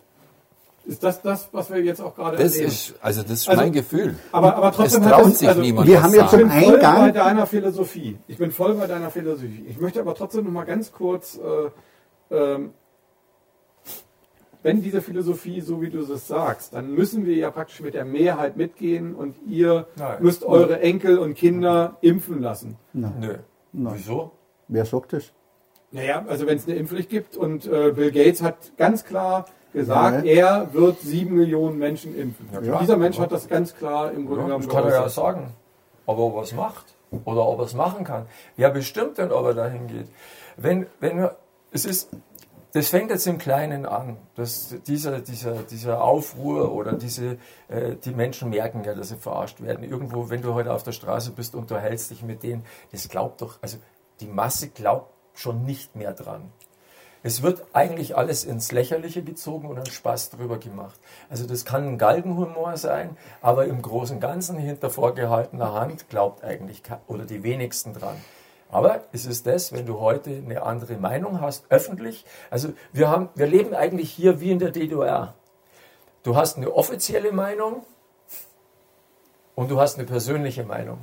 Ist das das, was wir jetzt auch gerade Das erleben? ist, also das ist Also, mein Gefühl. aber, aber Es trotzdem traut hat es, sich also, niemand. wir haben jetzt Ich bin voll bei deiner Philosophie. Ich bin voll bei deiner Philosophie. Ich möchte aber trotzdem noch mal ganz kurz, äh, ähm, wenn diese Philosophie, so wie du es sagst, dann müssen wir ja praktisch mit der Mehrheit mitgehen und ihr Nein. müsst eure Enkel und Kinder impfen lassen. Nö. Nein. Wieso? wer sagt das? Naja, also wenn es eine Impfpflicht gibt und äh, Bill Gates hat ganz klar gesagt, Ja. er wird sieben Millionen Menschen impfen. klar. Dieser Mensch hat das ganz klar im Grunde Ja, genommen das kann er ja sagen. Aber ob er es macht oder ob er es machen kann. Wer bestimmt denn, ob er dahin geht? Wenn, wenn wir, es ist, das fängt jetzt im Kleinen an. dass dieser, dieser, dieser Aufruhr oder diese, äh, die Menschen merken ja, dass sie verarscht werden. Irgendwo, wenn du heute auf der Straße bist und du hältst dich mit denen, das glaubt doch, also die Masse glaubt schon nicht mehr dran. Es wird eigentlich alles ins Lächerliche gezogen und ein Spaß drüber gemacht. Also das kann ein Galgenhumor sein, aber im Großen und Ganzen hinter vorgehaltener Hand glaubt eigentlich oder die wenigsten dran. Aber es ist das, wenn du heute eine andere Meinung hast, öffentlich. Also wir haben, wir leben eigentlich hier wie in der DDR. Du hast eine offizielle Meinung und du hast eine persönliche Meinung.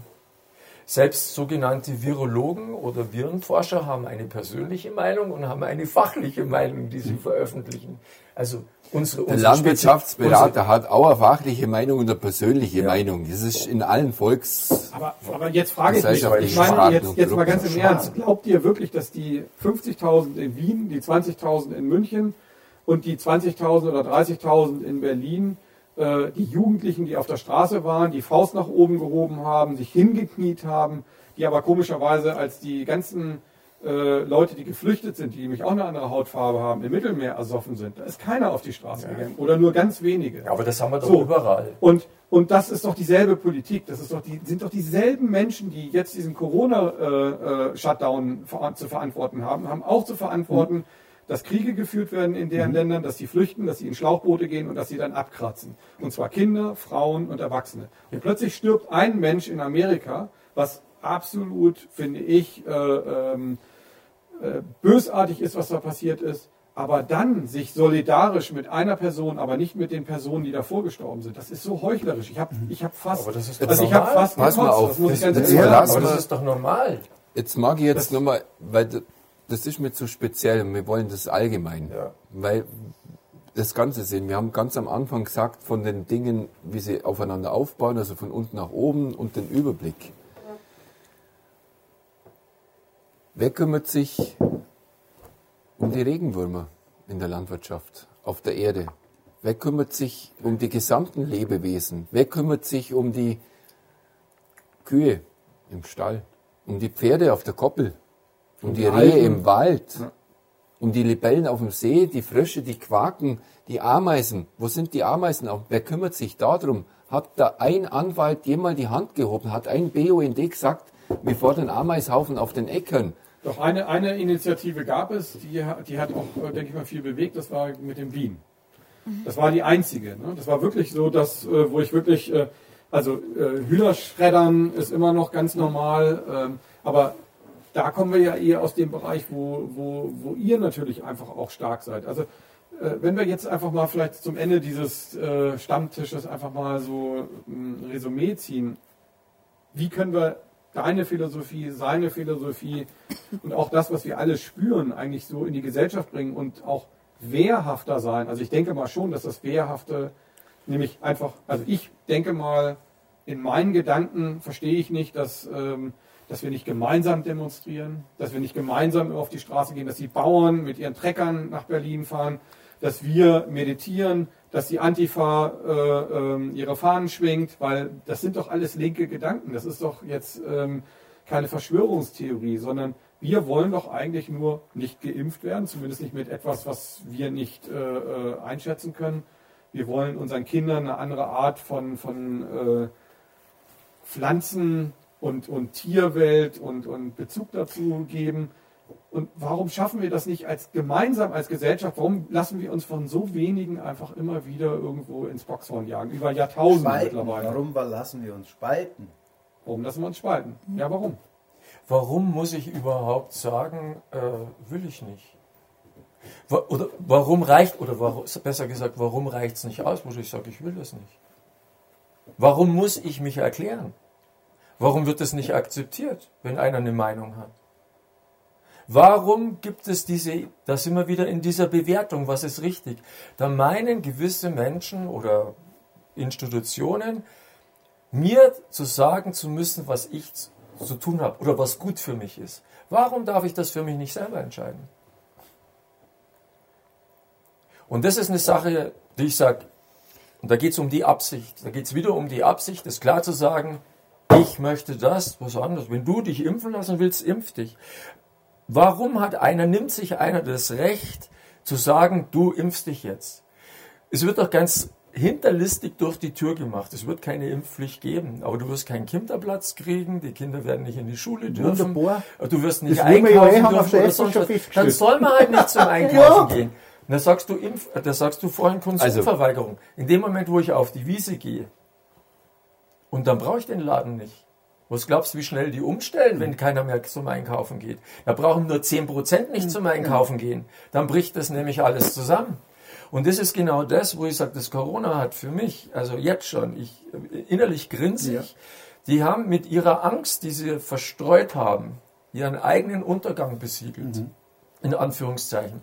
Selbst sogenannte Virologen oder Virenforscher haben eine persönliche Meinung und haben eine fachliche Meinung, die sie veröffentlichen. Also unsere, Der unsere Landwirtschaftsberater hat auch eine fachliche Meinung und eine persönliche Meinung. Das ist in allen Volks... Aber, aber jetzt frage ich mich, ich meine jetzt, jetzt mal ganz im Ernst, glaubt ihr wirklich, dass die 50.000 in Wien, die 20.000 in München und die 20.000 oder 30.000 in Berlin, äh, die Jugendlichen, die auf der Straße waren, die Faust nach oben gehoben haben, sich hingekniet haben, die aber komischerweise als die ganzen äh, Leute, die geflüchtet sind, die nämlich auch eine andere Hautfarbe haben, im Mittelmeer ersoffen sind, da ist keiner auf die Straße gegangen oder nur ganz wenige. Ja, aber das haben wir doch So. überall. Und, und das ist doch dieselbe Politik. Das ist doch die, sind doch dieselben Menschen, die jetzt diesen Corona-Shutdown ver zu verantworten haben, haben auch zu verantworten, dass Kriege geführt werden in deren Ländern, dass sie flüchten, dass sie in Schlauchboote gehen und dass sie dann abkratzen. Und zwar Kinder, Frauen und Erwachsene. Und plötzlich stirbt ein Mensch in Amerika, was absolut, finde ich, äh, ähm, äh, bösartig ist, was da passiert ist. Aber dann sich solidarisch mit einer Person, aber nicht mit den Personen, die davor gestorben sind, das ist so heuchlerisch. Ich habe ich hab fast, Aber das ist doch also ich habe normal. fast Pass mal auf. das muss ich Das- ganz das- ehrlich ja, Aber das ist doch normal. Jetzt mag ich jetzt nochmal, weil das ist mir zu speziell und wir wollen das allgemein. Ja. Weil das Ganze sehen, wir haben ganz am Anfang gesagt, von den Dingen, wie sie aufeinander aufbauen, also von unten nach oben und den Überblick. Wer kümmert sich um die Regenwürmer in der Landwirtschaft auf der Erde? Wer kümmert sich um die gesamten Lebewesen? Wer kümmert sich um die Kühe im Stall? Um die Pferde auf der Koppel? Um die die Rehe im Wald? Ja. Um die Libellen auf dem See, die Frösche, die Quaken, die Ameisen. Wo sind die Ameisen? Wer kümmert sich darum? Hat da ein Anwalt jemals die Hand gehoben? Hat ein BUND gesagt, wir fordern Ameishaufen auf den Äckern? Doch eine, eine Initiative gab es, die, die hat auch, äh, denke ich mal, viel bewegt, das war mit dem Bienen. Das war die einzige. Ne? Das war wirklich so, dass, äh, wo ich wirklich, äh, also Hühnerschreddern ist immer noch ganz normal, ähm, aber da kommen wir ja eher aus dem Bereich, wo, wo, wo ihr natürlich einfach auch stark seid. Also wenn wir jetzt einfach mal vielleicht zum Ende dieses Stammtisches einfach mal so ein Resümee ziehen, wie können wir deine Philosophie, seine Philosophie und auch das, was wir alle spüren, eigentlich so in die Gesellschaft bringen und auch wehrhafter sein. Also ich denke mal schon, dass das Wehrhafte, nämlich einfach, also ich denke mal, in meinen Gedanken verstehe ich nicht, dass, ähm, dass wir nicht gemeinsam demonstrieren, dass wir nicht gemeinsam auf die Straße gehen, dass die Bauern mit ihren Treckern nach Berlin fahren, dass wir meditieren, dass die Antifa äh, ähm, ihre Fahnen schwingt, weil das sind doch alles linke Gedanken. Das ist doch jetzt ähm, keine Verschwörungstheorie, sondern wir wollen doch eigentlich nur nicht geimpft werden, zumindest nicht mit etwas, was wir nicht äh, äh, einschätzen können. Wir wollen unseren Kindern eine andere Art von, von äh, Pflanzen und, und Tierwelt und, und Bezug dazu geben. Und warum schaffen wir das nicht als gemeinsam als Gesellschaft? Warum lassen wir uns von so wenigen einfach immer wieder irgendwo ins Boxhorn jagen? Über Jahrtausende Spalten. mittlerweile. Warum lassen wir uns spalten? Warum lassen wir uns spalten? Ja, warum? Warum muss ich überhaupt sagen, äh, will ich nicht? Oder warum reicht, oder warum, besser gesagt, warum reicht es nicht aus, wo ich sage, ich will das nicht? Warum muss ich mich erklären? Warum wird es nicht akzeptiert, wenn einer eine Meinung hat? Warum gibt es diese, da sind wir wieder in dieser Bewertung, was ist richtig? Da meinen gewisse Menschen oder Institutionen, mir zu sagen zu müssen, was ich zu zu tun habe oder was gut für mich ist. Warum darf ich das für mich nicht selber entscheiden? Und das ist eine Sache, die ich sage, und da geht es um die Absicht. Da geht es wieder um die Absicht, es klar zu sagen, ich möchte das, was anderes. Wenn du dich impfen lassen willst, impf dich. Warum hat einer, nimmt sich einer das Recht zu sagen, du impfst dich jetzt? Es wird doch ganz hinterlistig durch die Tür gemacht. Es wird keine Impfpflicht geben, aber du wirst keinen Kinderplatz kriegen, die Kinder werden nicht in die Schule dürfen, Wunderbar. du wirst nicht Das ja einkaufen auf dürfen der oder sonst schon was. Dann soll man halt nicht zum Einkaufen gehen. Und da sagst du Impf, da sagst du vorhin Konsumverweigerung. In dem Moment, wo ich auf die Wiese gehe, und dann brauche ich den Laden nicht. Was glaubst du, wie schnell die umstellen, wenn keiner mehr zum Einkaufen geht? Da brauchen nur 10% nicht zum Einkaufen gehen. Dann bricht das nämlich alles zusammen. Und das ist genau das, wo ich sage, das Corona hat für mich, also jetzt schon, ich innerlich grinse ich, die haben mit ihrer Angst, die sie verstreut haben, ihren eigenen Untergang besiegelt. In Anführungszeichen.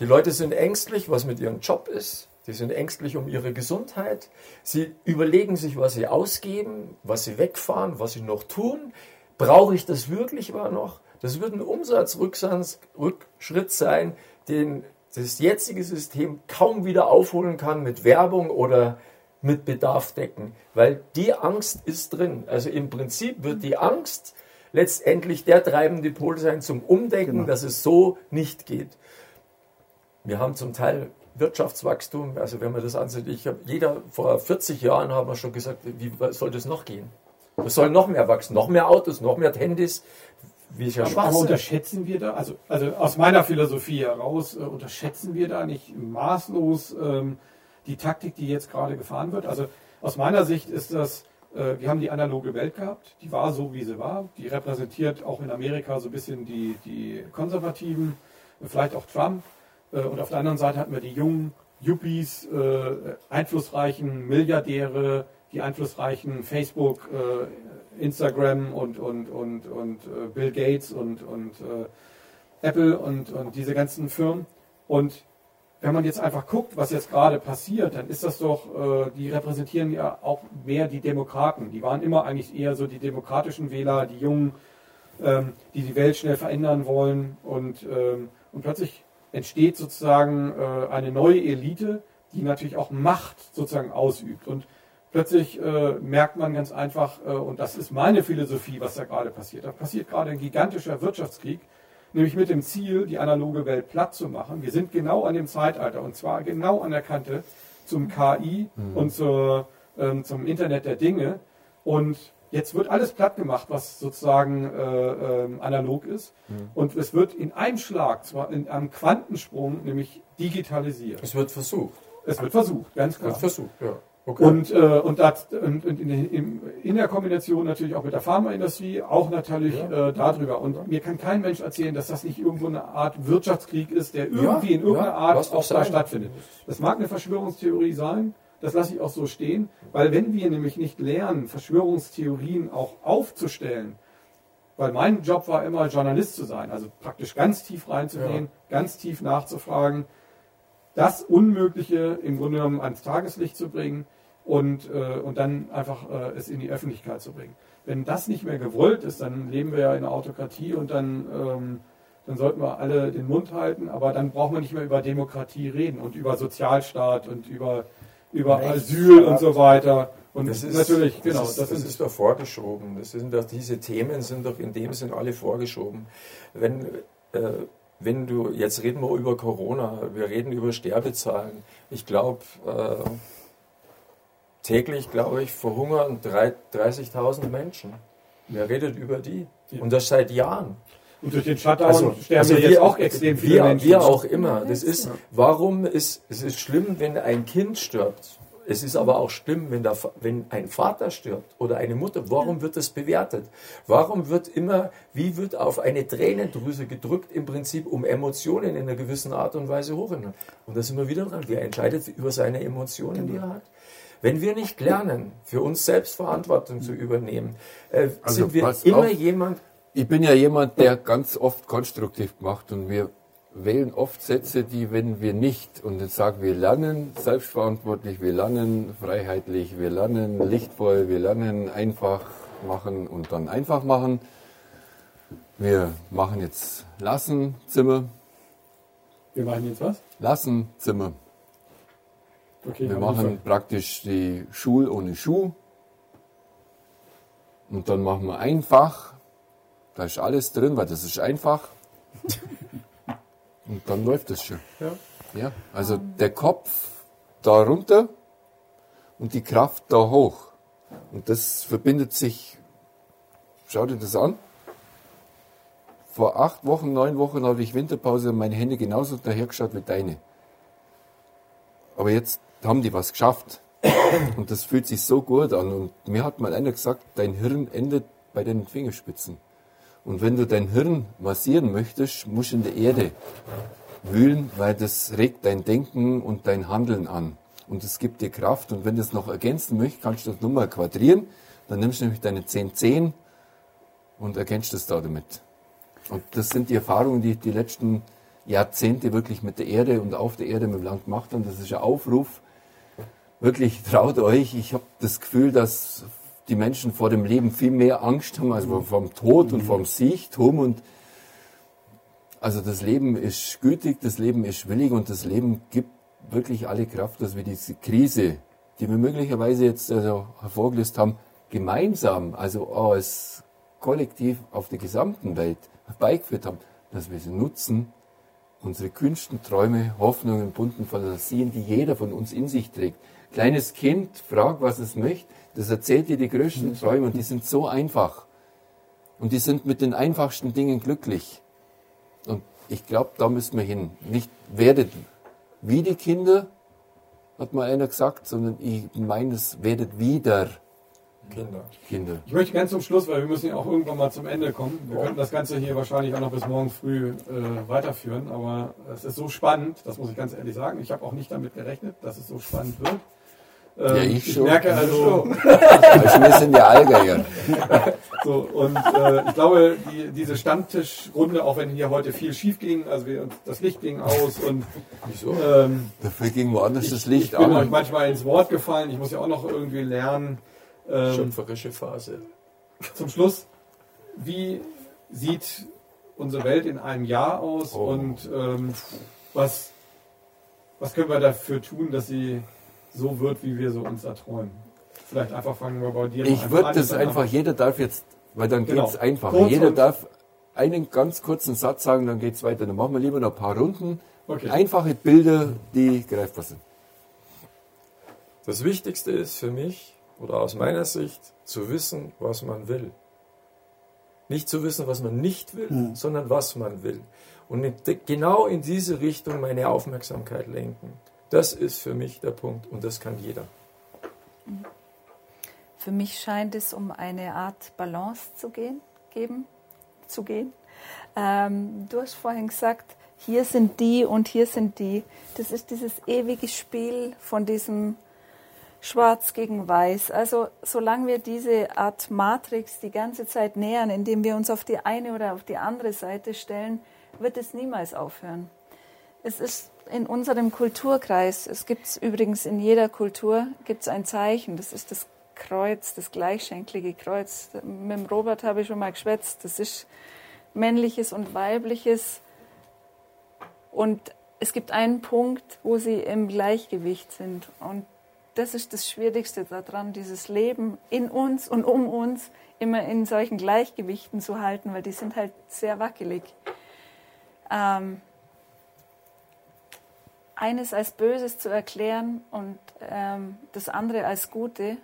Die Leute sind ängstlich, was mit ihrem Job ist. Die sind ängstlich um ihre Gesundheit. Sie überlegen sich, was sie ausgeben, was sie wegfahren, was sie noch tun. Brauche ich das wirklich mal noch? Das wird ein Umsatzrückschritt sein, den das jetzige System kaum wieder aufholen kann mit Werbung oder mit Bedarf decken, weil die Angst ist drin. Also im Prinzip wird die Angst letztendlich der treibende Pol sein zum Umdenken, dass es so nicht geht. Wir haben zum Teil Wirtschaftswachstum, also wenn man das ansieht, ich habe jeder vor 40 Jahren haben wir schon gesagt, wie soll das noch gehen? Es soll noch mehr wachsen, noch mehr Autos, noch mehr Handys. wie ja Aber, aber unterschätzen wir da, also, also aus meiner Philosophie heraus, äh, unterschätzen wir da nicht maßlos ähm, die Taktik, die jetzt gerade gefahren wird? Also aus meiner Sicht ist das, äh, wir haben die analoge Welt gehabt, die war so, wie sie war, die repräsentiert auch in Amerika so ein bisschen die, die Konservativen, vielleicht auch Trump. Äh, und auf der anderen Seite hatten wir die jungen Yuppies, äh, einflussreichen Milliardäre, die einflussreichen Facebook, äh, Instagram und, und, und, und äh, Bill Gates und, und äh, Apple und, und diese ganzen Firmen. Und wenn man jetzt einfach guckt, was jetzt gerade passiert, dann ist das doch, äh, die repräsentieren ja auch mehr die Demokraten. Die waren immer eigentlich eher so die demokratischen Wähler, die Jungen, ähm, die die Welt schnell verändern wollen. Und, ähm, und plötzlich entsteht sozusagen äh, eine neue Elite, die natürlich auch Macht sozusagen ausübt. Und plötzlich äh, merkt man ganz einfach, äh, und das ist meine Philosophie, was da gerade passiert. Da passiert gerade ein gigantischer Wirtschaftskrieg, nämlich mit dem Ziel, die analoge Welt platt zu machen. Wir sind genau an dem Zeitalter, und zwar genau an der Kante zum KI und zur, ähm, zum Internet der Dinge. Und jetzt wird alles platt gemacht, was sozusagen äh, ähm, analog ist. Und es wird in einem Schlag, zwar in einem Quantensprung, nämlich digitalisiert. Es wird versucht. Es wird versucht, ganz klar. Wird versucht, ja. Okay. Und, äh, und, das, und, und in, in, der Kombination natürlich auch mit der Pharmaindustrie, auch natürlich äh, darüber. Und mir kann kein Mensch erzählen, dass das nicht irgendwo eine Art Wirtschaftskrieg ist, der irgendwie in irgendeiner ja, Art auch da stattfindet. Das mag eine Verschwörungstheorie sein, das lasse ich auch so stehen, weil wenn wir nämlich nicht lernen, Verschwörungstheorien auch aufzustellen, weil mein Job war immer Journalist zu sein, also praktisch ganz tief reinzugehen, ganz tief nachzufragen, das Unmögliche im Grunde genommen ans Tageslicht zu bringen und, äh, und dann einfach äh, es in die Öffentlichkeit zu bringen. Wenn das nicht mehr gewollt ist, dann leben wir ja in einer Autokratie und dann, ähm, dann sollten wir alle den Mund halten, aber dann braucht man nicht mehr über Demokratie reden und über Sozialstaat und über, über Asyl und so weiter. Und Das ist natürlich, genau, das ist, das das ist doch vorgeschoben. Das sind doch, diese Themen sind doch in dem Sinn alle vorgeschoben. Wenn, äh, wenn du, jetzt reden wir über Corona, wir reden über Sterbezahlen. Ich glaube, äh, täglich, glaube ich, verhungern drei- 30.000 Menschen. Wer redet über die? Und das seit Jahren. Und durch den Shutdown Also, sterben also wir jetzt auch extrem viele wir, Menschen. wir auch immer. Das ist, warum ist, es ist schlimm, wenn ein Kind stirbt. Es ist aber auch schlimm, wenn, der, wenn ein Vater stirbt oder eine Mutter. Warum wird das bewertet? Warum wird immer, wie wird auf eine Tränendrüse gedrückt, im Prinzip, um Emotionen in einer gewissen Art und Weise hochzunehmen? Und da sind wir wieder dran. Wer entscheidet über seine Emotionen, die er hat? Wenn wir nicht lernen, für uns selbst Verantwortung zu übernehmen, äh, Also sind wir immer auf. jemand, Ich bin ja jemand, der ganz oft konstruktiv macht und wir wählen oft Sätze, die, wenn wir nicht, und jetzt sagen wir lernen selbstverantwortlich, wir lernen freiheitlich, wir lernen lichtvoll, wir lernen einfach machen und dann einfach machen. Wir machen jetzt Lassen Zimmer, wir machen jetzt was? Lassen Zimmer. Okay, Wir machen praktisch die Schul ohne Schuh. Und dann machen wir einfach. Da ist alles drin, weil das ist einfach. Und dann läuft das schon. Ja. Ja, also der Kopf da runter und die Kraft da hoch. Und das verbindet sich, schau dir das an. Vor acht Wochen, neun Wochen hatte ich Winterpause und meine Hände genauso dahergeschaut wie deine. Aber jetzt haben die was geschafft. Und das fühlt sich so gut an. Und mir hat mal einer gesagt, dein Hirn endet bei den Fingerspitzen. Und wenn du dein Hirn massieren möchtest, musst du in der Erde wühlen, weil das regt dein Denken und dein Handeln an. Und es gibt dir Kraft. Und wenn du es noch ergänzen möchtest, kannst du das nur mal quadrieren. Dann nimmst du nämlich deine 10 10 und ergänzt es da damit. Und das sind die Erfahrungen, die ich die letzten Jahrzehnte wirklich mit der Erde und auf der Erde mit dem Land gemacht habe. Das ist ein Aufruf. Wirklich traut euch. Ich habe das Gefühl, dass die Menschen vor dem Leben viel mehr Angst haben, also vom Tod und vom Siechtum. Und also das Leben ist gütig, das Leben ist willig und das Leben gibt wirklich alle Kraft, dass wir diese Krise, die wir möglicherweise jetzt also hervorgelistet haben, gemeinsam, also als Kollektiv auf der gesamten Welt herbeigeführt haben, dass wir sie nutzen, unsere kühnsten Träume, Hoffnungen, bunten Fantasien, die jeder von uns in sich trägt. Kleines Kind fragt, was es möchte, das erzählt dir die größten Träume und die sind so einfach. Und die sind mit den einfachsten Dingen glücklich. Und ich glaube, da müssen wir hin. Nicht werdet wie die Kinder, hat mal einer gesagt, sondern ich meine, es werdet wieder Kinder. Kinder. Ich möchte ganz zum Schluss, weil wir müssen ja auch irgendwann mal zum Ende kommen. Wir könnten das Ganze hier wahrscheinlich auch noch bis morgen früh äh, weiterführen, aber es ist so spannend, das muss ich ganz ehrlich sagen. Ich habe auch nicht damit gerechnet, dass es so spannend wird. Ähm, Ja, ich schon. merke also, Also wir sind ja Allgeier. so, und äh, ich glaube, die, diese Stammtischrunde, auch wenn hier heute viel schief ging, also wir, das Licht ging aus und Wieso? ähm, Dafür ging woanders das ich Licht bin euch an. manchmal ins Wort gefallen. Ich muss ja auch noch irgendwie lernen. Ähm, Schöpferische Phase. zum Schluss, wie sieht unsere Welt in einem Jahr aus Oh. und ähm, was, was können wir dafür tun, dass sie so wird, wie wir so uns erträumen? Vielleicht einfach fangen wir bei dir mal Ich würde an, das einfach, jeder darf jetzt, weil dann Genau. geht's einfach. Kurz Jeder darf einen ganz kurzen Satz sagen, dann geht's weiter. Dann machen wir lieber noch ein paar Runden. Okay. Einfache Bilder, die greifbar sind. Das Wichtigste ist für mich oder aus meiner Sicht zu wissen, was man will. Nicht zu wissen, was man nicht will, sondern was man will. Und genau in diese Richtung meine Aufmerksamkeit lenken. Das ist für mich der Punkt und das kann jeder. Für mich scheint es um eine Art Balance zu gehen, geben, zu gehen. Ähm, du hast vorhin gesagt, hier sind die und hier sind die. Das ist dieses ewige Spiel von diesem Schwarz gegen Weiß. Also solange wir diese Art Matrix die ganze Zeit nähern, indem wir uns auf die eine oder auf die andere Seite stellen, wird es niemals aufhören. Es ist in unserem Kulturkreis, es gibt übrigens in jeder Kultur, gibt es ein Zeichen, das ist das Kreuz, das gleichschenklige Kreuz. Mit dem Robert habe ich schon mal geschwätzt, das ist männliches und weibliches. Und es gibt einen Punkt, wo sie im Gleichgewicht sind. Und das ist das Schwierigste daran, dieses Leben in uns und um uns immer in solchen Gleichgewichten zu halten, weil die sind halt sehr wackelig. Ähm, eines als Böses zu erklären und ähm, das andere als Gute,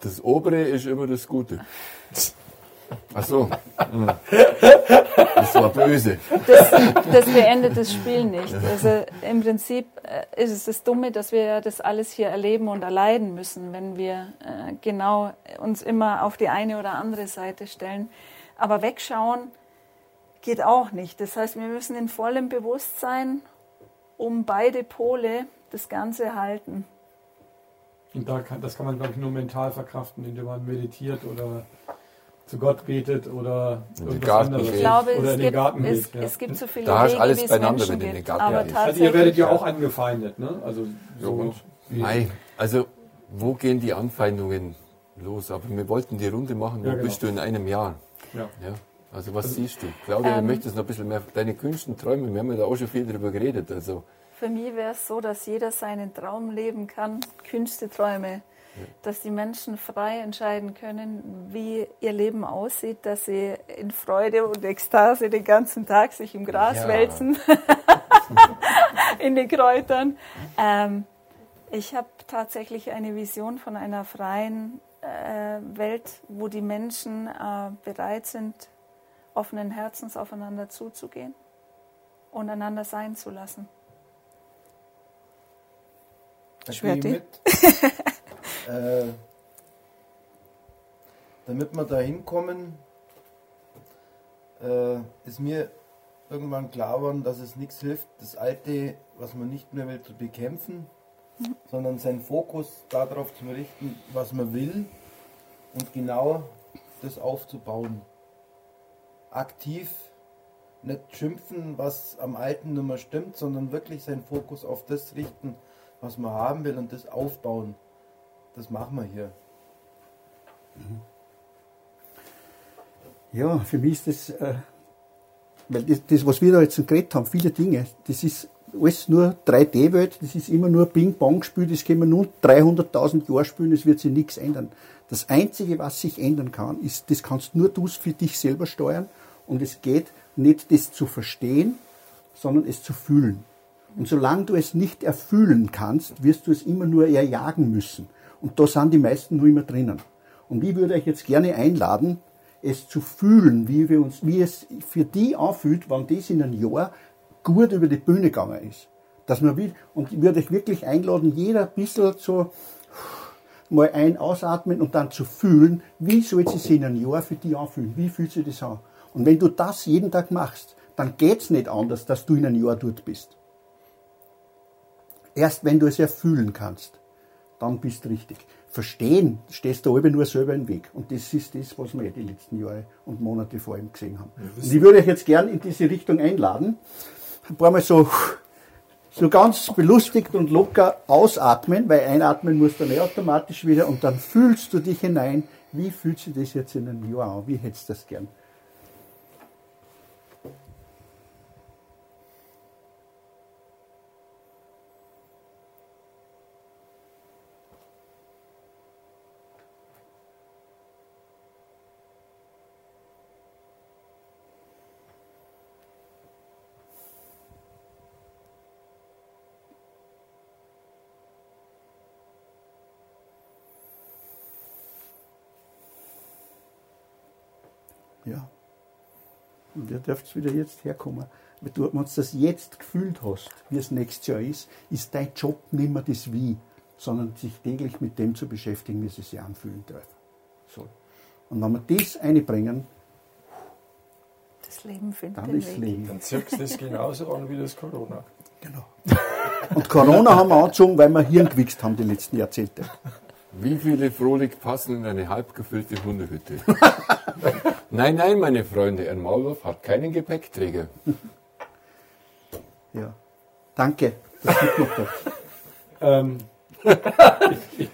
Das obere ist immer das Gute. Ach so. Hm. Das war böse. das, das beendet das Spiel nicht. Also im Prinzip äh, ist es das Dumme, dass wir das alles hier erleben und erleiden müssen, wenn wir äh, genau uns immer auf die eine oder andere Seite stellen. Aber wegschauen geht auch nicht. Das heißt, wir müssen in vollem Bewusstsein um beide Pole das Ganze halten. Und da kann, das kann man, glaube ich, nur mental verkraften, indem man meditiert oder zu Gott betet oder In den irgendwas Garten anderes. geht. Ich glaube, oder es in den gibt, Garten es, geht. Ja. es gibt so viele Da hast Wege, alles wie es beieinander, Menschen wenn du in den gibt. Garten Aber. Also ihr werdet ja auch angefeindet, ne? Also so Mei, also wo gehen die Anfeindungen los? Aber wir wollten die Runde machen. Wo Ja, genau. bist du in einem Jahr? ja. Ja. Also was siehst du? Claudia, du Ähm, möchtest noch ein bisschen mehr deine Künsten träumen. Wir haben ja da auch schon viel darüber geredet. Also Für mich wäre es so, dass jeder seinen Traum leben kann, Künste, Träume. Dass die Menschen frei entscheiden können, wie ihr Leben aussieht, dass sie in Freude und Ekstase den ganzen Tag sich im Gras Ja. wälzen, in den Kräutern. Ähm, ich habe tatsächlich eine Vision von einer freien äh, Welt, wo die Menschen äh, bereit sind, offenen Herzens aufeinander zuzugehen und einander sein zu lassen. Schwerti? äh, damit wir da hinkommen, äh, ist mir irgendwann klar geworden, dass es nichts hilft, das Alte, was man nicht mehr will, zu bekämpfen, sondern seinen Fokus darauf zu richten, was man will und genau das aufzubauen. Aktiv nicht schimpfen, was am Alten nicht mehr stimmt, sondern wirklich seinen Fokus auf das richten, was man haben will und das aufbauen. Das machen wir hier. Ja, für mich ist das, äh, weil das, das, was wir da jetzt geredet haben, viele Dinge, das ist alles nur 3D-Welt, das ist immer nur Ping-Pong-Spiel, das können wir nur 300.000 Jahre spielen, es wird sich nichts ändern. Das Einzige, was sich ändern kann, ist, das kannst nur du für dich selber steuern und es geht nicht, das zu verstehen, sondern es zu fühlen. Und solange du es nicht erfüllen kannst, wirst du es immer nur erjagen müssen. Und da sind die meisten nur immer drinnen. Und ich würde euch jetzt gerne einladen, es zu fühlen, wie, wir uns, wie es für die anfühlt, wenn das in einem Jahr gut über die Bühne gegangen ist. Dass man will, und ich würde euch wirklich einladen, jeder ein bisschen so mal ein ausatmen und dann zu fühlen, wie soll es sich in einem Jahr für die anfühlen, wie fühlt sich das an. Und wenn du das jeden Tag machst, dann geht es nicht anders, dass du in einem Jahr dort bist. Erst wenn du es erfüllen kannst, dann bist du richtig. Verstehen, stehst du aber nur selber im Weg. Und das ist das, was wir die letzten Jahre und Monate vor ihm gesehen haben. Und ich würde euch jetzt gern in diese Richtung einladen. Ein paar Mal so, so ganz belustigt und locker ausatmen, weil einatmen musst du nicht automatisch wieder und dann fühlst du dich hinein. Wie fühlt sich das jetzt in einem Jahr an? Wie hättest du das gern? Dürft wieder jetzt herkommen. Wenn du wenn du das jetzt gefühlt hast, wie es nächstes Jahr ist, ist dein Job nicht mehr das Wie, sondern sich täglich mit dem zu beschäftigen, wie es sich anfühlen darf. So. Und wenn wir das einbringen, Das Leben findet dann ist Weg. Leben. Dann zirkt das genauso an wie das Corona. Genau. Und Corona haben wir angezogen, weil wir Hirn gewichst haben die letzten Jahrzehnte. Wie viele Frohlich passen in eine halb gefüllte Hundehütte? nein, nein, meine Freunde, ein Maulwurf hat keinen Gepäckträger. Ja. Danke. Das gibt noch das. Ähm, ich, ich